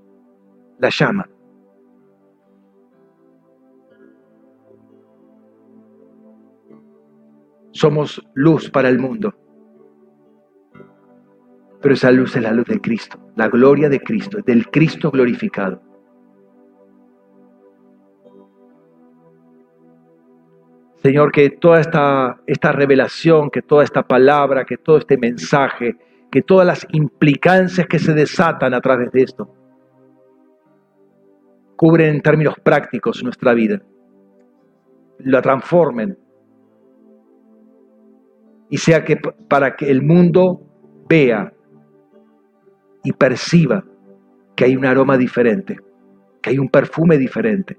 La llama. Somos luz para el mundo. Pero esa luz es la luz de Cristo, la gloria de Cristo, del Cristo glorificado. Señor, que toda esta, esta revelación, que toda esta palabra, que todo este mensaje, que todas las implicancias que se desatan a través de esto, cubren en términos prácticos nuestra vida, la transformen y sea que para que el mundo vea y perciba que hay un aroma diferente, que hay un perfume diferente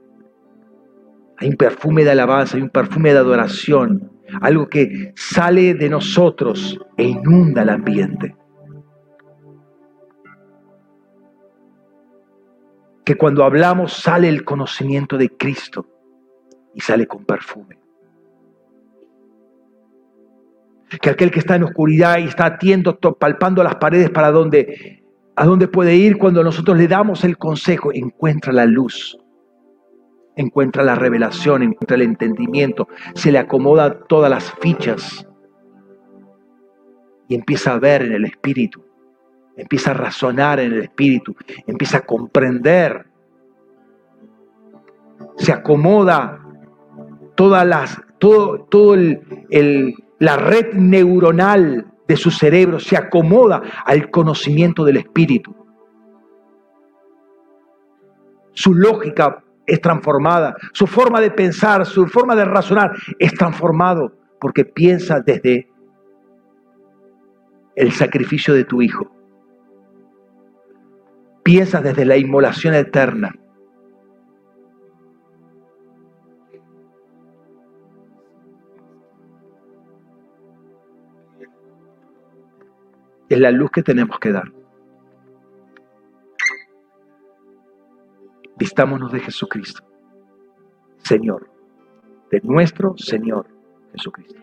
hay un perfume de alabanza, hay un perfume de adoración, algo que sale de nosotros e inunda el ambiente. Que cuando hablamos sale el conocimiento de Cristo y sale con perfume. Que aquel que está en oscuridad y está atiendo, palpando las paredes para dónde, a dónde puede ir cuando nosotros le damos el consejo, encuentra la luz encuentra la revelación, encuentra el entendimiento, se le acomoda todas las fichas y empieza a ver en el espíritu, empieza a razonar en el espíritu, empieza a comprender, se acomoda todas las, todo, todo el, la red neuronal de su cerebro, se acomoda al conocimiento del espíritu. Su lógica es transformada, su forma de pensar, su forma de razonar es transformado porque piensa desde el sacrificio de tu Hijo. Piensa desde la inmolación eterna. Es la luz que tenemos que dar. Vistámonos de Jesucristo, Señor, de nuestro Señor Jesucristo.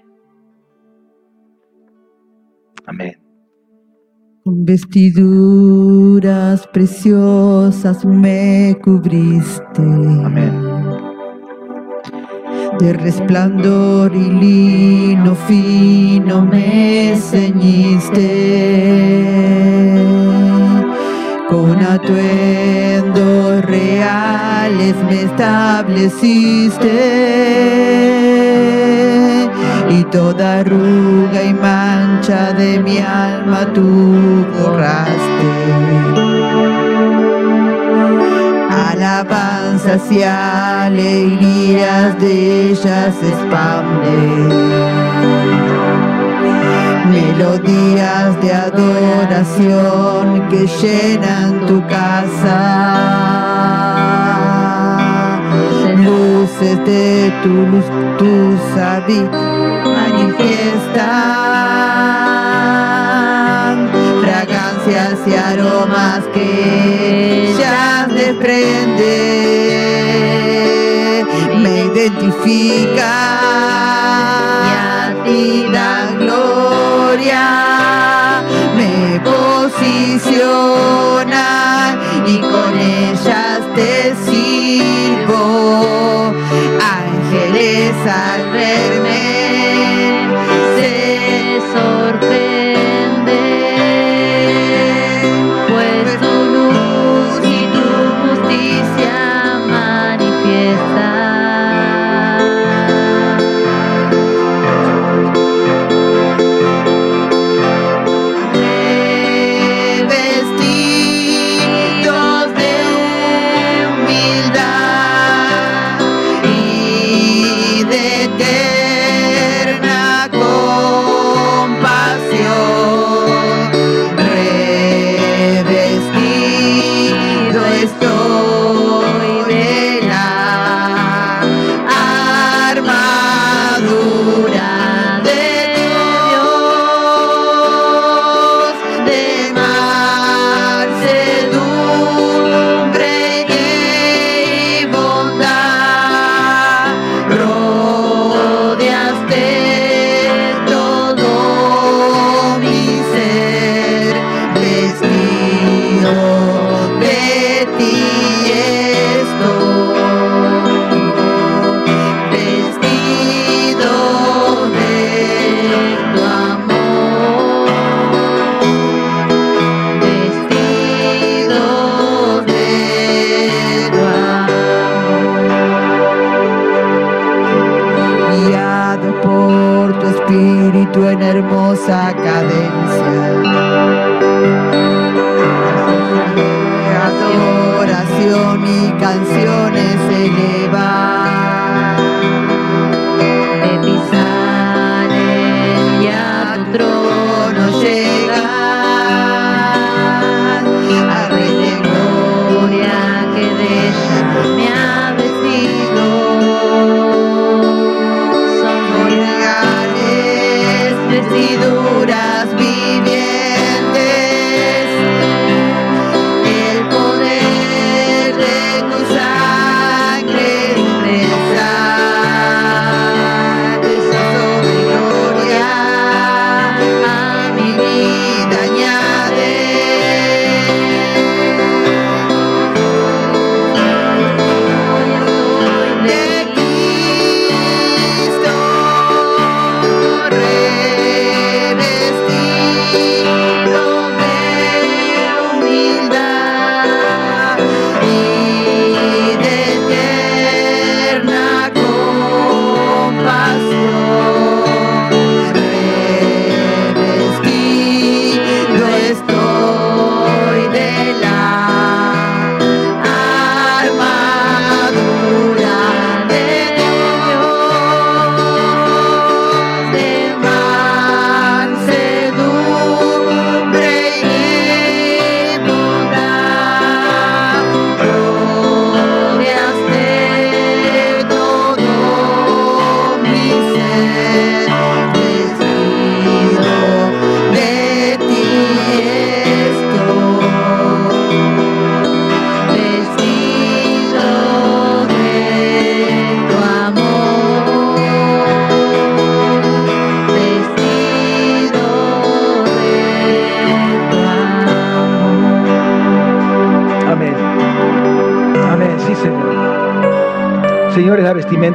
Amén. Con vestiduras preciosas me cubriste. Amén. De resplandor y lino fino me ceñiste con atuendos reales me estableciste y toda arruga y mancha de mi alma tú borraste. Alabanzas y alegrías de ellas expande melodías de adoración que llenan tu casa. Luces de tu luz, tu sabí manifiestan fragancias y aromas que ya desprende, me identifican venida gloria me posiciona y con ellas te sirvo. Ángeles al verme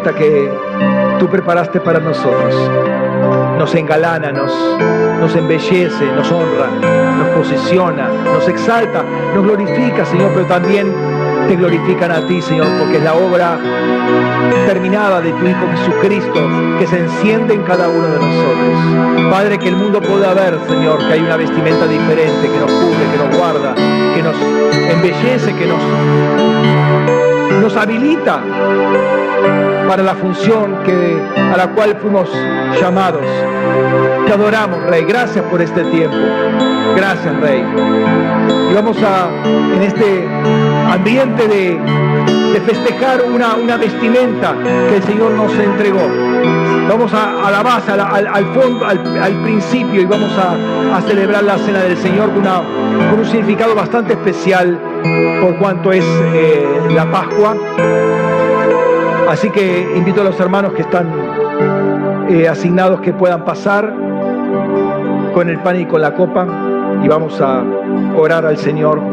vestimenta que tú preparaste para nosotros. Nos engalana, nos, nos embellece, nos honra, nos posiciona, nos exalta, nos glorifica, Señor, pero también te glorifican a ti, Señor, porque es la obra terminada de tu Hijo Jesucristo que se enciende en cada uno de nosotros. Padre, que el mundo pueda ver, Señor, que hay una vestimenta diferente, que nos cubre, que nos guarda, que nos embellece, que nos, nos habilita para la función que, a la cual fuimos llamados. Te adoramos, Rey. Gracias por este tiempo. Gracias, Rey. Y vamos a, en este ambiente de, festejar una, vestimenta que el Señor nos entregó. Vamos a, la base, al, fondo, al, principio y vamos a, a celebrar la cena del Señor con, una- con un significado bastante especial por cuanto es eh, la Pascua. Así que invito a los hermanos que están eh, asignados que puedan pasar con el pan y con la copa y vamos a orar al Señor.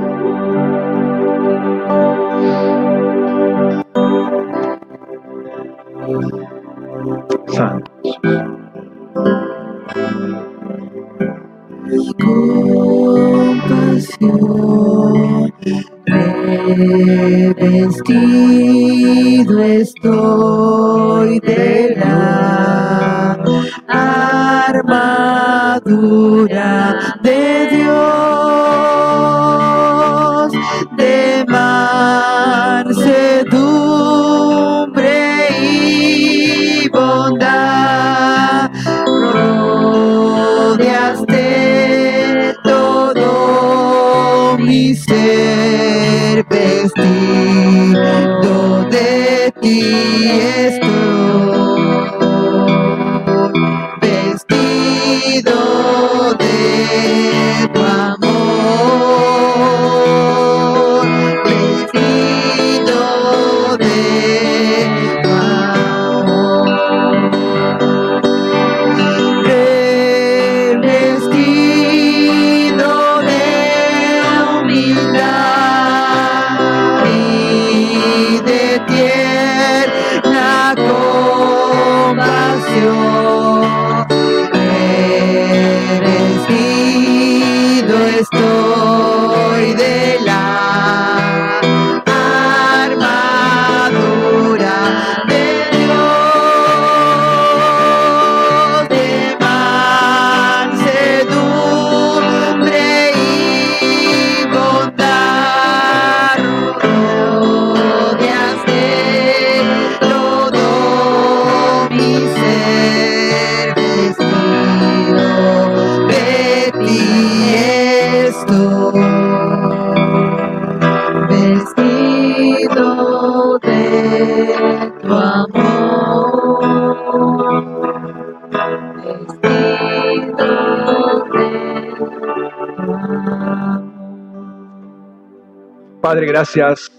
Gracias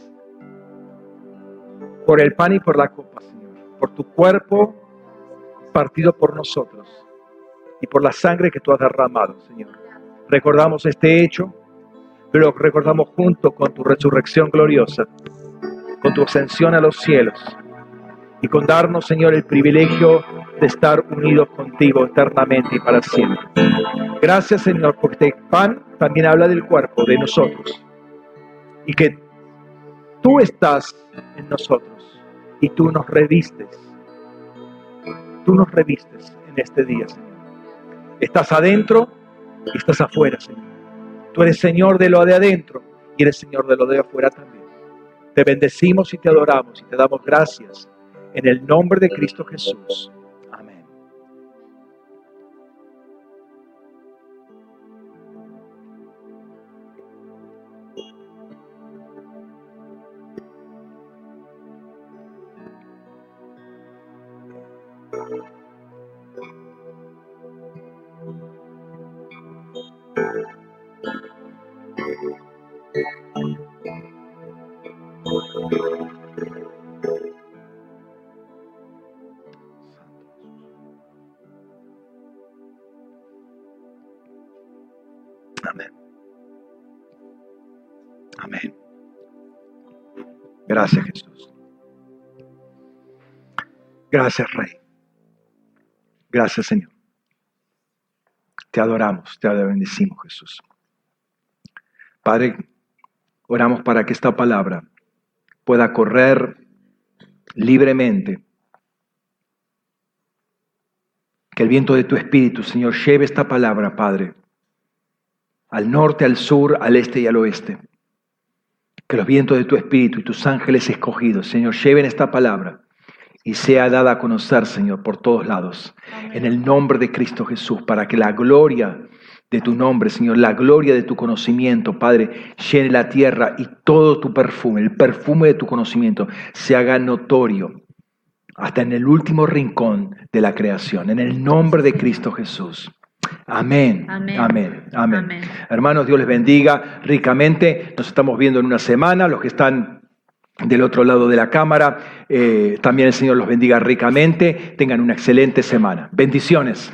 por el pan y por la copa, Señor, por tu cuerpo partido por nosotros y por la sangre que tú has derramado, Señor. Recordamos este hecho, pero recordamos junto con tu resurrección gloriosa, con tu ascensión a los cielos y con darnos, Señor, el privilegio de estar unidos contigo eternamente y para siempre. Gracias, Señor, porque este pan también habla del cuerpo de nosotros y que tú estás en nosotros y tú nos revistes. Tú nos revistes en este día, Señor. Estás adentro y estás afuera, Señor. Tú eres Señor de lo de adentro y eres Señor de lo de afuera también. Te bendecimos y te adoramos y te damos gracias en el nombre de Cristo Jesús. Gracias Rey. Gracias Señor. Te adoramos, te bendecimos Jesús. Padre, oramos para que esta palabra pueda correr libremente. Que el viento de tu espíritu, Señor, lleve esta palabra, Padre, al norte, al sur, al este y al oeste. Que los vientos de tu espíritu y tus ángeles escogidos, Señor, lleven esta palabra y sea dada a conocer, Señor, por todos lados. En el nombre de Cristo Jesús, para que la gloria de tu nombre, Señor, la gloria de tu conocimiento, Padre, llene la tierra y todo tu perfume, el perfume de tu conocimiento, se haga notorio hasta en el último rincón de la creación. En el nombre de Cristo Jesús. Amén. Amén. Amén. Amén. Amén. Hermanos, Dios les bendiga ricamente. Nos estamos viendo en una semana. Los que están del otro lado de la cámara. Eh, también el Señor los bendiga ricamente. Tengan una excelente semana. Bendiciones.